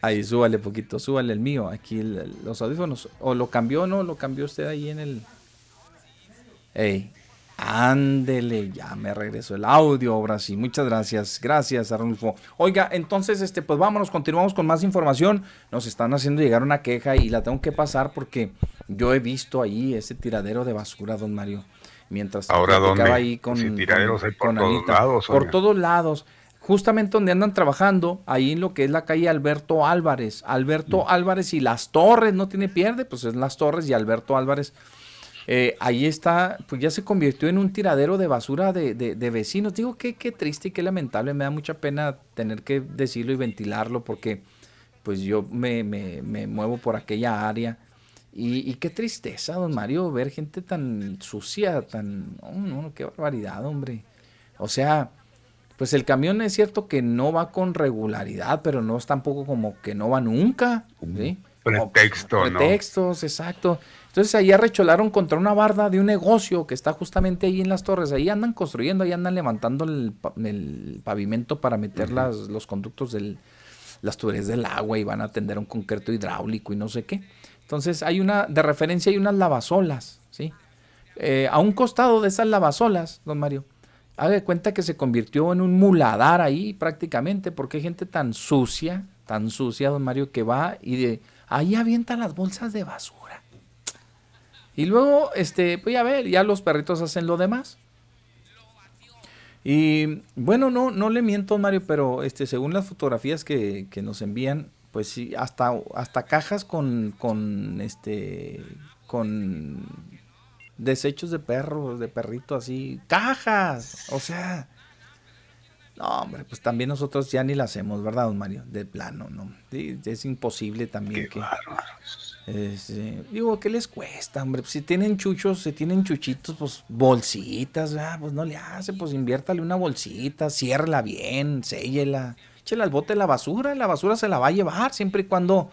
Ahí, súbale poquito, súbale el mío. Aquí los audífonos. ¿O lo cambió o no? ¿Lo cambió usted ahí en el...? Ey, Ándele, ya me regresó el audio ahora sí. Muchas gracias. Gracias, Arnulfo. Oiga, entonces, este, pues vámonos, continuamos con más información. Nos están haciendo llegar una queja y la tengo que pasar porque yo he visto ahí ese tiradero de basura, don Mario. Mientras ahora dónde ahí con, tiraderos hay por todos lados. Por todos lados. Justamente donde andan trabajando, ahí en lo que es la calle Alberto Álvarez. Alberto mm. Álvarez y Las Torres, no tiene pierde, pues es Las Torres y Alberto Álvarez eh, ahí está, pues ya se convirtió en un tiradero de basura de, de, vecinos. Digo, qué, qué triste y qué lamentable, me da mucha pena tener que decirlo y ventilarlo porque pues yo me, me, me muevo por aquella área. Y, y, qué tristeza, don Mario, ver gente tan sucia, tan... Oh, no, qué barbaridad, hombre. O sea, pues el camión es cierto que no va con regularidad, pero no es tampoco como que no va nunca. ¿sí? Pretexto, ¿no? Pretextos, exacto. Entonces ahí arrecholaron contra una barda de un negocio que está justamente ahí en las torres. Ahí andan construyendo, ahí andan levantando el, pavimento para meter las, los conductos de las tuberías del agua y van a atender un concreto hidráulico y no sé qué. Entonces hay una, de referencia hay unas lavasolas, ¿sí? Eh, a un costado de esas lavasolas, don Mario, haga de cuenta que se convirtió en un muladar ahí prácticamente, porque hay gente tan sucia, tan sucia, don Mario, que va y de ahí avienta las bolsas de basura. Y luego, este, pues ya ver, ya los perritos hacen lo demás. Y bueno, no, no le miento, Mario, pero este, según las fotografías que, que nos envían, pues sí, hasta, hasta cajas con, con este, con desechos de perros, de perrito así, cajas, o sea, no, hombre, pues también nosotros ya ni la hacemos, ¿verdad, don Mario? De plano, ¿no? es imposible también que... Este, digo, ¿qué les cuesta, hombre? si tienen chuchos, si tienen chuchitos, pues bolsitas, pues no le hace, pues inviértale una bolsita, ciérrala bien, séllela, échela al bote de la basura, la basura se la va a llevar siempre y cuando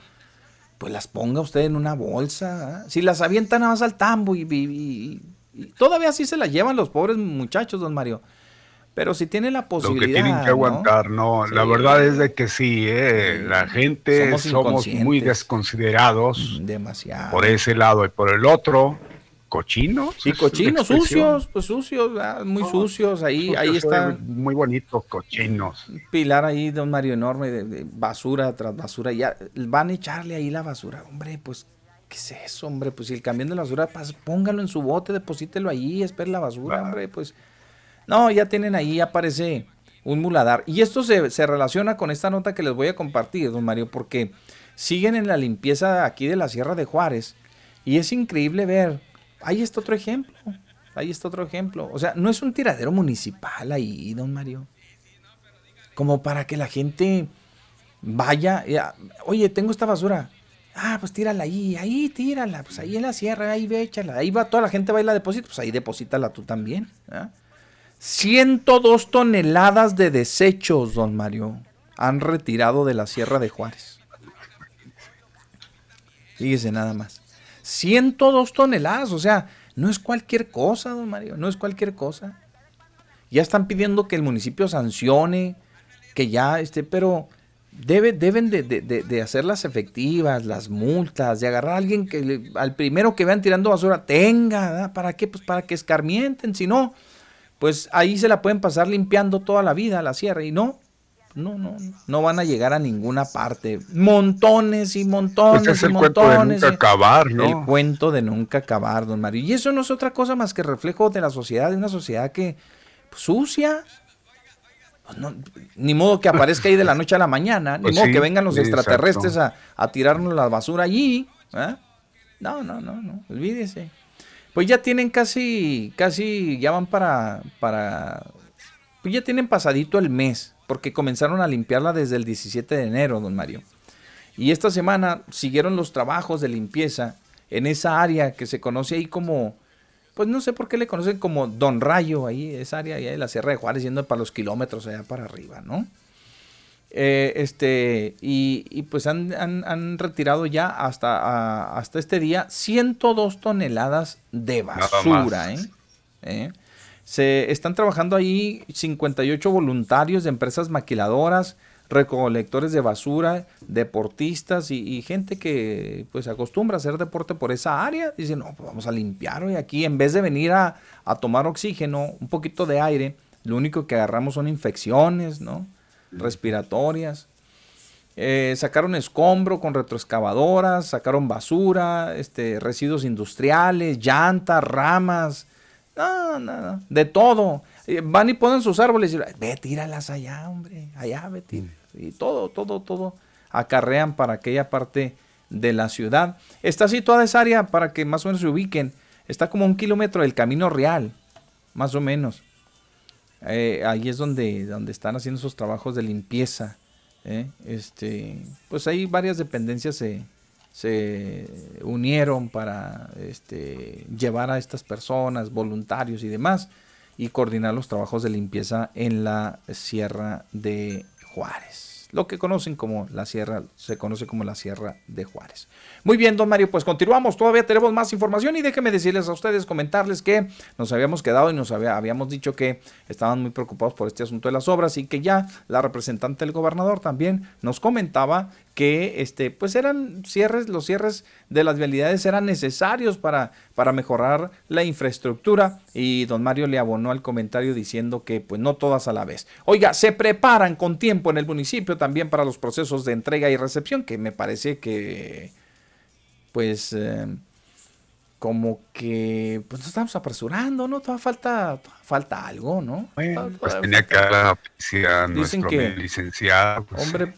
pues las ponga usted en una bolsa. Si las avientan nada más al tambo y, y, todavía así se las llevan los pobres muchachos, don Mario. Pero si tiene la posibilidad. Lo que tienen que aguantar, no. La verdad es de que sí, eh, la gente somos, muy desconsiderados. Demasiado. Por ese lado y por el otro cochinos. Sí, cochinos, sucios, pues sucios, muy sucios. Ahí, ahí está. Muy bonitos, cochinos. pilar ahí de un Mario enorme de, basura tras basura. Ya van a echarle ahí la basura. Hombre, pues, ¿qué es eso, hombre? Pues si el camión de la basura, pues, póngalo en su bote, deposítelo ahí, espere la basura, hombre, pues. No, ya tienen ahí, aparece un muladar. Y esto se, relaciona con esta nota que les voy a compartir, don Mario, porque siguen en la limpieza aquí de la Sierra de Juárez. Y es increíble ver ahí está otro ejemplo. Ahí está otro ejemplo. O sea, no es un tiradero municipal ahí, don Mario. Como para que la gente vaya. Oye, tengo esta basura. Ah, pues tírala ahí, ahí tírala. Pues ahí en la sierra, ahí ve, échala. Ahí va, toda la gente va y la deposita. Pues ahí deposítala tú también. 102 toneladas de desechos, don Mario, han retirado de la Sierra de Juárez. Fíjese nada más. 102 toneladas, o sea, no es cualquier cosa, don Mario, no es cualquier cosa. Ya están pidiendo que el municipio sancione, que ya esté, pero debe, deben de, hacerlas efectivas, las multas, de agarrar a alguien que al primero que vean tirando basura tenga, ¿para qué? Pues para que escarmienten, si no, pues ahí se la pueden pasar limpiando toda la vida la sierra y no, no, no, no van a llegar a ninguna parte. Montones y montones pues es el Cuento de nunca acabar, ¿no? El cuento de nunca acabar, don Mario. Y eso no es otra cosa más que reflejo de la sociedad, de una sociedad que pues, sucia. Pues, ni modo que aparezca ahí de la noche a la mañana, ni pues modo que vengan los extraterrestres a, tirarnos la basura allí. ¿eh? No, no, no, no, olvídese. Pues ya tienen casi, casi, ya van para, para, pues ya tienen pasadito el mes porque comenzaron a limpiarla desde el 17 de enero, don Mario. Y esta semana siguieron los trabajos de limpieza en esa área que se conoce ahí como, pues no sé por qué le conocen como Don Rayo, ahí, esa área ahí de la Sierra de Juárez, yendo para los kilómetros allá para arriba, ¿no? Eh, este, y, pues han, retirado ya hasta, hasta este día 102 toneladas de basura, ¿eh? ¿eh? Se están trabajando ahí 58 voluntarios de empresas maquiladoras, recolectores de basura, deportistas y, gente que pues acostumbra a hacer deporte por esa área. Dicen, no, pues vamos a limpiar hoy aquí. En vez de venir a, tomar oxígeno, un poquito de aire, lo único que agarramos son infecciones, ¿no? Respiratorias. Eh, sacaron escombro con retroexcavadoras, sacaron basura, este, residuos industriales, llantas, ramas, no, no, no. De todo. Van y ponen sus árboles y ve, tíralas allá, hombre. Allá, ve, Y todo, todo, todo acarrean para aquella parte de la ciudad. Está situada esa área para que más o menos se ubiquen. está como un kilómetro del camino real, más o menos. Eh, ahí es donde, donde están haciendo esos trabajos de limpieza. ¿eh? Este, pues ahí varias dependencias se, se unieron para este, llevar a estas personas, voluntarios y demás, y coordinar los trabajos de limpieza en la Sierra de Juárez lo que conocen como la sierra, se conoce como la Sierra de Juárez. Muy bien, don Mario, pues continuamos, todavía tenemos más información y déjenme decirles a ustedes, comentarles que nos habíamos quedado y nos habíamos dicho que estaban muy preocupados por este asunto de las obras y que ya la representante del gobernador también nos comentaba que este, pues eran cierres, los cierres de las vialidades eran necesarios para, para mejorar la infraestructura y don Mario le abonó al comentario diciendo que pues no todas a la vez. Oiga, se preparan con tiempo en el municipio también para los procesos de entrega y recepción, que me parece que pues eh, como que pues nos estamos apresurando, ¿no? Todavía falta, falta algo, ¿no? pues tenía que dar la oficina nuestro que, licenciado. Pues, hombre,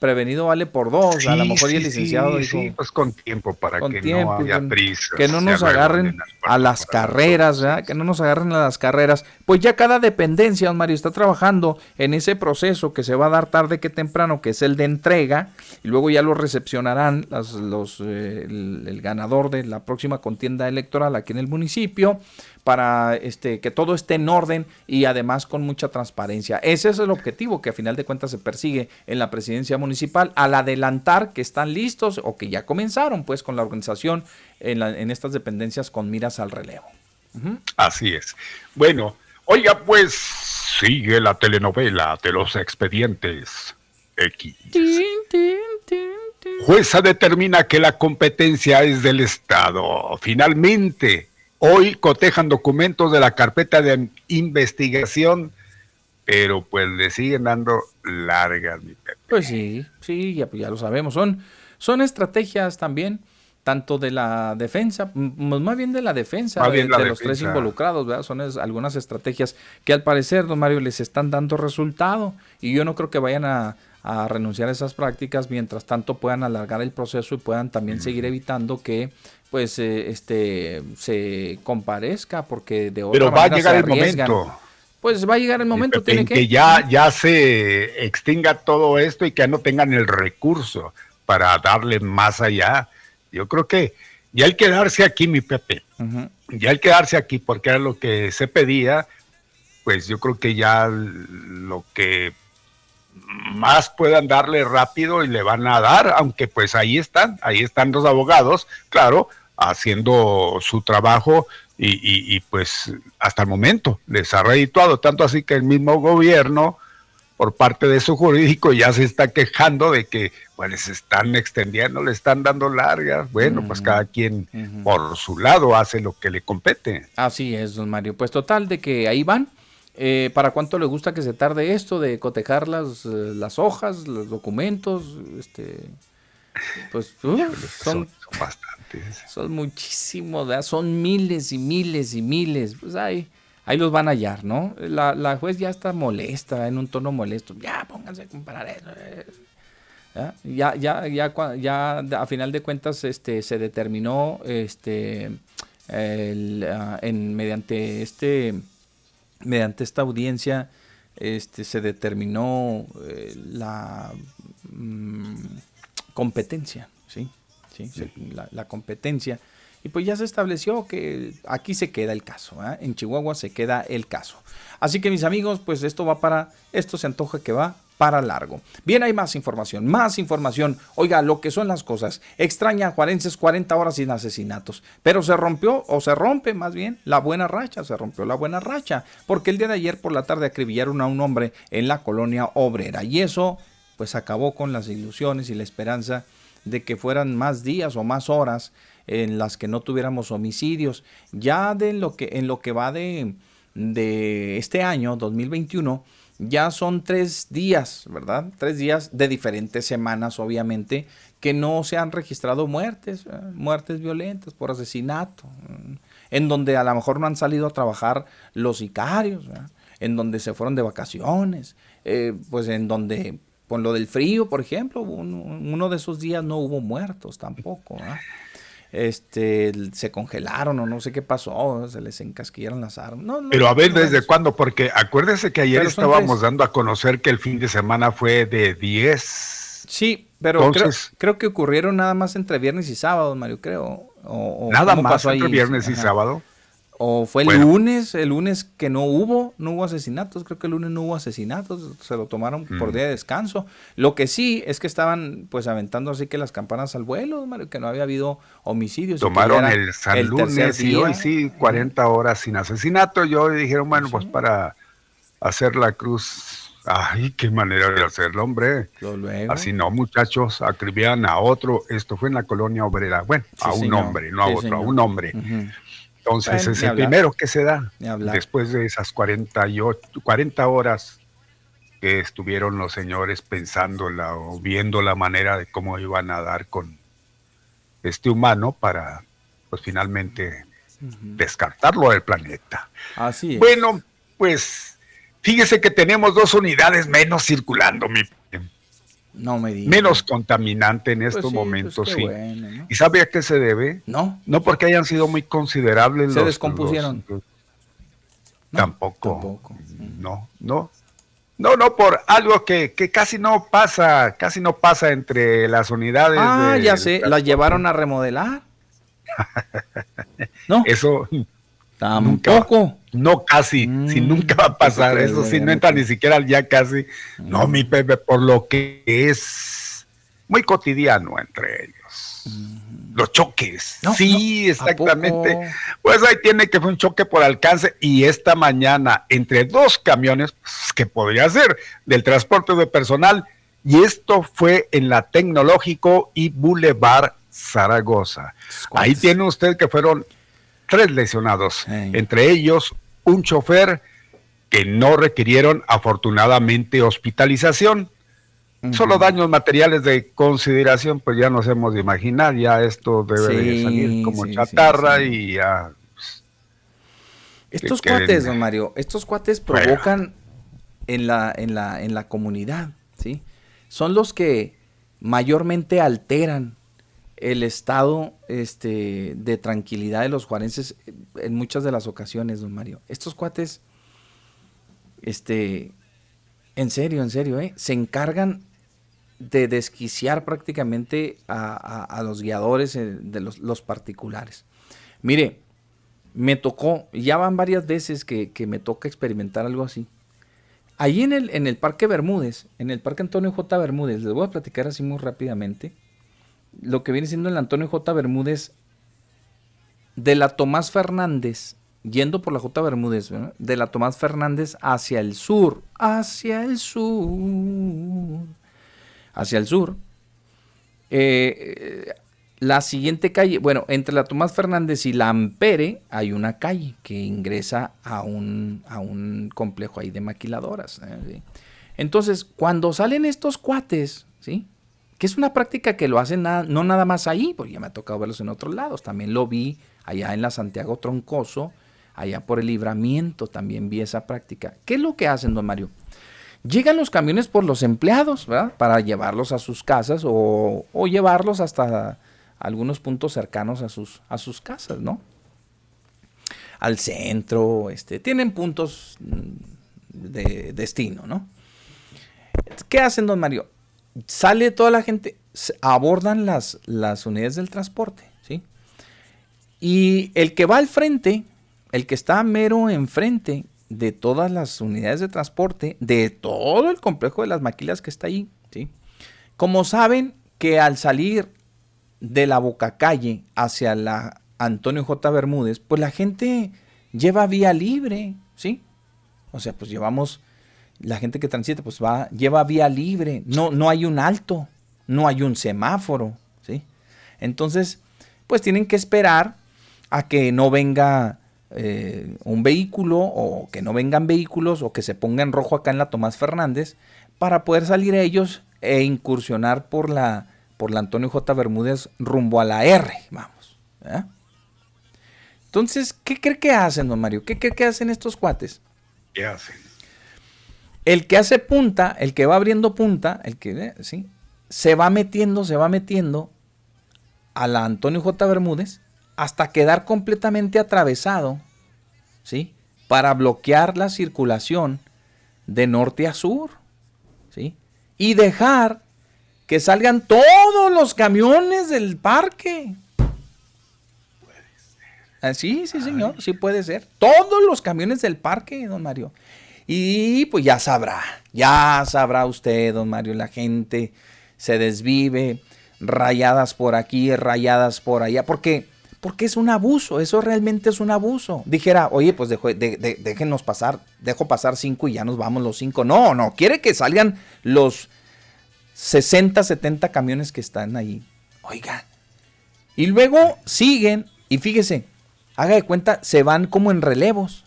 prevenido vale por dos. a lo mejor el licenciado dijo. Sí, pues con tiempo para que no haya prisa. Que no nos agarren a las carreras, ¿verdad? Que no nos agarren a las carreras. Pues ya cada dependencia, don Mario, está trabajando en ese proceso que se va a dar tarde que temprano, que es el de entrega, y luego ya lo recepcionarán los, eh, el ganador de la próxima contienda electoral aquí en el municipio para este, que todo esté en orden y además con mucha transparencia. Ese es el objetivo que a final de cuentas se persigue en la presidencia municipal al adelantar que están listos o que ya comenzaron pues con la organización en, en estas dependencias con miras al relevo. Así es. Bueno, oiga pues sigue la telenovela de los expedientes X. Jueza determina que la competencia es del Estado. Finalmente, Hoy cotejan documentos de la carpeta de investigación, pero pues le siguen dando largas, mi Pues sí, sí, ya, ya lo sabemos. Son, son estrategias también, tanto de la defensa, más bien de la defensa de, los tres involucrados, ¿verdad? Son algunas estrategias que al parecer, don Mario, les están dando resultado y yo no creo que vayan a, a renunciar a esas prácticas, mientras tanto puedan alargar el proceso y puedan también seguir evitando que pues eh, este se comparezca porque de otra Pero va a llegar el momento. Pues va a llegar el momento tiene que, ya ya se extinga todo esto y que no tengan el recurso para darle más allá. Yo creo que ya hay que darse aquí, mi Pepe. Ya hay que darse aquí porque era lo que se pedía. Pues yo creo que ya lo que más puedan darle rápido y le van a dar, aunque pues ahí están, ahí están los abogados, claro, haciendo su trabajo y, pues hasta el momento les ha redituado, tanto así que el mismo gobierno por parte de su jurídico ya se está quejando de que bueno, se están extendiendo, le están dando largas, bueno, pues cada quien por su lado hace lo que le compete. Así es, don Mario, pues total de que ahí van. Eh, ¿Para cuánto le gusta que se tarde esto de cotejar las, eh, las hojas, los documentos? Este, pues son, bastantes. Son muchísimos, son miles y miles y miles. Pues ahí, ahí los van a hallar, ¿no? La, la juez ya está molesta, en un tono molesto. Ya, pónganse a comparar eso. Ya, ya, ya, ya, a final de cuentas este, se determinó este, ah, en, mediante, este, mediante esta audiencia este, se determinó eh, la... Mm, competencia, ¿sí? ¿Sí? La, competencia. Y pues ya se estableció que aquí se queda el caso, ¿eh? en Chihuahua se queda el caso. Así que mis amigos, pues esto va para, esto se antoja que va para largo. Bien, hay más información, más información. Oiga, lo que son las cosas. Extraña Juarenses 40 horas sin asesinatos. Pero se rompió, o se rompe más bien, la buena racha. Se rompió la buena racha. Porque el día de ayer por la tarde acribillaron a un hombre en la colonia obrera. Y eso pues acabó con las ilusiones y la esperanza de que fueran más días o más horas en las que no tuviéramos homicidios. Ya de lo que, en lo que va de, de este año, 2021, ya son tres días, ¿verdad? Tres días de diferentes semanas, obviamente, que no se han registrado muertes, ¿eh? muertes violentas por asesinato, en donde a lo mejor no han salido a trabajar los sicarios, en donde se fueron de vacaciones, eh, pues en donde con lo del frío, por ejemplo, uno de esos días no hubo muertos tampoco. Este, se congelaron o no sé qué pasó, se les encasquillaron las armas. Pero a ver, ¿desde cuándo? Porque acuérdese que ayer estábamos dando a conocer que el fin de semana fue de 10. Sí, pero creo, que ocurrieron nada más entre viernes y sábado, Mario, creo. O, nada más entre viernes y sábado. O fue el lunes, el lunes que no hubo, no hubo asesinatos, creo que el lunes no hubo asesinatos, se lo tomaron por mm. día de descanso. Lo que sí es que estaban pues aventando así que las campanas al vuelo, que no había habido homicidios. Tomaron el San Lunes y hoy sí, 40 horas sin asesinato. Yo dijeron, bueno, pues para hacer la cruz Ay, qué manera de hacerlo, hombre. Así no, muchachos, acribían a otro. Esto fue en la colonia obrera. Bueno, a un hombre, no a otro, a un hombre. Entonces es el primero que se da después de esas 48, 40 horas que estuvieron los señores pensándola o viendo la manera de cómo iban a dar con este humano para, pues finalmente, descartarlo del planeta. Así es. Bueno, pues fíjese que tenemos dos unidades menos circulando, mi no me Menos contaminante en pues estos pues momentos, sí. ¿Y sabe a qué se debe? No. No porque hayan sido muy considerables. Se descompusieron. tampoco. No, no. No, no, por algo que, casi no pasa, casi no pasa entre las unidades. Ah, ya sé, las llevaron a remodelar. no. Eso Tampoco. no, casi. Si mm, nunca va a pasar. Eso sí, no entra ni siquiera ya casi. No, mi Pepe, por lo que es muy cotidiano entre ellos. Mm. Los choques. sí, exactamente. Pues ahí tiene que fue un choque por alcance. Y esta mañana, entre dos camiones, pues, que podría ser del transporte de personal. Y esto fue en la Tecnológico y Boulevard Zaragoza. Ahí tiene usted que fueron tres lesionados, entre ellos un chofer que no requirieron afortunadamente hospitalización. Solo daños materiales de consideración, pues ya nos hemos de imaginar, ya esto debe de salir como chatarra y ya. Pues, estos cuates, don Mario, estos cuates provocan en, la, en, la, en la comunidad, ¿sí? Son los que mayormente alteran el estado este, de tranquilidad de los juarenses en muchas de las ocasiones, don Mario. Estos cuates, este, en serio, en serio, ¿eh? se encargan de desquiciar prácticamente a, los guiadores eh, de los, particulares. Mire, me tocó, ya van varias veces que, me toca experimentar algo así. Allí en el, en el Parque Bermúdez, en el Parque Antonio J. Bermúdez, les voy a platicar así muy rápidamente lo que viene siendo el Antonio J. Bermúdez, de la Tomás Fernández, yendo por la J. Bermúdez, de la Tomás Fernández hacia el sur, hacia el sur, hacia el sur. Eh, la siguiente calle, bueno, entre la Tomás Fernández y la Ampere hay una calle que ingresa a un, a un complejo ahí de maquiladoras. ¿eh? Entonces, cuando salen estos cuates, ¿sí? Que es una práctica que lo hacen no nada más ahí, porque ya me ha tocado verlos en otros lados, también lo vi allá en la Santiago Troncoso, allá por el libramiento también vi esa práctica. ¿Qué es lo que hacen, don Mario? Llegan los camiones por los empleados, ¿verdad? Para llevarlos a sus casas o, llevarlos hasta algunos puntos cercanos a sus, a sus casas, ¿no? Al centro, este, tienen puntos de destino, ¿no? ¿Qué hacen, don Mario? Sale toda la gente, abordan las, las unidades del transporte, ¿sí? Y el que va al frente, el que está mero enfrente de todas las unidades de transporte, de todo el complejo de las maquilas que está ahí, ¿sí? Como saben que al salir de la boca calle hacia la Antonio J. Bermúdez, pues la gente lleva vía libre, ¿sí? O sea, pues llevamos la gente que transita pues va, lleva vía libre, no, no hay un alto, no hay un semáforo, ¿sí? Entonces, pues tienen que esperar a que no venga eh, un vehículo o que no vengan vehículos o que se ponga en rojo acá en la Tomás Fernández para poder salir ellos e incursionar por la, por la Antonio J. Bermúdez rumbo a la R, vamos. ¿eh? Entonces, ¿qué cree que hacen, don Mario? ¿Qué cree que hacen estos cuates? ¿Qué hacen? El que hace punta, el que va abriendo punta, el que, ¿sí? Se va metiendo, se va metiendo a la Antonio J. Bermúdez hasta quedar completamente atravesado, ¿sí? Para bloquear la circulación de norte a sur, ¿sí? Y dejar que salgan todos los camiones del parque. Ah, sí, sí, señor, sí puede ser. Todos los camiones del parque, don Mario. Y pues ya sabrá, ya sabrá usted, don Mario, la gente se desvive, rayadas por aquí, rayadas por allá, porque, porque es un abuso, eso realmente es un abuso. Dijera, oye, pues déjenos pasar, dejo pasar cinco y ya nos vamos los cinco. No, no, quiere que salgan los 60, 70 camiones que están ahí. Oiga. Y luego siguen, y fíjese, haga de cuenta, se van como en relevos.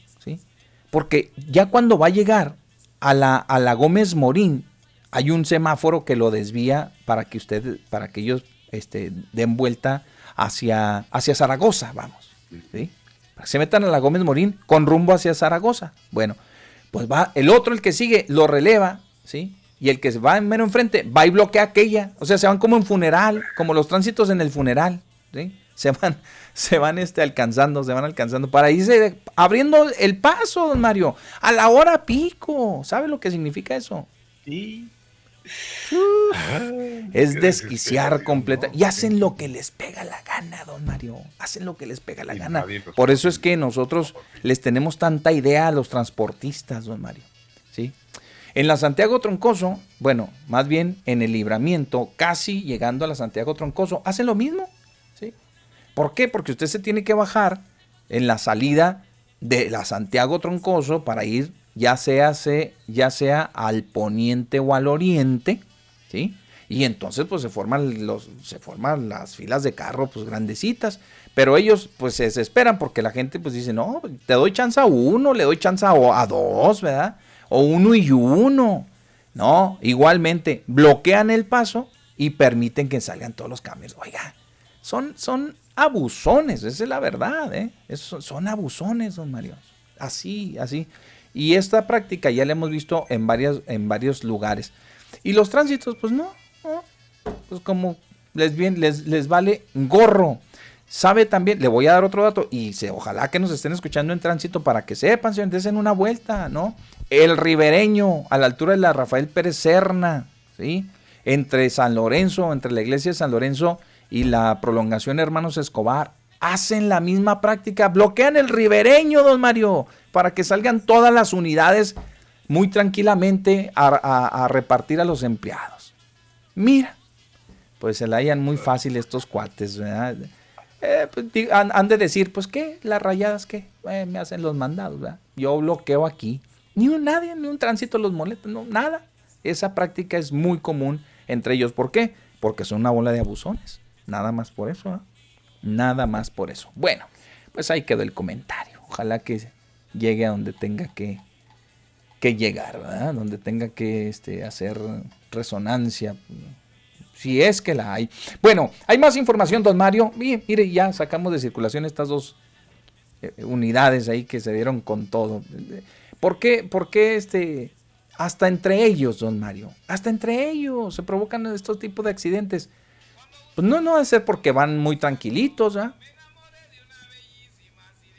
Porque ya cuando va a llegar a la, a la Gómez Morín, hay un semáforo que lo desvía para que usted, para que ellos este, den vuelta hacia, hacia Zaragoza, vamos. ¿sí? Para que se metan a la Gómez Morín con rumbo hacia Zaragoza. Bueno, pues va, el otro, el que sigue, lo releva, ¿sí? Y el que va en mero enfrente va y bloquea aquella. O sea, se van como en funeral, como los tránsitos en el funeral, ¿sí? Se van, se van este, alcanzando, se van alcanzando para irse abriendo el paso, don Mario, a la hora pico. ¿Sabe lo que significa eso? Sí. es desquiciar completa. Y hacen lo que les pega la gana, don Mario. Hacen lo que les pega la gana. Por eso es que nosotros les tenemos tanta idea a los transportistas, don Mario. ¿Sí? En la Santiago Troncoso, bueno, más bien en el libramiento, casi llegando a la Santiago Troncoso, hacen lo mismo. ¿Por qué? Porque usted se tiene que bajar en la salida de la Santiago Troncoso para ir ya sea, ya sea al poniente o al oriente, ¿sí? Y entonces pues se forman, los, se forman las filas de carro pues grandecitas, pero ellos pues se desesperan porque la gente pues dice, no, te doy chance a uno, le doy chance a, a dos, ¿verdad? O uno y uno. No, igualmente bloquean el paso y permiten que salgan todos los camiones. Oiga, son, son abusones, esa es la verdad, ¿eh? son abusones, don Mario. Así, así. Y esta práctica ya la hemos visto en, varias, en varios lugares. Y los tránsitos, pues no, pues como les, bien, les, les vale gorro. Sabe también, le voy a dar otro dato y se, ojalá que nos estén escuchando en tránsito para que sepan, si en una vuelta, ¿no? El ribereño, a la altura de la Rafael Pérez Serna, ¿sí? Entre San Lorenzo, entre la iglesia de San Lorenzo y la prolongación Hermanos Escobar hacen la misma práctica, bloquean el ribereño, don Mario, para que salgan todas las unidades muy tranquilamente a, repartir a los empleados. Mira, pues se la hayan muy fácil estos cuates, ¿verdad? Eh, pues, han, de decir, pues qué, las rayadas qué, eh, me hacen los mandados, ¿verdad? Yo bloqueo aquí. Ni un nadie, ni un tránsito los molesta, no, nada. Esa práctica es muy común entre ellos. ¿Por qué? Porque son una bola de abusones. Nada más por eso, ¿eh? Nada más por eso. Bueno, pues ahí quedó el comentario. Ojalá que llegue a donde tenga que, que llegar, ¿verdad? Donde tenga que este, hacer resonancia. Si es que la hay. Bueno, hay más información, don Mario. Mire, ya sacamos de circulación estas dos eh, unidades ahí que se dieron con todo. ¿Por qué, por qué este, hasta entre ellos, don Mario? Hasta entre ellos se provocan estos tipos de accidentes. Pues no, no debe ser porque van muy tranquilitos, ¿ah?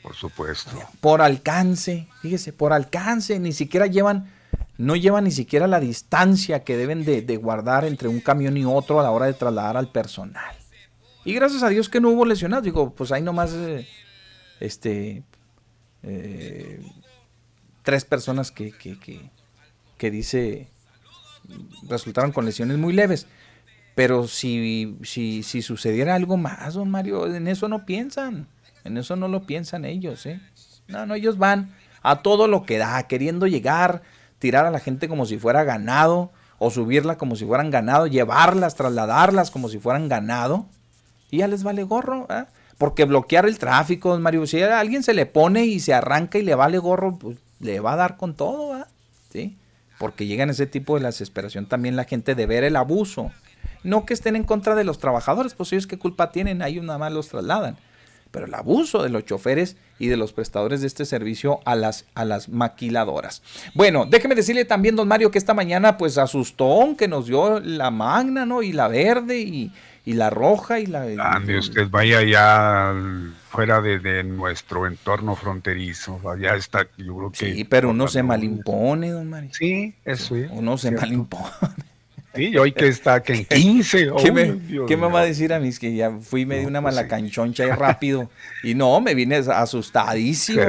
Por supuesto. Por alcance, fíjese, por alcance, ni siquiera llevan, no llevan ni siquiera la distancia que deben de, guardar entre un camión y otro a la hora de trasladar al personal. Y gracias a Dios que no hubo lesionados, digo, pues hay nomás, eh, este, eh, tres personas que, que, que, que dice resultaron con lesiones muy leves. Pero si, si, si sucediera algo más, don Mario, en eso no piensan. En eso no lo piensan ellos, ¿eh? No, no, ellos van a todo lo que da, queriendo llegar, tirar a la gente como si fuera ganado, o subirla como si fueran ganado, llevarlas, trasladarlas como si fueran ganado. Y ya les vale gorro, ¿eh? Porque bloquear el tráfico, don Mario, si alguien se le pone y se arranca y le vale gorro, pues le va a dar con todo, ¿eh? ¿sí? Porque llegan ese tipo de desesperación también la gente de ver el abuso no que estén en contra de los trabajadores, pues ellos qué culpa tienen, ahí nada más los trasladan. Pero el abuso de los choferes y de los prestadores de este servicio a las, a las maquiladoras. Bueno, déjeme decirle también, don Mario, que esta mañana pues asustó que nos dio la magna, ¿no? Y la verde y, y la roja y la... Ande, usted vaya ya fuera de, nuestro entorno fronterizo, ya está, yo creo que... Sí, pero uno se malimpone, don Mario. Sí, eso es. Uno se malimpone. Sí, hoy que está que en 15. ¿Qué, me, va a decir a mí? Es que ya fui y me di una pues malacanchoncha ahí rápido. Y no, me vine asustadísimo.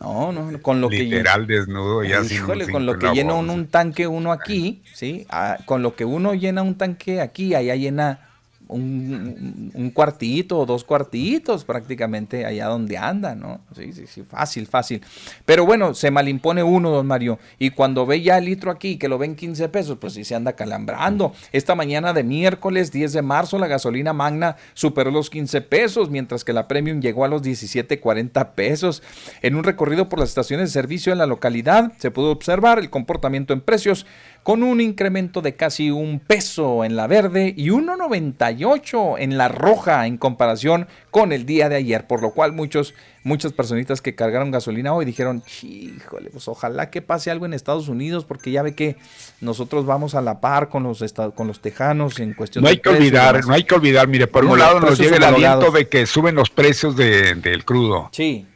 no, no, con lo literal que. desnudo, ya Híjole, con lo que llena un tanque uno aquí, ¿sí? Ah, con lo que uno llena un tanque aquí, allá llena un, cuartito o dos cuartitos prácticamente allá donde anda, ¿no? Sí, sí, sí, fácil, fácil. Pero bueno, se malimpone uno, don Mario, y cuando ve ya el litro aquí, que lo ven 15 pesos, pues sí se anda calambrando. Esta mañana de miércoles 10 de marzo, la gasolina magna superó los 15 pesos, mientras que la premium llegó a los 17.40 pesos. En un recorrido por las estaciones de servicio en la localidad, se pudo observar el comportamiento en precios con un incremento de casi un peso en la verde y 1.98 en la roja en comparación con el día de ayer, por lo cual muchos, muchas personitas que cargaron gasolina hoy dijeron, híjole, pues ojalá que pase algo en Estados Unidos, porque ya ve que nosotros vamos a la par con los, con los tejanos en cuestión no hay que olvidar, no hay que olvidar, mire, por un lado nos llega el aliento de que suben los precios del crudo. Sí.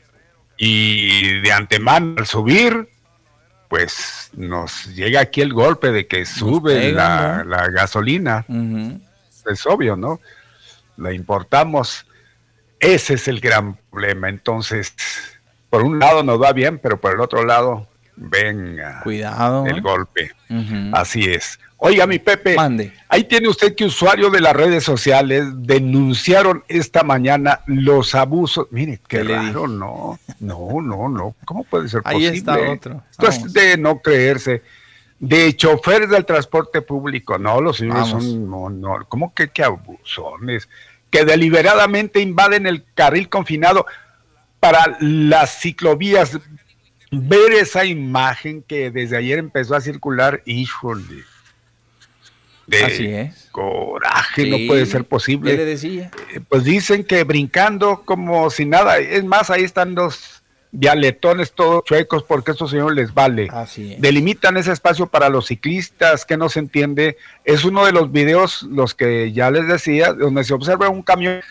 Y de antemano al subir, pues nos llega aquí el golpe de que sube la, gasolina. Es obvio, ¿no? La importamos. Ese es el gran problema. Entonces, por un lado nos va bien, pero por el otro lado, venga. Cuidado. El golpe. Así es. Oiga, mi Pepe, ahí tiene usted que usuarios de las redes sociales denunciaron esta mañana los abusos. Mire, qué raro, no, no, no, no. ¿Cómo puede ser posible? Ahí está otro. Esto es de no creerse. De choferes del transporte público, no, los señores son, no, no, ¿cómo que, qué abusones? Que deliberadamente invaden el carril confinado para las ciclovías. Ver esa imagen que desde ayer empezó a circular, híjole Así es. coraje, no puede ser posible. ¿Qué le decía? Eh, pues dicen que brincando como si nada, es más, ahí están los vialetones todos chuecos porque eso señor les vale. Así Delimitan ese espacio para los ciclistas, que no se entiende. Es uno de los videos, los que ya les decía, donde se observa un camión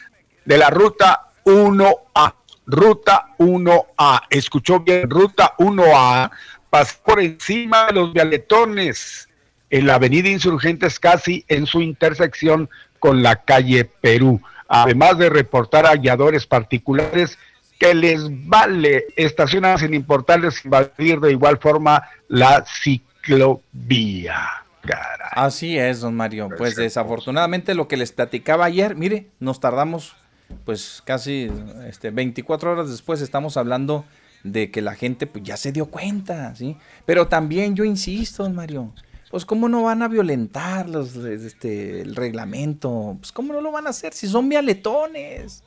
de la ruta 1A. Ruta 1A. Escuchó bien, ruta 1A. Pasó por encima de los vialetones en la avenida Insurgentes casi en su intersección con la calle Perú, además de reportar a guiadores particulares que les vale estacionar sin importarles invadir de igual forma la ciclovía. Así es, don Mario. Pues desafortunadamente lo que les platicaba ayer, mire, nos tardamos pues casi este, 24 horas después estamos hablando de que la gente pues ya se dio cuenta, ¿sí? Pero también yo insisto, don Mario, pues cómo no van a violentar los, este, el reglamento, pues cómo no lo van a hacer si son vialetones,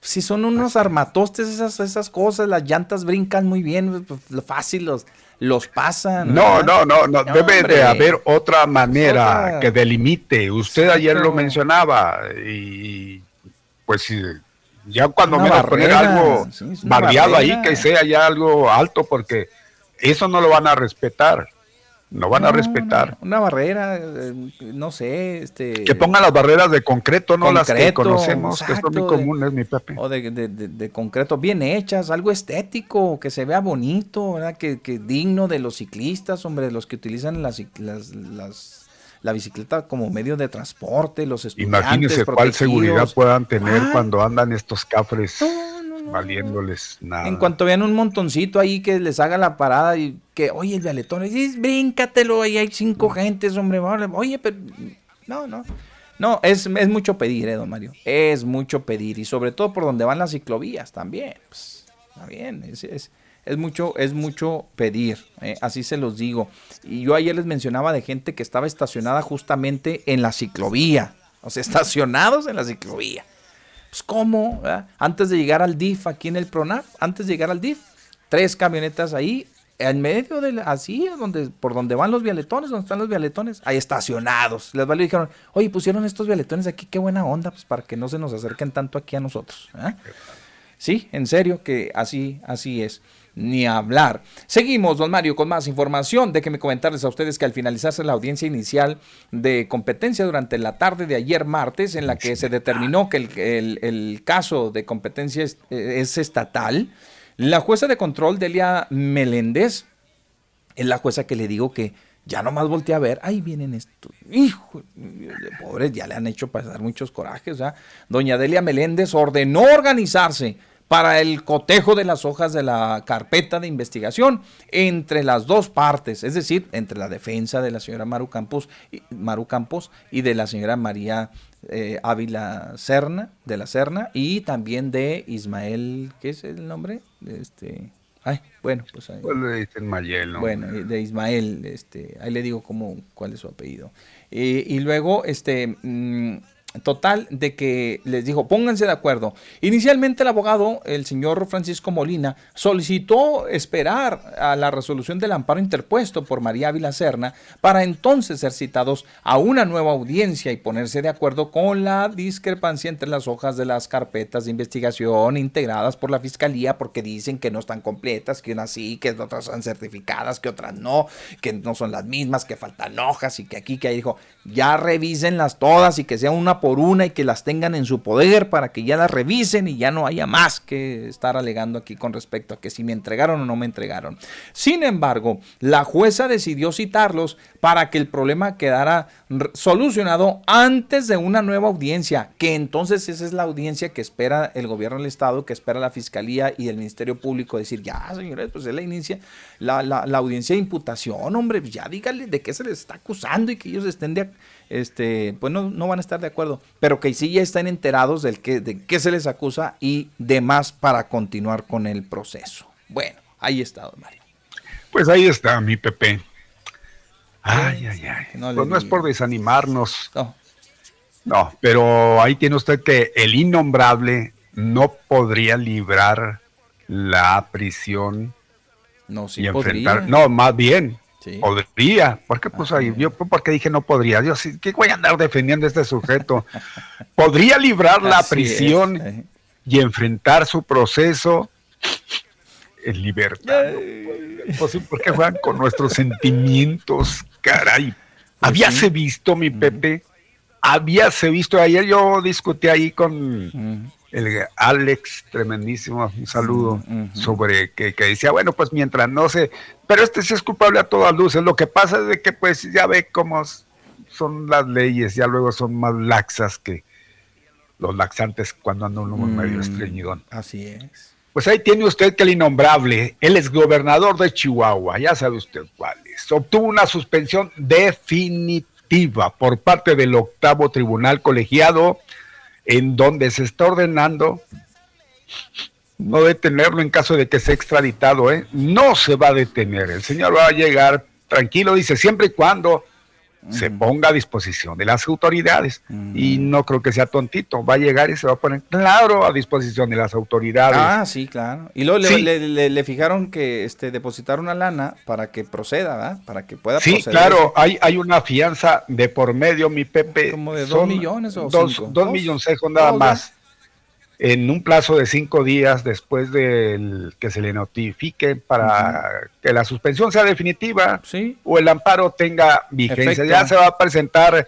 si son unos armatostes esas, esas cosas, las llantas brincan muy bien, pues, fácil los, los pasan. No, no, no, no, debe de haber otra manera que delimite. Usted ayer lo mencionaba y pues ya cuando me va a poner algo barriado ahí, que sea ya algo alto, porque eso no lo van a respetar no van a respetar. Una, barrera, eh, no sé, este... Que pongan las barreras de concreto, no las que conocemos, que son muy comunes, mi Pepe. O de, concreto, bien hechas, algo estético, que se vea bonito, ¿verdad? Que, que digno de los ciclistas, hombre, de los que utilizan las, las, la bicicleta como medio de transporte, los estudiantes Imagínense cuál seguridad puedan tener cuando andan estos cafres valiéndoles nada. En cuanto vean un montoncito ahí que les haga la parada y que, oye, el vialetón, dices, bríncatelo, ahí hay cinco gentes, hombre, oye, pero no, no. No, es, es mucho pedir, eh, don Mario. Es mucho pedir. Y sobre todo por donde van las ciclovías también. Pues, está bien, es, es, es, mucho, es mucho pedir. Eh, así se los digo. Y yo ayer les mencionaba de gente que estaba estacionada justamente en la ciclovía. O sea, estacionados en la ciclovía. Pues, ¿cómo? Antes de llegar al DIF aquí en el PRONAF, antes de llegar al DIF, tres camionetas ahí, en medio de así, donde, por donde van los vialetones, donde están los vialetones, ahí estacionados. Les valió y dijeron, oye, pusieron estos vialetones aquí, qué buena onda, pues para que no se nos acerquen tanto aquí a nosotros. Sí, en serio que así, así es. Ni hablar. Seguimos, don Mario, con más información. Déjenme comentarles a ustedes que al finalizarse la audiencia inicial de competencia durante la tarde de ayer martes, en la que se determinó que el, caso de competencia es, es, estatal, la jueza de control, Delia Meléndez, es la jueza que le digo que ya nomás volteé a ver, ahí vienen estos, hijo, pobres, ya le han hecho pasar muchos corajes. ¿ya? Doña Delia Meléndez ordenó organizarse para el cotejo de las hojas de la carpeta de investigación entre las dos partes, es decir, entre la defensa de la señora Maru Campos, Maru Campos y de la señora María eh, Ávila Serna, de la Serna, y también de Ismael, ¿qué es el nombre? Este, ay, bueno, pues ahí. Pues le dicen Mayel, ¿no? Bueno, de Ismael, este, ahí le digo cómo, cuál es su apellido. Eh, y luego, este, mm, total de que les dijo, pónganse de acuerdo. Inicialmente el abogado, el señor Francisco Molina, solicitó esperar a la resolución del amparo interpuesto por María Ávila Serna para entonces ser citados a una nueva audiencia y ponerse de acuerdo con la discrepancia entre las hojas de las carpetas de investigación integradas por la fiscalía porque dicen que no están completas, que unas sí, que otras son certificadas, que otras no, que no son las mismas, que faltan hojas y que aquí, que ahí dijo, ya revísenlas todas y que sea una por una y que las tengan en su poder para que ya las revisen y ya no haya más que estar alegando aquí con respecto a que si me entregaron o no me entregaron. Sin embargo, la jueza decidió citarlos para que el problema quedara solucionado antes de una nueva audiencia, que entonces esa es la audiencia que espera el gobierno del Estado, que espera la Fiscalía y el Ministerio Público, decir, ya señores, pues es la, inicia, la, la, audiencia de imputación, hombre, pues ya díganle de qué se les está acusando y que ellos estén de, este, pues no, no van a estar de acuerdo, pero que sí ya estén enterados del que, de qué se les acusa y demás para continuar con el proceso. Bueno, ahí está, don Mario. Pues ahí está, mi Pepe. Ay, ay, ay. No, pues no es por desanimarnos. No. No, pero ahí tiene usted que el innombrable no podría librar la prisión no, sí y enfrentar. No, más bien, podría. Porque pues ahí, yo porque dije no podría. Dios, ¿qué voy a andar defendiendo a este sujeto? podría librar la prisión eh. y enfrentar su proceso en libertad. Pues, porque juegan con nuestros sentimientos, caray. Pues Habíase visto, mi Pepe, habíase visto. Ayer yo discutí ahí con el Alex, tremendísimo, un saludo, sobre que, que, decía, bueno, pues mientras no se, pero este sí es culpable a todas luces, lo que pasa es de que pues ya ve cómo son las leyes, ya luego son más laxas que los laxantes cuando andan uno medio mm, estreñidón. Así es. Pues ahí tiene usted que el innombrable, el exgobernador de Chihuahua, ya sabe usted cuál es, obtuvo una suspensión definitiva por parte del octavo tribunal colegiado en donde se está ordenando no detenerlo en caso de que sea extraditado, ¿eh? No se va a detener. El señor va a llegar tranquilo, dice, siempre y cuando se ponga a disposición de las autoridades. Y no creo que sea tontito, va a llegar y se va a poner claro a disposición de las autoridades. Ah, sí, claro. Y luego le, fijaron que este, depositar una lana para que proceda, ¿verdad? Para que pueda sí, claro, hay, hay una fianza de por medio, mi Pepe. Como de dos millones o dos, cinco? Dos, millones nada más en un plazo de cinco días después del que se le notifique para que la suspensión sea definitiva o el amparo tenga vigencia. Ya se va a presentar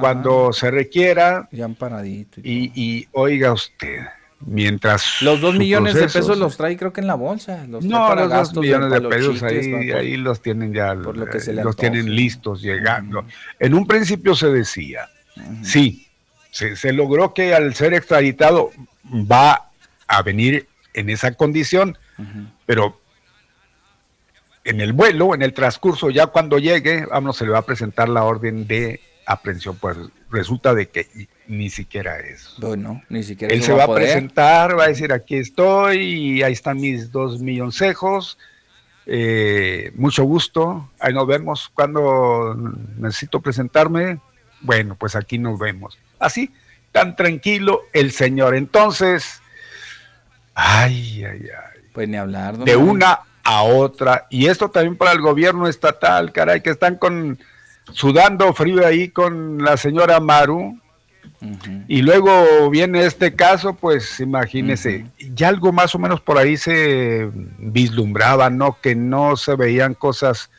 cuando se requiera. Ya amparadito. Y, oiga usted, mientras... Los dos millones de pesos los trae creo que en la bolsa. Los no, los dos millones de pesos ahí, ahí los tienen ya, los tienen listos llegando. En un principio se decía, sí, se, se, logró que al ser extraditado va a venir en esa condición, pero en el vuelo, en el transcurso, ya cuando llegue, vamos, se le va a presentar la orden de aprehensión, pues resulta de que ni siquiera es. Bueno, ni siquiera Él se va a, presentar, va a decir, aquí estoy, y ahí están mis dos milloncejos, eh, mucho gusto, ahí nos vemos, cuando necesito presentarme, bueno, pues aquí nos vemos. Así, tan tranquilo el Señor. Entonces, ay, ay, ay. Pues ni hablar. De una a otra. Y esto también para el gobierno estatal, caray, que están con sudando frío ahí con la señora Maru, Y luego viene este caso, pues imagínese, ya algo más o menos por ahí se vislumbraba, ¿no? Que no se veían cosas,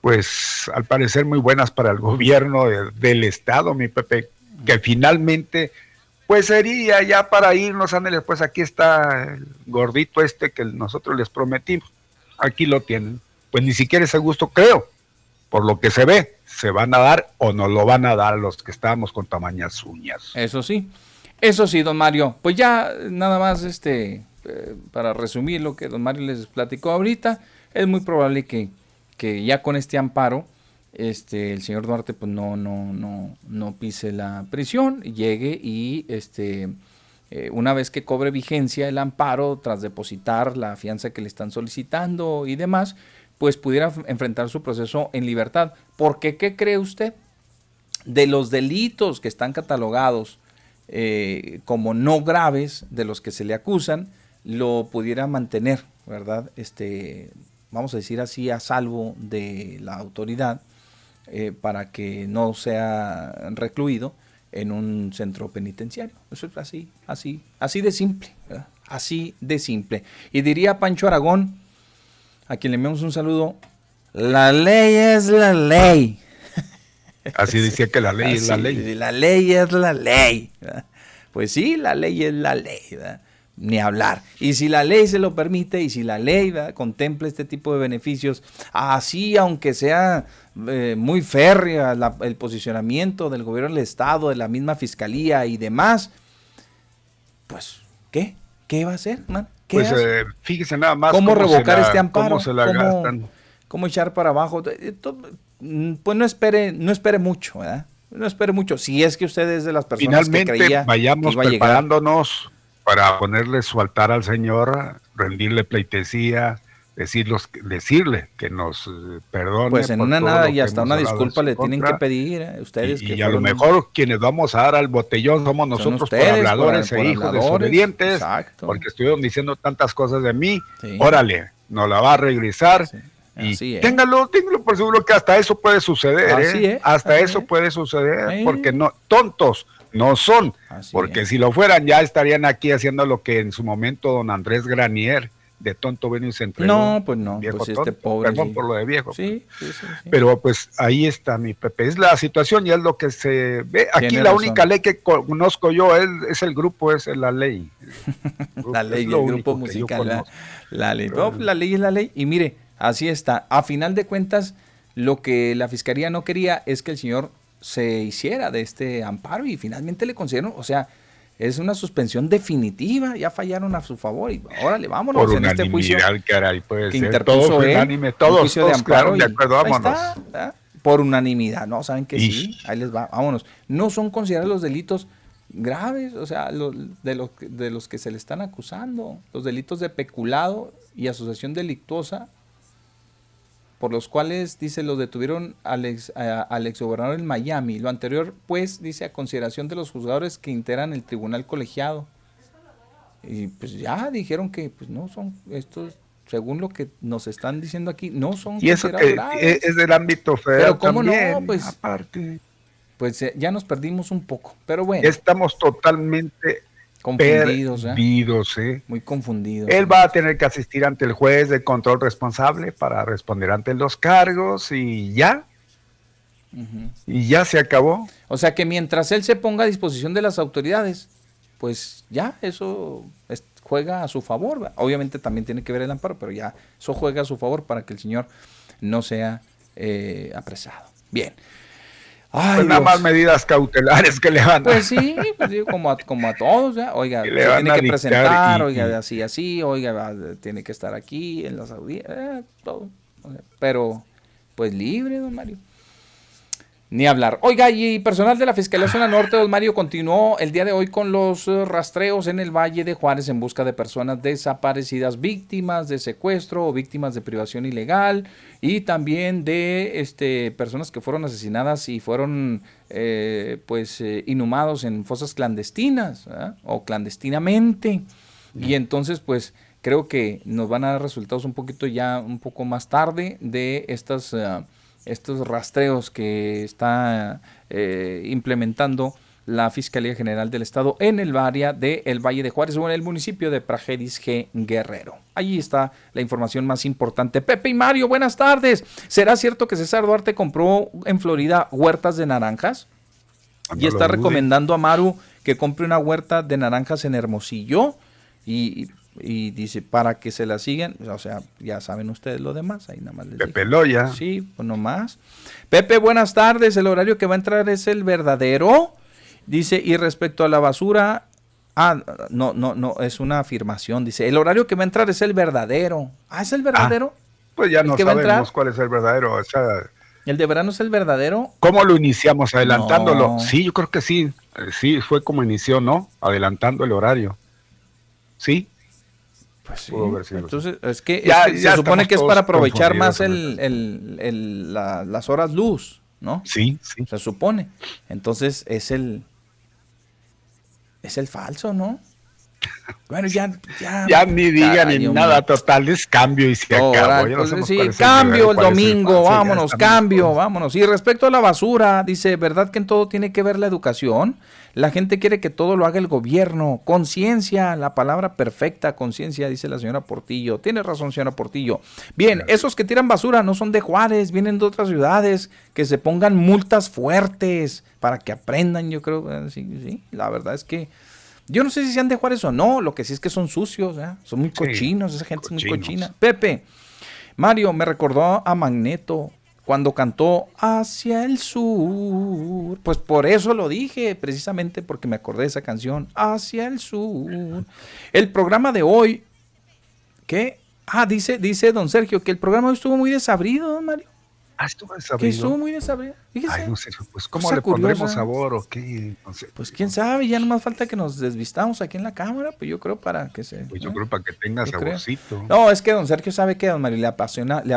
pues al parecer muy buenas para el gobierno del Estado, mi Pepe, que finalmente, pues sería ya para irnos, ándeles, pues aquí está el gordito este que nosotros les prometimos, aquí lo tienen, pues ni siquiera ese gusto creo, por lo que se ve, se van a dar o no lo van a dar los que estamos con tamañas uñas. Eso sí, eso sí, don Mario. Pues ya nada más este eh, para resumir lo que don Mario les platicó ahorita, es muy probable que, que ya con este amparo este el señor Duarte pues no no no no pise la prisión, llegue y este eh, una vez que cobre vigencia el amparo tras depositar la fianza que le están solicitando y demás, pues pudiera enfrentar su proceso en libertad. Porque, ¿qué cree usted? De los delitos que están catalogados eh, como no graves, de los que se le acusan, lo pudiera mantener, ¿verdad? Este, vamos a decir así, a salvo de la autoridad, eh, para que no sea recluido en un centro penitenciario. Eso es así, así, así de simple, así de simple. Y diría Pancho Aragón, a quien le enviamos un saludo, la ley es la ley. Así decía que la ley es la ley. La ley es la ley. Pues sí, la ley es la ley. Ni hablar. Y si la ley se lo permite y si la ley contempla este tipo de beneficios, así aunque sea eh, muy férrea el posicionamiento del gobierno del Estado, de la misma fiscalía y demás, pues, ¿qué? ¿Qué va a hacer, man? pues eh, fíjese nada más. ¿Cómo, revocar este amparo? ¿Cómo se la gastan? ¿Cómo echar para abajo? Eh, mm, pues no espere, no espere mucho, ¿verdad? No espere mucho. Si es que usted es de las personas Finalmente, que creía vayamos preparándonos para ponerle su altar al Señor, rendirle pleitesía, decirlos, decirle que nos eh, perdone. Pues en una nada y hasta una disculpa le tienen que pedir a ustedes. Y, a lo mejor quienes vamos a dar al botellón somos nosotros por habladores e hijos desobedientes, porque estuvieron diciendo tantas cosas de mí. Órale, nos la va a regresar. Y téngalo, téngalo por seguro que hasta eso puede suceder, ¿eh? hasta eso puede suceder, porque no, tontos no son, porque si lo fueran ya estarían aquí haciendo lo que en su momento don Andrés Granier de tonto ven y se No, pues no, pues este pobre. Perdón por lo de viejo. Sí, sí, sí, Pero pues ahí está mi Pepe. Es la situación y es lo que se ve. Aquí la única ley que conozco yo es, es, el grupo, es la ley. la ley, el grupo musical. La, ley. la ley es la ley. Y mire, así está. A final de cuentas, lo que la fiscalía no quería es que el señor se hiciera de este amparo y finalmente le concedieron, o sea, es una suspensión definitiva, ya fallaron a su favor y órale, vámonos Por en este juicio caray, puede que ser. todo unánime, todos, juicio de amparo de acuerdo, vámonos. por unanimidad, no, saben que sí, ahí les va, vámonos. No son considerados los delitos graves, o sea, de, los, de los que se le están acusando, los delitos de peculado y asociación delictuosa por los cuales, dice, lo detuvieron al ex, al gobernador en Miami. Lo anterior, pues, dice, a consideración de los juzgadores que integran el tribunal colegiado. Y pues ya dijeron que, pues, no son estos, según lo que nos están diciendo aquí, no son y eso que es del ámbito federal Pero cómo no, pues, aparte. Pues eh, ya nos perdimos un poco, pero bueno. Estamos totalmente Confundidos, ¿eh? Muy confundidos. Él va a tener que asistir ante el juez de control responsable para responder ante los cargos y ya. Y ya se acabó. O sea que mientras él se ponga a disposición de las autoridades, pues ya eso juega a su favor. Obviamente también tiene que ver el amparo, pero ya eso juega a su favor para que el señor no sea eh, apresado. Bien. Pues nada más medidas cautelares que le van a Pues sí, pues como, a, como a todos, ¿ya? oiga, tiene que presentar, oiga, así, así, oiga, tiene que estar aquí en las audiencias, eh, todo. Pero, pues libre, don Mario. Ni hablar. Oiga, y personal de la Fiscalía Zona Norte, don Mario, continuó el día de hoy con los eh, rastreos en el Valle de Juárez en busca de personas desaparecidas, víctimas de secuestro o víctimas de privación ilegal y también de este, personas que fueron asesinadas y fueron eh, pues eh, inhumados en fosas clandestinas o clandestinamente. Y entonces, pues creo que nos van a dar resultados un poquito ya, un poco más tarde de estas estos rastreos que está eh, implementando la Fiscalía General del Estado en el área de El Valle de Juárez o en el municipio de Prajeris G. Guerrero. Allí está la información más importante. Pepe y Mario, buenas tardes. ¿Será cierto que César Duarte compró en Florida huertas de naranjas? y está recomendando a Maru que compre una huerta de naranjas en Hermosillo y, dice para que se la sigan, o sea, ya saben ustedes lo demás, ahí nada más les Pepe Loya. Sí, pues nomás. Pepe, buenas tardes, el horario que va a entrar es el verdadero. Dice, y respecto a la basura, ah, no, no, no, es una afirmación, dice, el horario que va a entrar es el verdadero. Ah, es el verdadero. Ah, pues ya no sabemos cuál es el verdadero, o sea, ¿El de verano es el verdadero? ¿Cómo lo iniciamos? ¿Adelantándolo? Sí, yo creo que sí. Sí, fue como inició, ¿no? Adelantando el horario. ¿Sí? Pues sí. Entonces, es que, se supone que es para aprovechar más el, las horas luz, ¿no? Sí, sí. Se supone. Entonces, es el. Es el falso, ¿no? Bueno, ya, ya, ya ni digan ni nada, total, es cambio y se acabó. Pues, sí, cambio el domingo, vámonos, cambio, vámonos. Y respecto a la basura, dice, ¿verdad que en todo tiene que ver la educación? La gente quiere que todo lo haga el gobierno. Conciencia, la palabra perfecta, conciencia, dice la señora Portillo. Tiene razón, señora Portillo. Bien, esos que tiran basura no son de Juárez, vienen de otras ciudades, que se pongan multas fuertes para que aprendan, yo creo. Eh, sí, sí, la verdad es que yo no sé si sean de Juárez o no, lo que sí es que son sucios, ¿eh? son muy cochinos, esa gente es muy cochina. Pepe, Mario me recordó a Magneto cuando cantó Hacia el Sur. Pues por eso lo dije, precisamente porque me acordé de esa canción, Hacia el Sur. El programa de hoy, ¿qué? Ah, dice, dice don Sergio que el programa hoy estuvo muy desabrido, don Mario. Ah, estuvo desabrido. Que estuvo muy desabrido. Ay, no sé, pues ¿cómo le pondremos sabor o qué? pues quién sabe, ya no más falta que nos desvistamos aquí en la cámara, pues yo creo para que se... Pues yo creo para que tenga saborcito. No, es que don Sergio sabe que a don Mario le apasiona, le,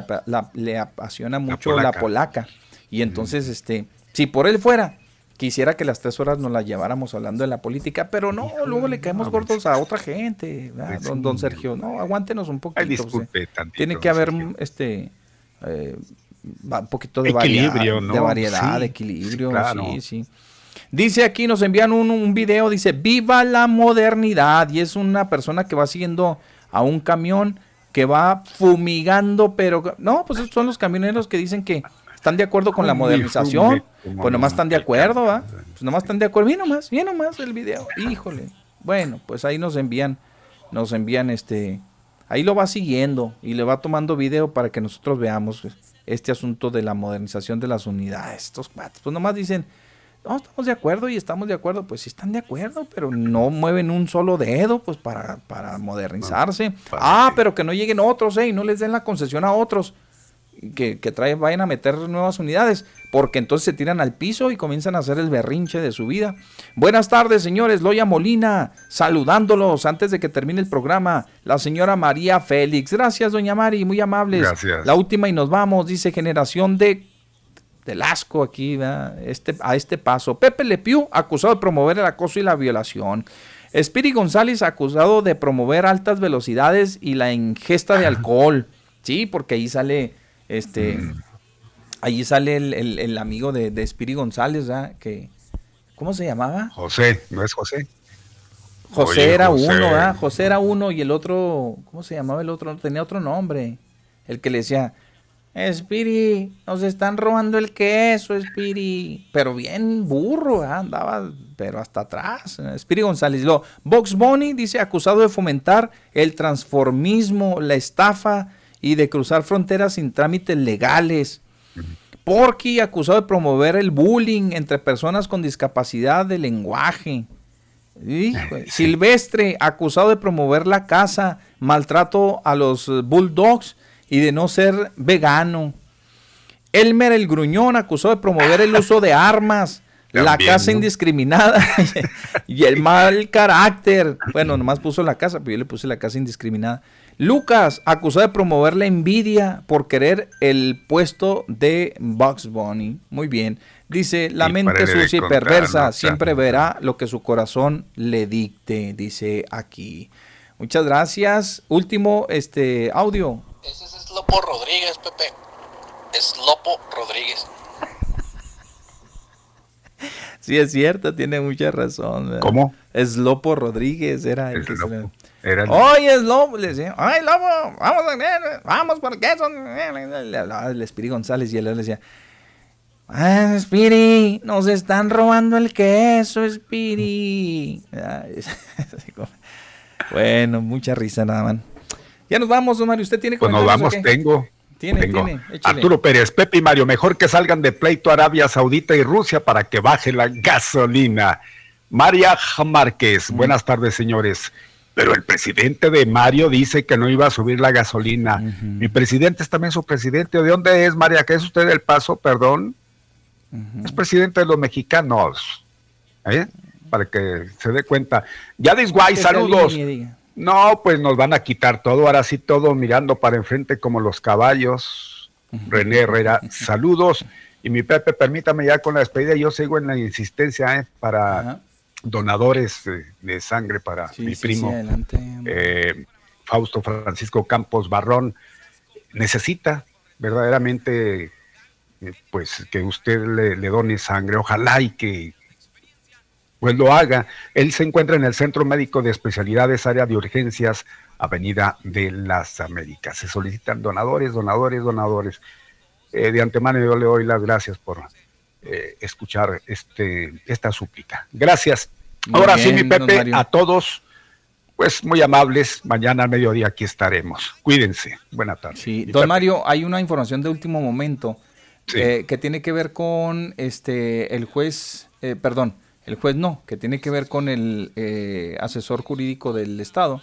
le apasiona mucho la polaca. Y entonces, este, si por él fuera, quisiera que las tres horas nos las lleváramos hablando de la política, pero no, luego le caemos gordos a otra gente, pues don, don Sergio, no, aguántenos un poquito. Ay, disculpe, tiene que haber, este... Eh, un poquito de variedad, de variedad, de equilibrio, sí, sí. Dice aquí, nos envían un, un, video, dice, viva la modernidad. Y es una persona que va siguiendo a un camión que va fumigando, pero no, pues son los camioneros que dicen que están de acuerdo con la modernización. Pues nomás están de acuerdo, ¿va? Pues nomás están de acuerdo. Bien nomás, bien nomás el video. Híjole. Bueno, pues ahí nos envían, nos envían este, ahí lo va siguiendo y le va tomando video para que nosotros veamos este asunto de la modernización de las unidades. Estos cuates, pues nomás dicen, no, estamos de acuerdo y estamos de acuerdo. Pues sí están de acuerdo, pero no mueven un solo dedo pues para, para modernizarse. ah, pero que no lleguen otros, eh, y no les den la concesión a otros que, que traen, vayan a meter nuevas unidades, porque entonces se tiran al piso y comienzan a hacer el berrinche de su vida. Buenas tardes, señores. Loya Molina, saludándolos antes de que termine el programa. La señora María Félix. Gracias, doña Mari, muy amables. Gracias. La última y nos vamos, dice generación de del asco aquí, este, a este paso. Pepe Lepiu, acusado de promover el acoso y la violación. Espiri González, acusado de promover altas velocidades y la ingesta de alcohol. Sí, porque ahí sale este, mm. allí sale el, amigo de, de Spiri González, Que, ¿cómo se llamaba? José, ¿no es José? José era uno, ¿ah? José era uno y el otro, ¿cómo se llamaba el otro? Tenía otro nombre. El que le decía, Spiri, nos están robando el queso, Spiri. Pero bien burro, andaba, pero hasta atrás. Spiri González. Lo, Box Bunny dice, acusado de fomentar el transformismo, la estafa y de cruzar fronteras sin trámites legales. Porky, acusado de promover el bullying entre personas con discapacidad de lenguaje. Silvestre, acusado de promover la caza, maltrato a los bulldogs y de no ser vegano. Elmer el Gruñón, acusado de promover el uso de armas, la caza indiscriminada y el mal carácter. Bueno, nomás puso la casa, pero yo le puse la caza indiscriminada. Lucas, acusado de promover la envidia por querer el puesto de Bugs Bunny. Muy bien. Dice, la mente sucia y perversa siempre verá lo que su corazón le dicte, dice aquí. Muchas gracias. Último este audio. Ese es Lopo Rodríguez, Pepe. Es Lopo Rodríguez. sí, es cierto, tiene mucha razón. ¿Cómo? Es Lopo Rodríguez, era el que Oye, es Lopo, le decía, ay, Lopo, vamos a vamos por queso. Le hablaba el Espiri González y él le decía, ah, Espiri, nos están robando el queso, Espiri. bueno, mucha risa nada más. Ya nos vamos, Mario. ¿Usted tiene Pues nos vamos, tengo. Tiene, tengo. tiene. Arturo Pérez, Pepe y Mario, mejor que salgan de pleito Arabia Saudita y Rusia para que baje la gasolina. María Márquez, Mm. buenas tardes, señores. Pero el presidente de Mario dice que no iba a subir la gasolina. Mi presidente es también su presidente. ¿De dónde es, María? ¿Qué es usted del paso? Perdón. Es presidente de los mexicanos. ¿eh? Para que se dé cuenta. Yadis Guay, saludos. No, pues nos van a quitar todo, ahora sí todo mirando para enfrente como los caballos. René Herrera, saludos. Y mi Pepe, permítame ya con la despedida, yo sigo en la insistencia ¿eh? para. Donadores de sangre para Sí, mi sí, primo sí, eh, Fausto Francisco Campos Barrón. Necesita verdaderamente eh, pues que usted le, le done sangre, ojalá y que pues lo haga. Él se encuentra en el Centro Médico de Especialidades, área de urgencias, Avenida de las Américas. Se solicitan donadores, donadores, donadores. Eh, de antemano yo le doy las gracias por eh, escuchar este, esta súplica. Gracias. Muy Ahora sí, mi Pepe, a todos, pues muy amables. Mañana a mediodía aquí estaremos. Cuídense. Buenas tardes. Sí, don Pepe. Mario, hay una información de último momento Sí. eh, que tiene que ver con este el juez, eh, perdón, el juez no, que tiene que ver con el eh, asesor jurídico del Estado,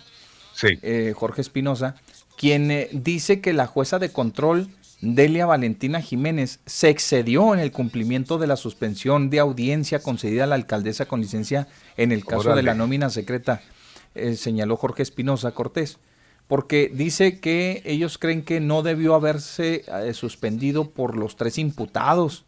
Sí. Jorge Espinosa, quien dice que la jueza de control, Delia Valentina Jiménez, se excedió en el cumplimiento de la suspensión de audiencia concedida a la alcaldesa con licencia en el caso de la nómina secreta, eh, señaló Jorge Espinosa Cortés, porque dice que ellos creen que no debió haberse eh, suspendido por los tres imputados,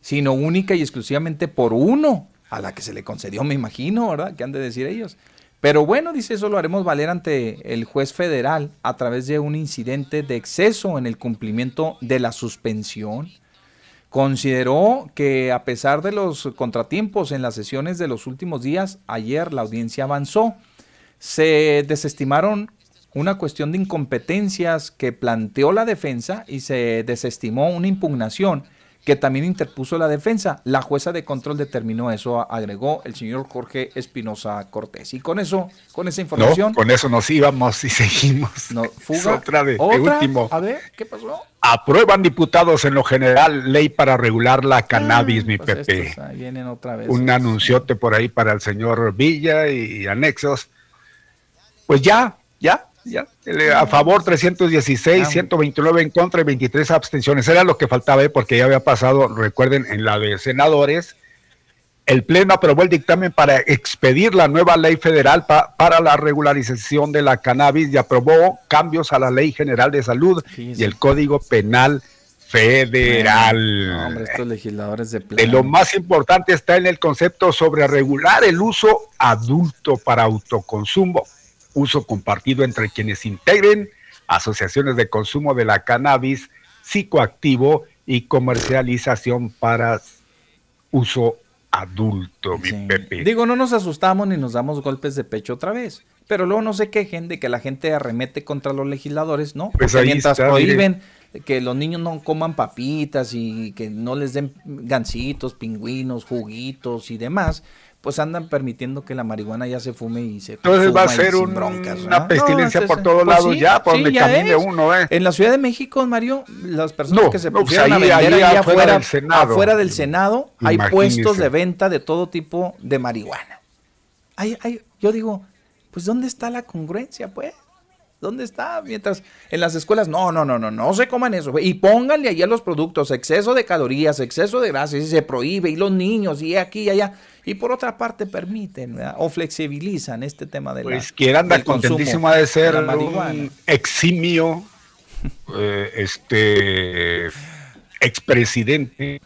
sino única y exclusivamente por uno, a la que se le concedió, me imagino, ¿verdad? ¿Qué han de decir ellos? Pero bueno, dice eso lo haremos valer ante el juez federal a través de un incidente de exceso en el cumplimiento de la suspensión. Consideró que a pesar de los contratiempos en las sesiones de los últimos días, ayer la audiencia avanzó. Se desestimaron una cuestión de incompetencias que planteó la defensa y se desestimó una impugnación que también interpuso la defensa. La jueza de control determinó eso, agregó el señor Jorge Espinosa Cortés. Y con eso, con esa información, No, con eso nos íbamos y seguimos. no, fuga. otra de, último. A ver, ¿qué pasó? Aprueban diputados en lo general ley para regular la cannabis, mi Pues Pepe. estos, ahí vienen otra vez. Un anunciote por ahí para el señor Villa y, anexos. Pues ya, ya, ya. Le- A favor 316, Ah. 129 en contra y 23 abstenciones. Era lo que faltaba, ¿eh? porque ya había pasado, recuerden, en la de senadores. El Pleno aprobó el dictamen para expedir la nueva ley federal pa- para la regularización de la cannabis y aprobó cambios a la Ley General de Salud Sí, y el Código Penal Federal. No, hombre, estos legisladores de lo más importante está en el concepto sobre regular el uso adulto para autoconsumo, uso compartido entre quienes integren asociaciones de consumo de la cannabis psicoactivo y comercialización para uso adulto, mi. Pepe. Digo, no nos asustamos ni nos damos golpes de pecho otra vez. Pero luego no se quejen de que la gente arremete contra los legisladores, ¿no? Pues Porque mientras está, prohíben que los niños no coman papitas y que no les den gancitos, pingüinos, juguitos y demás, pues andan permitiendo que la marihuana ya se fume y se Entonces va a ser un- broncas, una pestilencia por todos pues lados sí, ya, por sí, donde ya camine es. uno, ¿eh? En la Ciudad de México, Mario, las personas No, que se no, pues pusieron a ahí- vender ahí ahí afuera afuera, del Senado. afuera del Senado, hay puestos de venta de todo tipo de marihuana. Hay, hay- yo digo, pues ¿dónde está la congruencia, pues? ¿Dónde está? Mientras en las escuelas, no, no, no, no, no se coman eso. Y pónganle allá los productos, exceso de calorías, exceso de grasas, y se prohíbe, y los niños, y aquí y allá. Y por otra parte permiten, ¿verdad? o flexibilizan este tema de la Pues quien anda ha de ser la un eximio, eh, este expresidente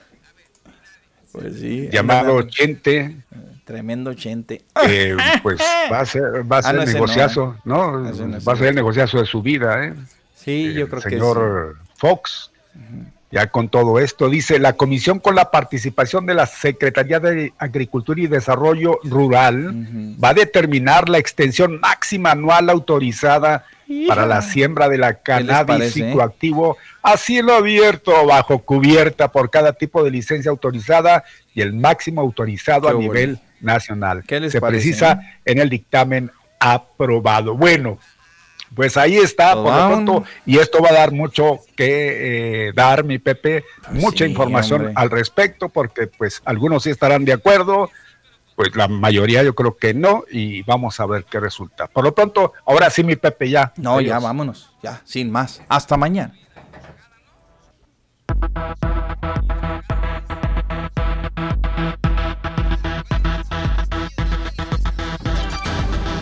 Pues sí, llamado Chente, Tremendo chente. eh, pues va a ser, va a Ah, ser no, el ese no, negociazo, ¿no? Ese no, ese va a ser el negociazo de su vida, ¿eh? Sí, yo creo que señor Fox. Ya con todo esto. Dice, la comisión con la participación de la Secretaría de Agricultura y Desarrollo Rural va a determinar la extensión máxima anual autorizada para la siembra de la cannabis psicoactivo a cielo abierto bajo cubierta por cada tipo de licencia autorizada y el máximo autorizado a nivel nacional. Se precisa eh? en el dictamen aprobado. Bueno, pues ahí está, por lo pronto, y esto va a dar mucho que eh, dar, mi Pepe, mucha información al respecto, porque pues algunos sí estarán de acuerdo, pues la mayoría yo creo que no, y vamos a ver qué resulta. Por lo pronto, ahora sí, mi Pepe, ya. No, ya vámonos, ya, sin más. Hasta mañana.